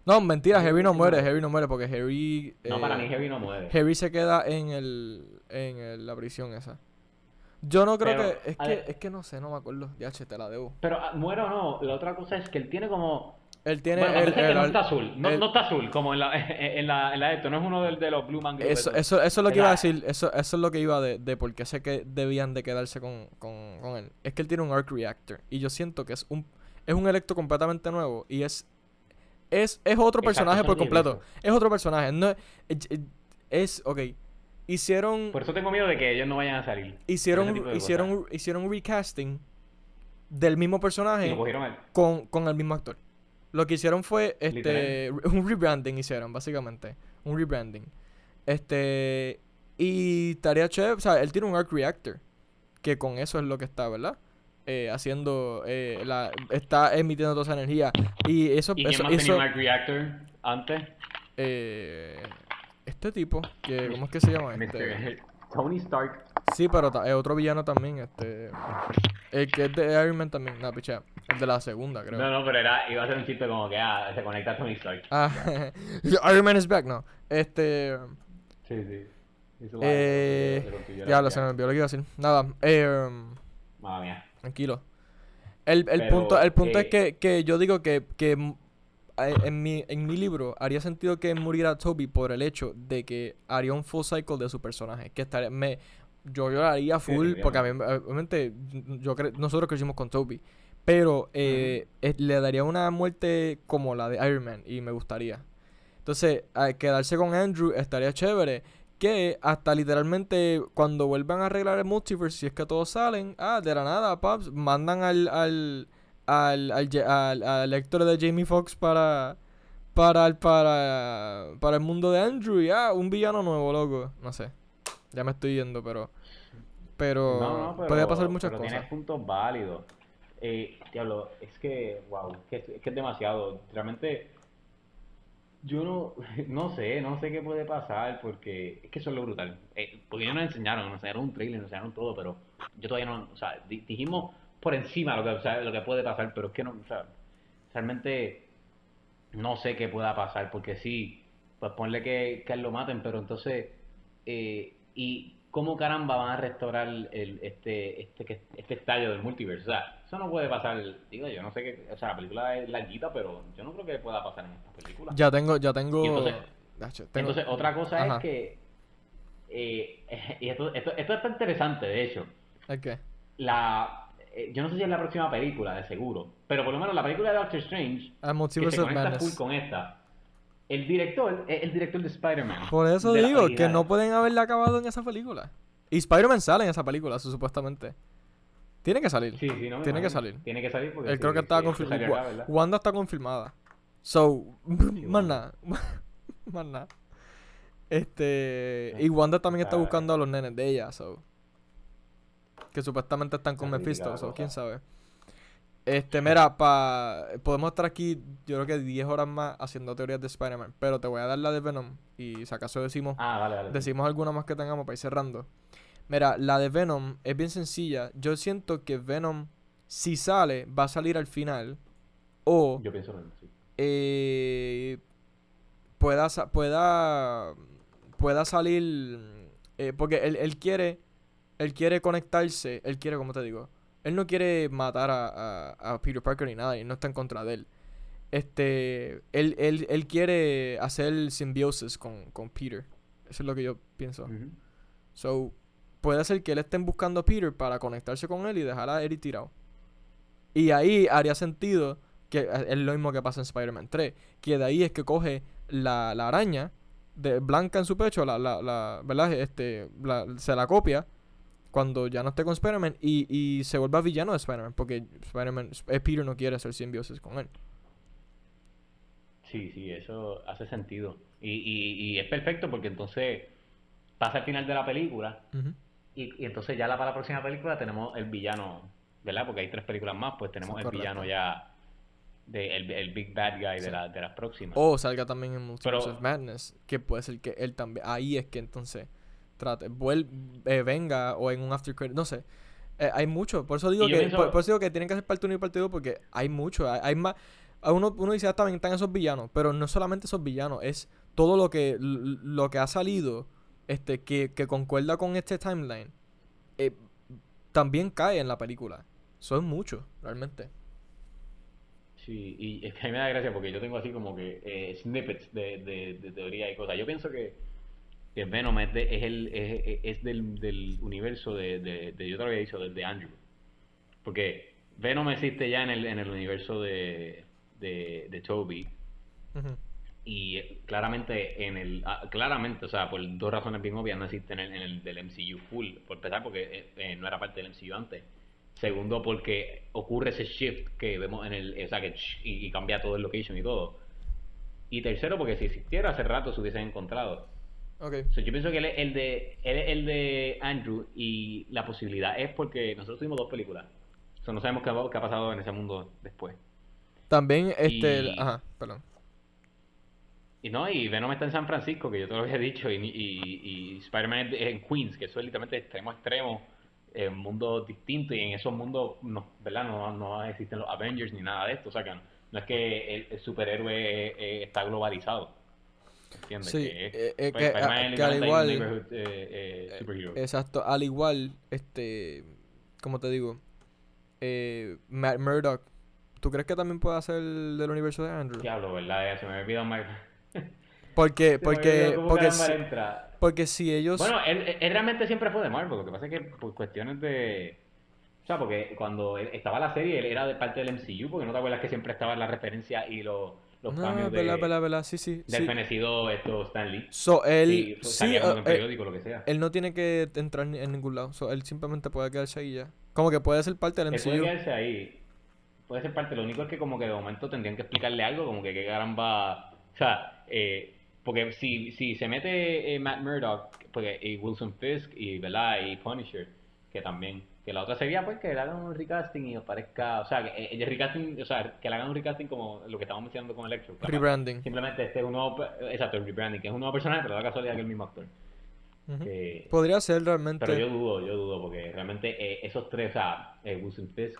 Speaker 2: No, mentira, Harry no muere, Harry no muere porque Harry...
Speaker 3: no, para mí eh, Harry no muere.
Speaker 2: Harry se queda en el en la prisión esa. Yo no creo que es que es que no sé, no me acuerdo. Ya che, te la debo.
Speaker 3: Pero ah, muere o no, la otra cosa es que él tiene como
Speaker 2: él tiene el,
Speaker 3: no está azul, no, no, está azul como en la en la, en la esto, no es uno de, de los Blue Man
Speaker 2: Eso, eso, eso es lo que iba a decir, eso, eso es lo que iba de, de por qué sé que debían de quedarse con, con, con él. Es que él tiene un arc reactor y yo siento que es un es un electo completamente nuevo y es es, es otro personaje por completo. Es otro personaje. No, es, es, ok. Hicieron.
Speaker 3: Por eso tengo miedo de que ellos no vayan a salir.
Speaker 2: Hicieron, hicieron, hicieron un recasting del mismo personaje con, con el mismo actor. Lo que hicieron fue este un rebranding hicieron, básicamente. Un rebranding. Este. Y tarea chef, o sea, él tiene un arc reactor. Que con eso es lo que está, ¿verdad? eh, haciendo, eh, la, está emitiendo toda esa energía. Y eso...
Speaker 3: ¿Y
Speaker 2: eso,
Speaker 3: quién más Reactor antes?
Speaker 2: Eh, este tipo, que, ¿cómo es que se llama?
Speaker 3: Este? Tony Stark.
Speaker 2: Sí, pero es otro villano también, este... El que es de Iron Man también, no, picha. El de la segunda, creo.
Speaker 3: No, no, pero era, iba a ser un chiste como que ah, se conecta a Tony Stark.
Speaker 2: Ah, Iron Man is back, no. Este...
Speaker 3: Sí, sí.
Speaker 2: Eh, ya lo se me olvidó lo que iba a decir. Nada, eh...
Speaker 3: Madre mía.
Speaker 2: Tranquilo. El, punto, el punto es que, que, yo digo que, que eh, en, mi, en mi libro haría sentido que muriera Toby por el hecho de que haría un full cycle de su personaje. Que estaría, me, yo lloraría full porque a mí, obviamente yo nosotros crecimos con Toby. Pero eh, le daría una muerte como la de Iron Man y me gustaría. Entonces, quedarse con Andrew estaría chévere que hasta literalmente cuando vuelvan a arreglar el multiverse, si es que todos salen, ah, de la nada, paps, mandan al, al, al, al, al, lector de Jamie Foxx para, para, el, para, para el mundo de Andrew y ah, un villano nuevo, loco. No sé, ya me estoy yendo, pero... Pero, puede pasar muchas pero cosas.
Speaker 3: Tienes puntos válidos. Eh, diablo, es que, wow, es que, es que es demasiado. Realmente yo no, no sé, no sé qué puede pasar porque es que eso es lo brutal. Eh, porque ellos nos enseñaron, nos enseñaron un trailer, nos enseñaron todo, pero yo todavía no, o sea, dijimos por encima lo que, o sea, lo que puede pasar, pero es que no, o sea, realmente no sé qué pueda pasar porque sí, pues ponle que, que lo maten, pero entonces, eh, y cómo caramba van a restaurar el, este, este, este estadio del multiverso. O sea, eso no puede pasar, digo yo, no sé qué, o sea, la película es larguita, pero yo no creo que pueda pasar en esta película.
Speaker 2: Ya tengo, ya tengo...
Speaker 3: entonces, otra cosa es que, eh, y esto, esto, esto está interesante, de hecho.
Speaker 2: qué?
Speaker 3: La, eh, yo no sé si es la próxima película, de seguro, pero por lo menos la película de Doctor Strange, ah, que se conecta full con esta, el director es el director de Spider-Man.
Speaker 2: Por eso digo que no pueden haberla acabado en esa película. Y Spider-Man sale en esa película, supuestamente. Tiene que salir.
Speaker 3: Sí, sí, no
Speaker 2: Tiene que salir.
Speaker 3: Tiene que salir porque.
Speaker 2: Él creo que estaba confirmado. Wanda está confirmada. So, más nada. más nada. Este. Y Wanda también está buscando a los nenes de ella, so. Que supuestamente están con Mephisto, so, quién sabe. Este, mira, pa, podemos estar aquí, yo creo que 10 horas más haciendo teorías de Spider-Man. Pero te voy a dar la de Venom. Y si acaso decimos,
Speaker 3: ah,
Speaker 2: decimos alguna más que tengamos para ir cerrando. Mira, la de Venom es bien sencilla. Yo siento que Venom, si sale, va a salir al final. O.
Speaker 3: Yo pienso en sí.
Speaker 2: Eh, pueda, pueda, pueda salir. Eh, porque él, él, quiere. Él quiere conectarse. Él quiere, como te digo. Él no quiere matar a, a, Peter Parker ni nada. Y no está en contra de él. Este. Él, él, él quiere hacer simbiosis con, con Peter. Eso es lo que yo pienso. So, puede ser que él estén buscando a Peter para conectarse con él y dejar a Eddie tirado. Y ahí haría sentido que eh, es lo mismo que pasa en Spider-Man 3. Que de ahí es que coge la, la araña de blanca en su pecho, la, la, la ¿verdad? Este, se la copia cuando ya no esté con Spider-Man y, y se vuelve villano de Spider-Man. Porque Spider-Man, Peter no quiere hacer simbiosis con él.
Speaker 3: Sí, sí, eso hace sentido. Y, y, y es perfecto porque entonces pasa el final de la película y, entonces ya la, para la próxima película tenemos el villano, ¿verdad? Porque hay tres películas más, pues tenemos el villano ya, de, el, Big Bad Guy de, la, de las próximas.
Speaker 2: O salga también en Multiverse of Madness, que puede ser que él también, ahí es que entonces trate, vuelve, eh, venga o en un after credit, no sé. Eh, hay mucho, por eso digo que por, eso digo que tienen que hacer parte 1 y parte 2 porque hay mucho, hay, más uno, uno dice, ah, también están esos villanos, pero no solamente esos villanos, es todo lo que lo que ha salido este, que, que concuerda con este timeline, eh, también cae en la película. Son muchos, realmente.
Speaker 3: Sí, y es que a mí me da gracia porque yo tengo así como que eh, snippets de, de, teoría y cosas. Yo pienso que, que Venom es, es, el, es, es del, del, universo de, de, yo te lo había dicho, de Andrew. Porque Venom existe ya en el, en el universo de, de, Toby. Y claramente en el ah, claramente o sea por dos razones bien obvias no existe en el, del MCU full por empezar porque eh, eh, no era parte del MCU antes. Segundo porque ocurre ese shift que vemos en el o sea que y, cambia todo el location y todo. Y tercero porque si existiera hace rato se hubiesen encontrado
Speaker 2: okay.
Speaker 3: yo pienso que él es el de él es el de Andrew y la posibilidad es porque nosotros tuvimos dos películas o sea, no sabemos qué, qué ha pasado en ese mundo después
Speaker 2: también este ajá perdón
Speaker 3: y no, y Venom está en San Francisco, que yo te lo había dicho, y, y, Spider-Man en Queens, que eso es literalmente extremo a extremo, en un mundo distinto, y en esos mundos, no, ¿verdad? No, no existen los Avengers ni nada de esto, o sea que no, es que el, superhéroe eh, está globalizado. ¿Entiendes?
Speaker 2: Sí, que, eh, pues, que, al igual. Eh, exacto, al igual, este. ¿Cómo te digo? Matt Murdock. ¿Tú crees que también puede hacer del universo de Andrew?
Speaker 3: Diablo, ¿verdad? Se me olvidó Mike.
Speaker 2: Porque, porque, porque, si, porque si ellos...
Speaker 3: Bueno, él, realmente siempre fue de Marvel, lo que pasa es que por cuestiones de... O sea, porque cuando estaba la serie, él era de parte del MCU, porque no te acuerdas que siempre estaba en la referencia y los, los no, cambios
Speaker 2: de... sí, sí.
Speaker 3: Del fenecido esto Stanley.
Speaker 2: So, él... Sí,
Speaker 3: uh, periódico, lo que sea.
Speaker 2: Él no tiene que entrar en ningún lado. So, él simplemente puede quedarse ahí ya. Como que puede ser parte del MCU.
Speaker 3: puede quedarse ahí. Puede ser parte. Lo único es que como que de momento tendrían que explicarle algo, como que qué caramba... O sea, eh porque si, si se mete eh, Matt Murdock, porque, y Wilson Fisk y, ¿verdad? y Punisher, que también, que la otra sería pues que le hagan un recasting y aparezca, o sea, que, eh, el recasting, o sea, que le hagan un recasting como lo que estábamos mencionando con Electro.
Speaker 2: Rebranding.
Speaker 3: Simplemente este es un nuevo, exacto, el rebranding, que es un nuevo personaje, pero da casualidad que es el mismo actor.
Speaker 2: Podría ser realmente.
Speaker 3: Pero yo dudo, yo dudo, porque realmente eh, esos tres, o sea, Wilson Fisk,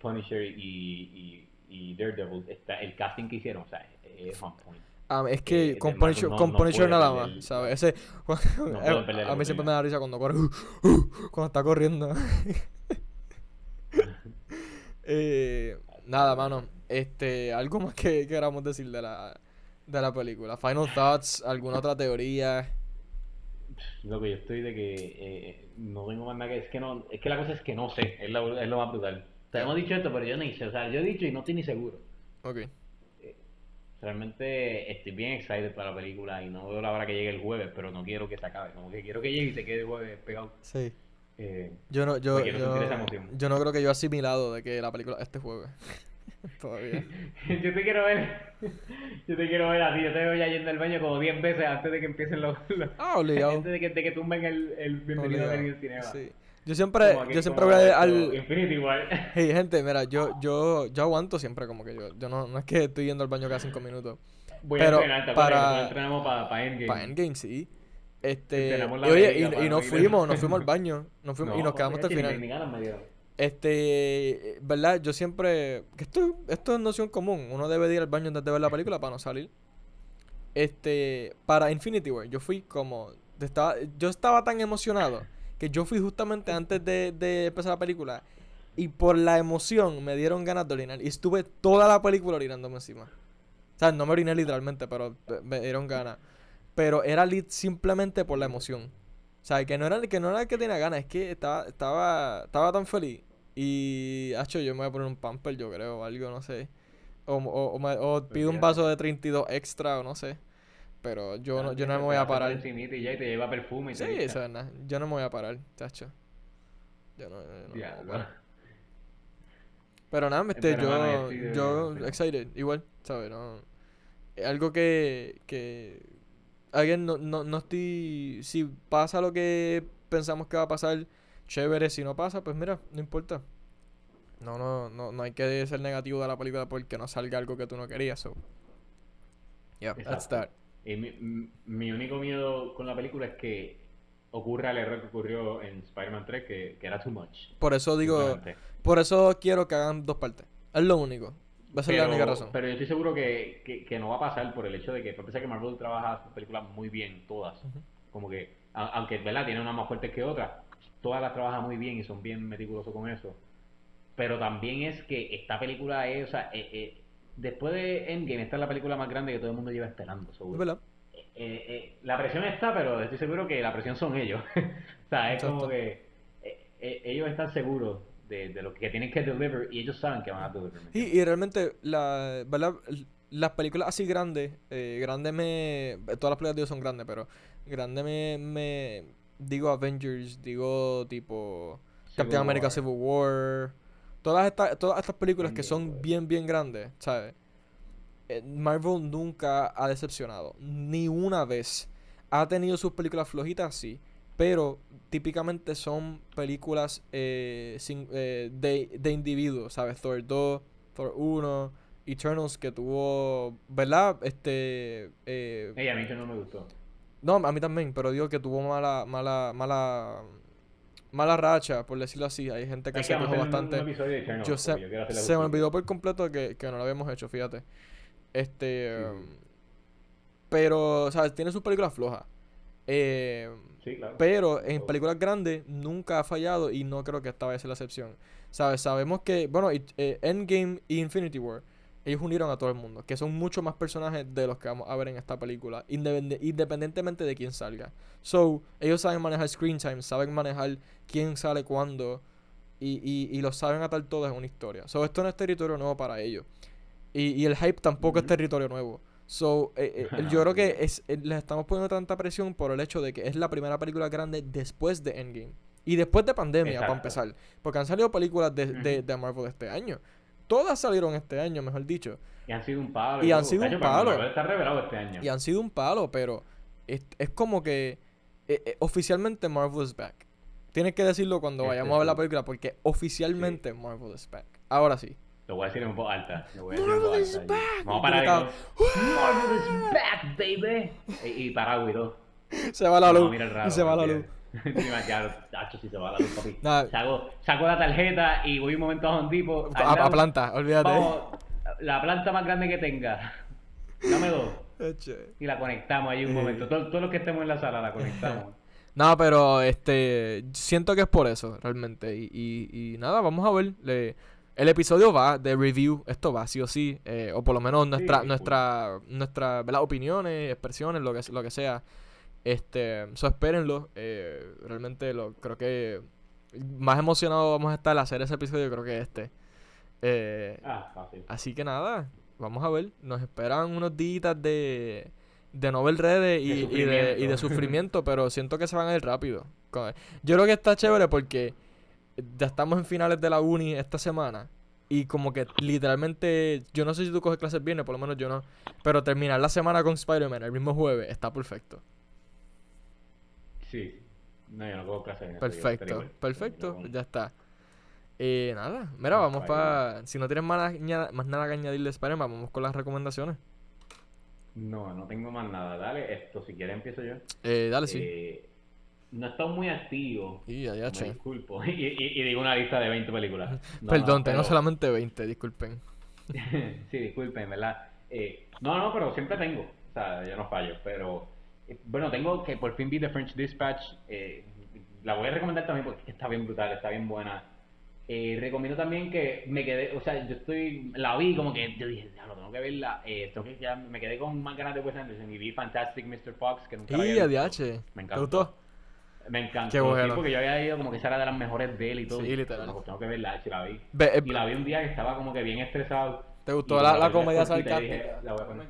Speaker 3: Punisher y, y, Daredevil, está, el casting que hicieron, o sea, es on point.
Speaker 2: Es que con Punisher, nada más, ¿sabes? Ese, a, mí siempre me da risa cuando corre, cuando está corriendo. eh, nada, mano. Este, algo más que queramos decir de la, de la película. Final thoughts, alguna otra teoría.
Speaker 3: Lo que yo estoy de que eh, no tengo más nada que es que no, es que la cosa es que no sé, es lo, es lo más brutal. Te hemos dicho esto, pero yo no sé, o sea, yo he dicho y no estoy ni seguro.
Speaker 2: Ok
Speaker 3: realmente estoy bien excited para la película y no veo la hora que llegue el jueves, pero no quiero que se acabe, como que quiero que llegue y se quede el jueves pegado.
Speaker 2: Sí. Eh, yo no, yo, yo, yo, no creo que yo he asimilado de que la película este jueves. Todavía.
Speaker 3: yo te quiero ver. yo te quiero ver así. Yo te veo ya yendo al baño como 10 veces antes de que empiecen los.
Speaker 2: ah, obligado.
Speaker 3: Antes de que, de que tumben el, el bienvenido a cinema. Sí.
Speaker 2: Yo siempre, yo siempre voy a, al...
Speaker 3: Infinity igual.
Speaker 2: Hey, gente, mira, yo, yo, yo aguanto siempre como que yo, yo no, no es que estoy yendo al baño cada cinco minutos.
Speaker 3: Voy pero a entrenar, para... entrenamos para, para Endgame.
Speaker 2: Para Endgame, sí. Este, y, oye, y, nos fuimos, nos fuimos al baño, nos fuimos, y nos quedamos hasta el final. Este, ¿verdad? Yo siempre, que esto, esto es noción común, uno debe ir al baño antes de ver la película para no salir. Este, para Infinity War, yo fui como, estaba, yo estaba tan emocionado que yo fui justamente antes de, de empezar la película y por la emoción me dieron ganas de orinar y estuve toda la película orinándome encima. O sea, no me oriné literalmente, pero me dieron ganas. Pero era simplemente por la emoción. O sea, que no era, que no era que tenía ganas, es que estaba, estaba, estaba tan feliz. Y, hecho, yo me voy a poner un pamper, yo creo, o algo, no sé. O, o, o, pido un vaso de 32 extra, o no sé. Pero yo no, yo no me voy a parar.
Speaker 3: Y ya te lleva perfume y
Speaker 2: sí, eso es nada. Yo no me voy a parar, chacho. Yo no, no, Pero nada, este, yo, yo, excited, igual, ¿sabes? No, algo que, que, alguien no, no, no estoy, si pasa lo que pensamos que va a pasar, chévere, si no pasa, pues mira, no importa. No, no, no, no hay que ser negativo de la película porque no salga algo que tú no querías, so. Yeah, that's that.
Speaker 3: Y mi, mi, único miedo con la película es que ocurra el error que ocurrió en Spider-Man 3, que, que, era too much.
Speaker 2: Por eso digo, por eso quiero que hagan dos partes. Es lo único. Va a ser la única razón.
Speaker 3: Pero yo estoy seguro que, que, que, no va a pasar por el hecho de que, por que Marvel trabaja sus películas muy bien, todas. Como que, aunque, ¿verdad? Tiene unas más fuertes que otras, todas las trabaja muy bien y son bien meticulosos con eso. Pero también es que esta película es, o sea, eh, eh, después de Endgame, esta es la película más grande que todo el mundo lleva esperando, seguro. Eh, eh, eh, la presión está, pero estoy seguro que la presión son ellos. o sea, es como que ellos están seguros de, lo que tienen que deliver y ellos saben que van a deliver.
Speaker 2: Y, y realmente, la, ¿verdad? las películas así grandes, grandes me... Todas las películas de son grandes, pero grandes me, me... Digo Avengers, digo tipo... Captain America Civil War Todas estas, todas estas películas que son bien, bien grandes, ¿sabes? Eh, Marvel nunca ha decepcionado. Ni una vez. Ha tenido sus películas flojitas, sí. Pero típicamente son películas eh, eh, de, de individuos, ¿sabes? Thor 2, Thor 1, Eternals que tuvo, ¿verdad? Este...
Speaker 3: Eh, a mí que no me gustó.
Speaker 2: No, a mí también, pero digo que tuvo mala, mala, mala mala racha, por decirlo así. Hay gente que se quejó bastante. yo se, se me olvidó por completo que, que, no lo habíamos hecho, fíjate. Este. Um, pero, ¿sabes? Tiene sus películas flojas. Eh, sí, claro. Pero en películas grandes nunca ha fallado y no creo que esta vaya a ser la excepción. ¿Sabes? Sabemos que, bueno, eh, Endgame y Infinity War ellos unieron a todo el mundo, que son muchos más personajes de los que vamos a ver en esta película, independientemente de quién salga. So, ellos saben manejar screen time, saben manejar quién sale cuándo, y, y, y lo saben atar todo en una historia. So, esto no es territorio nuevo para ellos. Y, y el hype tampoco es territorio nuevo. So, eh, eh, yo creo que es, eh, les estamos poniendo tanta presión por el hecho de que es la primera película grande después de Endgame. Y después de pandemia, para empezar. Porque han salido películas de, de, de Marvel este año. Todas salieron este año, mejor dicho.
Speaker 3: Y han sido un palo.
Speaker 2: Y, han sido un palo.
Speaker 3: Está revelado este año.
Speaker 2: Y han sido un palo, pero es, es como que eh, eh, oficialmente Marvel is back. Tienes que decirlo cuando este vayamos a ver la película, porque oficialmente Marvel is back. Ahora sí.
Speaker 3: Lo voy a decir en voz alta. Lo voy a decir Marvel is back. Vamos a parar Marvel is back, baby. Y, y para todo.
Speaker 2: Se va la luz. y se va la luz
Speaker 3: si se va la luz, papi. Saco, saco, la tarjeta y voy un momento a un tipo.
Speaker 2: A, planta, olvídate.
Speaker 3: la planta más grande que tenga. Dame dos. y la conectamos ahí un momento. Todos, los que estemos en la sala la conectamos.
Speaker 2: No, pero este siento que es por eso, realmente. Y, y, nada, vamos a ver. el episodio va de review, esto va sí o sí, eh, o por lo menos nuestra, nuestra, nuestra, opiniones, expresiones, lo que, lo que sea. Este, so espérenlo. Eh, realmente lo creo que más emocionado vamos a estar al hacer ese episodio, creo que este. Eh, ah, Así que nada, vamos a ver. Nos esperan unos días de, de novel redes y, y, de, y de sufrimiento, pero siento que se van a ir rápido. Yo creo que está chévere porque ya estamos en finales de la uni esta semana. Y como que literalmente, yo no sé si tú coges clases viernes, por lo menos yo no. Pero terminar la semana con Spider-Man el mismo jueves está perfecto.
Speaker 3: Sí. No, yo no cojo clases en
Speaker 2: Perfecto, perfecto, ya está. Eh, nada, mira, vamos para. Si no tienes más, más nada que añadirle Spider-Man, vamos con las recomendaciones.
Speaker 3: No, no tengo más nada. Dale, esto, si quieres empiezo yo.
Speaker 2: Eh, dale, sí.
Speaker 3: Eh, no he estado muy activo.
Speaker 2: Y ya, ya,
Speaker 3: me disculpo. Y, digo una lista de 20 películas.
Speaker 2: Perdón, tengo solamente 20, disculpen.
Speaker 3: sí, disculpen, ¿verdad? Eh, no, no, pero siempre tengo. O sea, yo no fallo. Pero, bueno, tengo que por fin vi The French Dispatch. Eh, la voy a recomendar también porque está bien brutal, está bien buena. Eh, recomiendo también que me quedé, o sea, yo estoy, la vi como que yo dije, ya lo tengo que verla, eh, tengo que ya me quedé con más ganas de Wes Anderson y vi Fantastic Mr. Fox, que nunca
Speaker 2: había visto. Me
Speaker 3: encantó. ¿Te gustó? Me encantó, Qué bueno. sí, porque yo había ido como que esa era de las mejores de él y todo.
Speaker 2: Sí, literal.
Speaker 3: Pues tengo que verla, si la vi. Eh, y la vi un día que estaba como que bien estresado.
Speaker 2: ¿Te gustó la, la, comedia
Speaker 3: sarcástica? La voy a poner.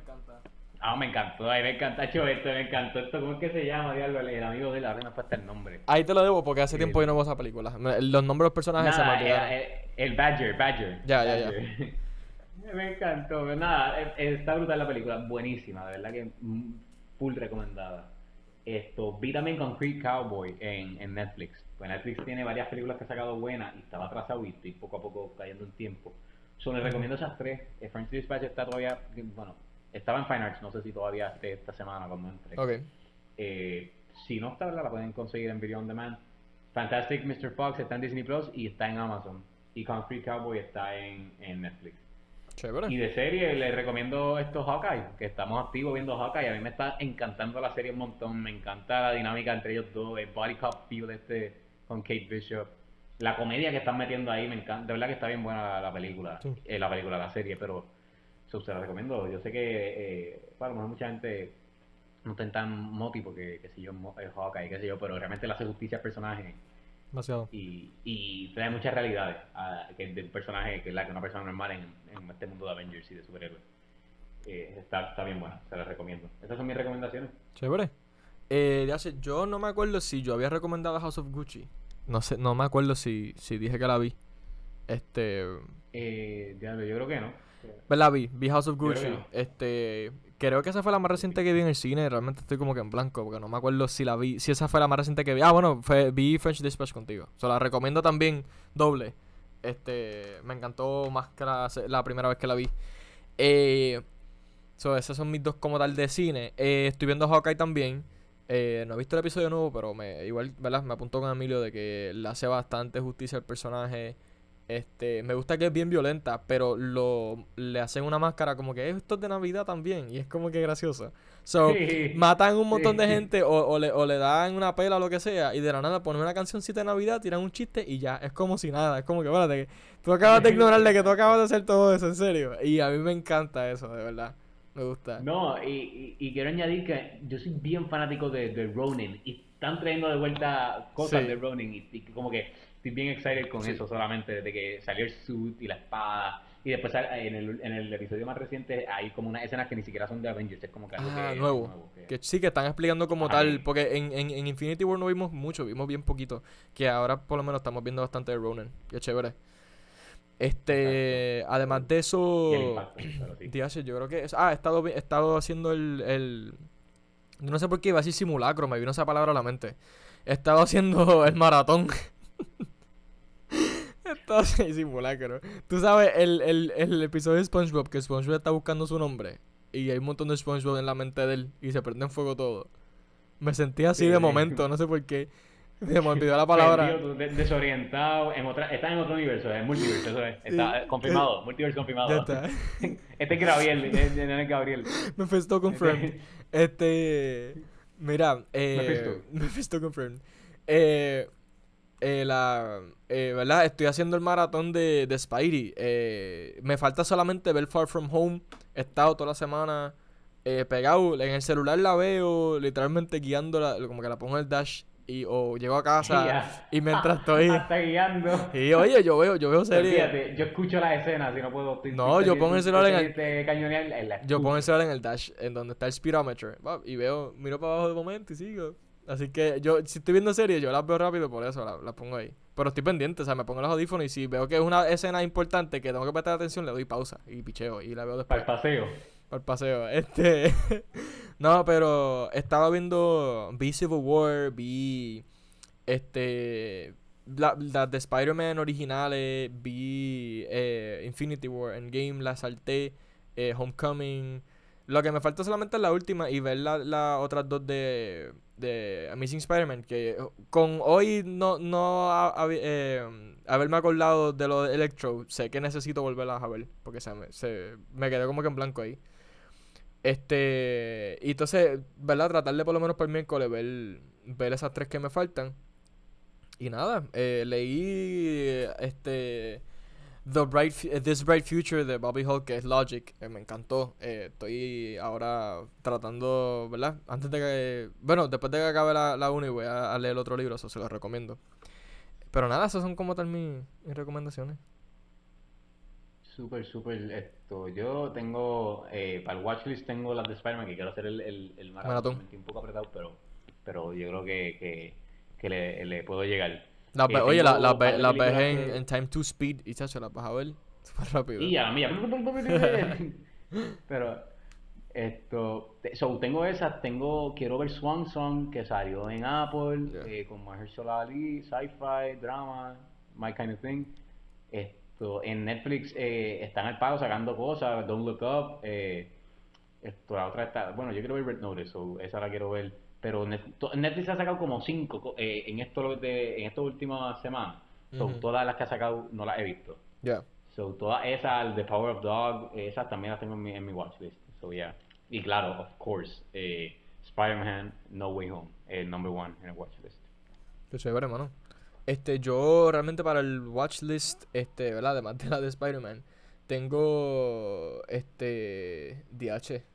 Speaker 3: Ah, me encantó, ahí me encanta, esto, me encantó esto, ¿cómo es que se llama? Diablo, el amigo de la me falta el nombre.
Speaker 2: Ahí te lo debo porque hace tiempo yo no veo esa película. Los nombres de los personajes se me olvidaron.
Speaker 3: El, Badger, Badger.
Speaker 2: Ya, ya, ya.
Speaker 3: me encantó, nada, está brutal la película, buenísima, de verdad que full recomendada. Esto, vi también Concrete Cowboy en, en Netflix. Pues Netflix tiene varias películas que ha sacado buenas y estaba atrasado y estoy poco a poco cayendo en tiempo. Solo les recomiendo esas tres. French Dispatch está todavía, bueno, estaba en Fine Arts, no sé si todavía esté esta semana cuando entre.
Speaker 2: Okay.
Speaker 3: Eh, si no está, la pueden conseguir en Video On Demand. Fantastic Mr. Fox está en Disney Plus y está en Amazon. Y Concrete Cowboy está en, en Netflix.
Speaker 2: Chévere.
Speaker 3: Y de serie les recomiendo estos Hawkeye, que estamos activos viendo Hawkeye. A mí me está encantando la serie un montón. Me encanta la dinámica entre ellos dos, el body cop feel este con Kate Bishop. La comedia que están metiendo ahí me encanta. De verdad que está bien buena la, película, eh, la película, la serie, pero se la recomiendo. Yo sé que, eh, bueno, mucha gente no está tan moti porque, qué sé yo, es Hawkeye, qué sé yo, pero realmente le hace justicia al personaje.
Speaker 2: Demasiado.
Speaker 3: Y, y trae muchas realidades a, que del personaje, que es la que una persona normal en, en este mundo de Avengers y de superhéroes. Eh, está, está bien buena, se la recomiendo. Esas son mis recomendaciones.
Speaker 2: Chévere. Eh, yo no me acuerdo si yo había recomendado House of Gucci. No sé, no me acuerdo si, si dije que la vi. Este.
Speaker 3: Eh, yo creo que no.
Speaker 2: ¿Verdad? Vi, vi House of Gucci. Este, creo que esa fue la más reciente que vi en el cine. Realmente estoy como que en blanco porque no me acuerdo si la vi, si esa fue la más reciente que vi. Ah, bueno, fue, vi French Dispatch contigo. O sea, la recomiendo también doble. Este, me encantó más que la, primera vez que la vi. Eh, so, esos son mis dos como tal de cine. Eh, estoy viendo Hawkeye también. Eh, no he visto el episodio nuevo, pero me, igual, ¿verdad? Me apuntó con Emilio de que le hace bastante justicia al personaje. Este, me gusta que es bien violenta, pero lo le hacen una máscara como que esto es de Navidad también y es como que gracioso. So, matan un montón de gente o, le, o le dan una pela o lo que sea y de la nada ponen una cancioncita de Navidad, tiran un chiste y ya, es como si nada, es como que, espérate, tú acabas de ignorarle que tú acabas de hacer todo eso, en serio. Y a mí me encanta eso, de verdad. Me gusta.
Speaker 3: No, y, y, quiero añadir que yo soy bien fanático de, de Ronin y están trayendo de vuelta cosas de Ronin y como que estoy bien excited con eso solamente, desde que salió el suit y la espada. Y después en el, en el episodio más reciente hay como unas escenas que ni siquiera son de Avengers, es como que algo
Speaker 2: ah, nuevo. que... sí, que están explicando como tal, porque en, en, Infinity War no vimos mucho, vimos bien poquito. Que ahora por lo menos estamos viendo bastante de Ronan. Qué chévere. Este, además de eso, yo creo que... ah, he estado, he estado haciendo el, el... No sé por qué iba a decir simulacro, me vino esa palabra a la mente. He estado haciendo el maratón Entonces, simulacro. Tú sabes, el, el, el episodio de SpongeBob, que SpongeBob está buscando su nombre. Y hay un montón de SpongeBob en la mente de él. Y se prende en fuego todo. Me sentí así de momento, no sé por qué. Se me olvidó la palabra.
Speaker 3: desorientado. En otra, está en otro universo, es multiverso, eso es. Está confirmado, multiverso confirmado. Ya está. este es Gabriel, este es Gabriel.
Speaker 2: Mephisto confirmed. Este. Mira, eh. Mephisto. Mephisto confirmed. Eh eh, la, eh, ¿verdad? Estoy haciendo el maratón de, de Spidey. Eh, me falta solamente ver Far From Home. He estado toda la semana eh, pegado. En el celular la veo, literalmente guiándola, como que la pongo en el dash. Y, o llego a casa y mientras estoy
Speaker 3: está guiando
Speaker 2: y oye yo veo yo veo series
Speaker 3: fíjate yo escucho la escena si no puedo
Speaker 2: no yo pongo el celular en el yo pongo el celular en el dash en donde está el speedometer y veo miro para abajo de momento y sigo Así que yo, si estoy viendo series, yo las veo rápido, por eso las pongo ahí. Pero estoy pendiente, o sea, me pongo los audífonos y si veo que es una escena importante que tengo que prestar atención, le doy pausa y picheo y la veo después.
Speaker 3: Para el paseo.
Speaker 2: Para el paseo. Este. no, pero estaba viendo. Vi Civil War, vi. Este. Las de Spider-Man originales, vi eh, Infinity War, Endgame, la salté, eh, Homecoming. Lo que me falta solamente es la última y ver las la otras dos de, de Amazing Spider-Man. Que con hoy no, no eh, haberme acordado de lo de Electro, sé que necesito volverlas a ver. Porque se me, se, me quedé como que en blanco ahí. Este. Y entonces, ¿verdad? Tratar de por lo menos por miércoles ver, ver esas tres que me faltan. Y nada, eh, leí este The Bright, This Bright Future de Bobby Hall, que es Logic, me encantó. Eh, estoy ahora tratando, ¿verdad? Antes de que. Bueno, después de que acabe la, la 1 y voy a, leer el otro libro, eso se lo recomiendo. Pero nada, esas son como tal mis, mis recomendaciones.
Speaker 3: Súper, súper. Esto, yo tengo, eh, para el watchlist tengo las de Spider-Man, que quiero hacer el, el, el maratón. Me un poco apretado, pero, pero yo creo que, que, que le, le puedo llegar.
Speaker 2: La, oye, la, la, la ves en, en, Time to Speed y chacho, la vas a ver súper rápido.
Speaker 3: Y ya, mía. Pero, esto. So, tengo esas. Tengo. Quiero ver Swan Song, que salió en Apple, eh, con Mahershala Ali, sci-fi, drama, my kind of thing. Esto. En Netflix eh, están al pago sacando cosas. Don't Look Up. Eh, esto, la otra está. Bueno, yo quiero ver Red Notice, so esa la quiero ver pero Netflix ha sacado como cinco eh, en esto de, en estas últimas semanas. Todas las que ha sacado no las he visto.
Speaker 2: Ya.
Speaker 3: So, todas esas, The Power of Dog, esas también las tengo en mi, en mi watchlist. So, yeah. Y claro, of course, eh, Spider-Man No Way Home, el number one en el watchlist.
Speaker 2: Qué chévere, hermano. Este, yo realmente para el watchlist, este, ¿verdad? Además de la de Spider-Man, tengo, este, DH.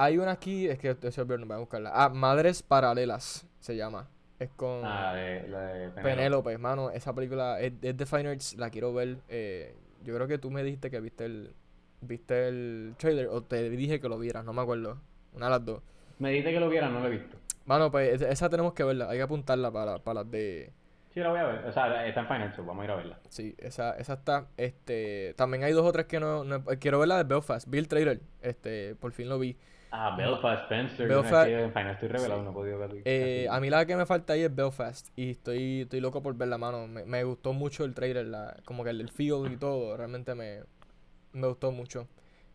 Speaker 2: Hay una aquí, es que se olvidó, no voy a buscarla. Ah, Madres Paralelas se llama. Es con
Speaker 3: ah, de, la de
Speaker 2: Penélope, hermano. Esa película es, de Fine Arts, la quiero ver. Eh, yo creo que tú me dijiste que viste el viste el trailer o te dije que lo vieras, no me acuerdo. Una de las dos.
Speaker 3: Me dijiste que lo vieras, no lo he visto.
Speaker 2: Mano, pues esa tenemos que verla, hay que apuntarla para, para las de...
Speaker 3: Sí, la voy a ver. O sea, está en Finance, vamos a ir a verla.
Speaker 2: Sí, esa, esa está. Este, también hay dos o tres que no, no quiero verla de Belfast. Vi el trailer, este, por fin lo vi.
Speaker 3: Ah, Belfast, Spencer. Belfast, estoy revelado, no he podido ver.
Speaker 2: Eh, a mí la que me falta ahí es Belfast. Y estoy, estoy loco por ver la mano. Me, me gustó mucho el trailer, la, como que el, feel y todo. Realmente me, me gustó mucho.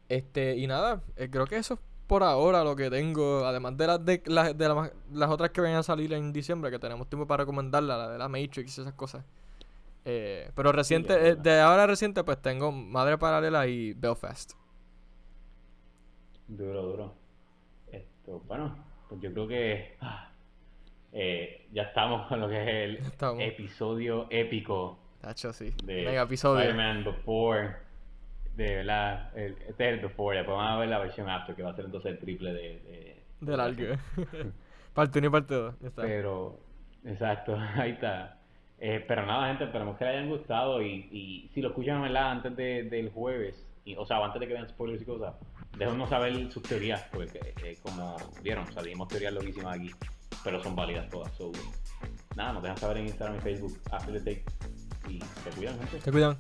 Speaker 2: Este, y nada, eh, creo que eso es por ahora lo que tengo. Además de las de, las, de las otras que van a salir en diciembre, que tenemos tiempo para recomendarla, la de la Matrix y esas cosas. Eh, pero reciente, de ahora reciente, pues tengo Madre Paralela y Belfast.
Speaker 3: Duro, duro bueno, pues yo creo que ah, eh, ya estamos con lo que es el episodio épico.
Speaker 2: sí.
Speaker 3: De Spider-Man Before. De verdad, este es el Before. Después vamos a ver la versión After, que va a ser entonces el triple de. de
Speaker 2: Del algo. parte 1 y parte 2.
Speaker 3: Pero, exacto, ahí está. Eh, pero nada, gente, esperemos que les hayan gustado. Y, y si lo escuchan, ¿verdad? Antes de, del jueves, y, o sea, antes de que vean spoilers y cosas déjanos saber sus teorías, porque como vieron, dimos teorías loquísimas aquí, pero son válidas todas. So, nada, nos dejan saber en Instagram y Facebook, After the Take, y te cuidan, gente.
Speaker 2: Te cuidan.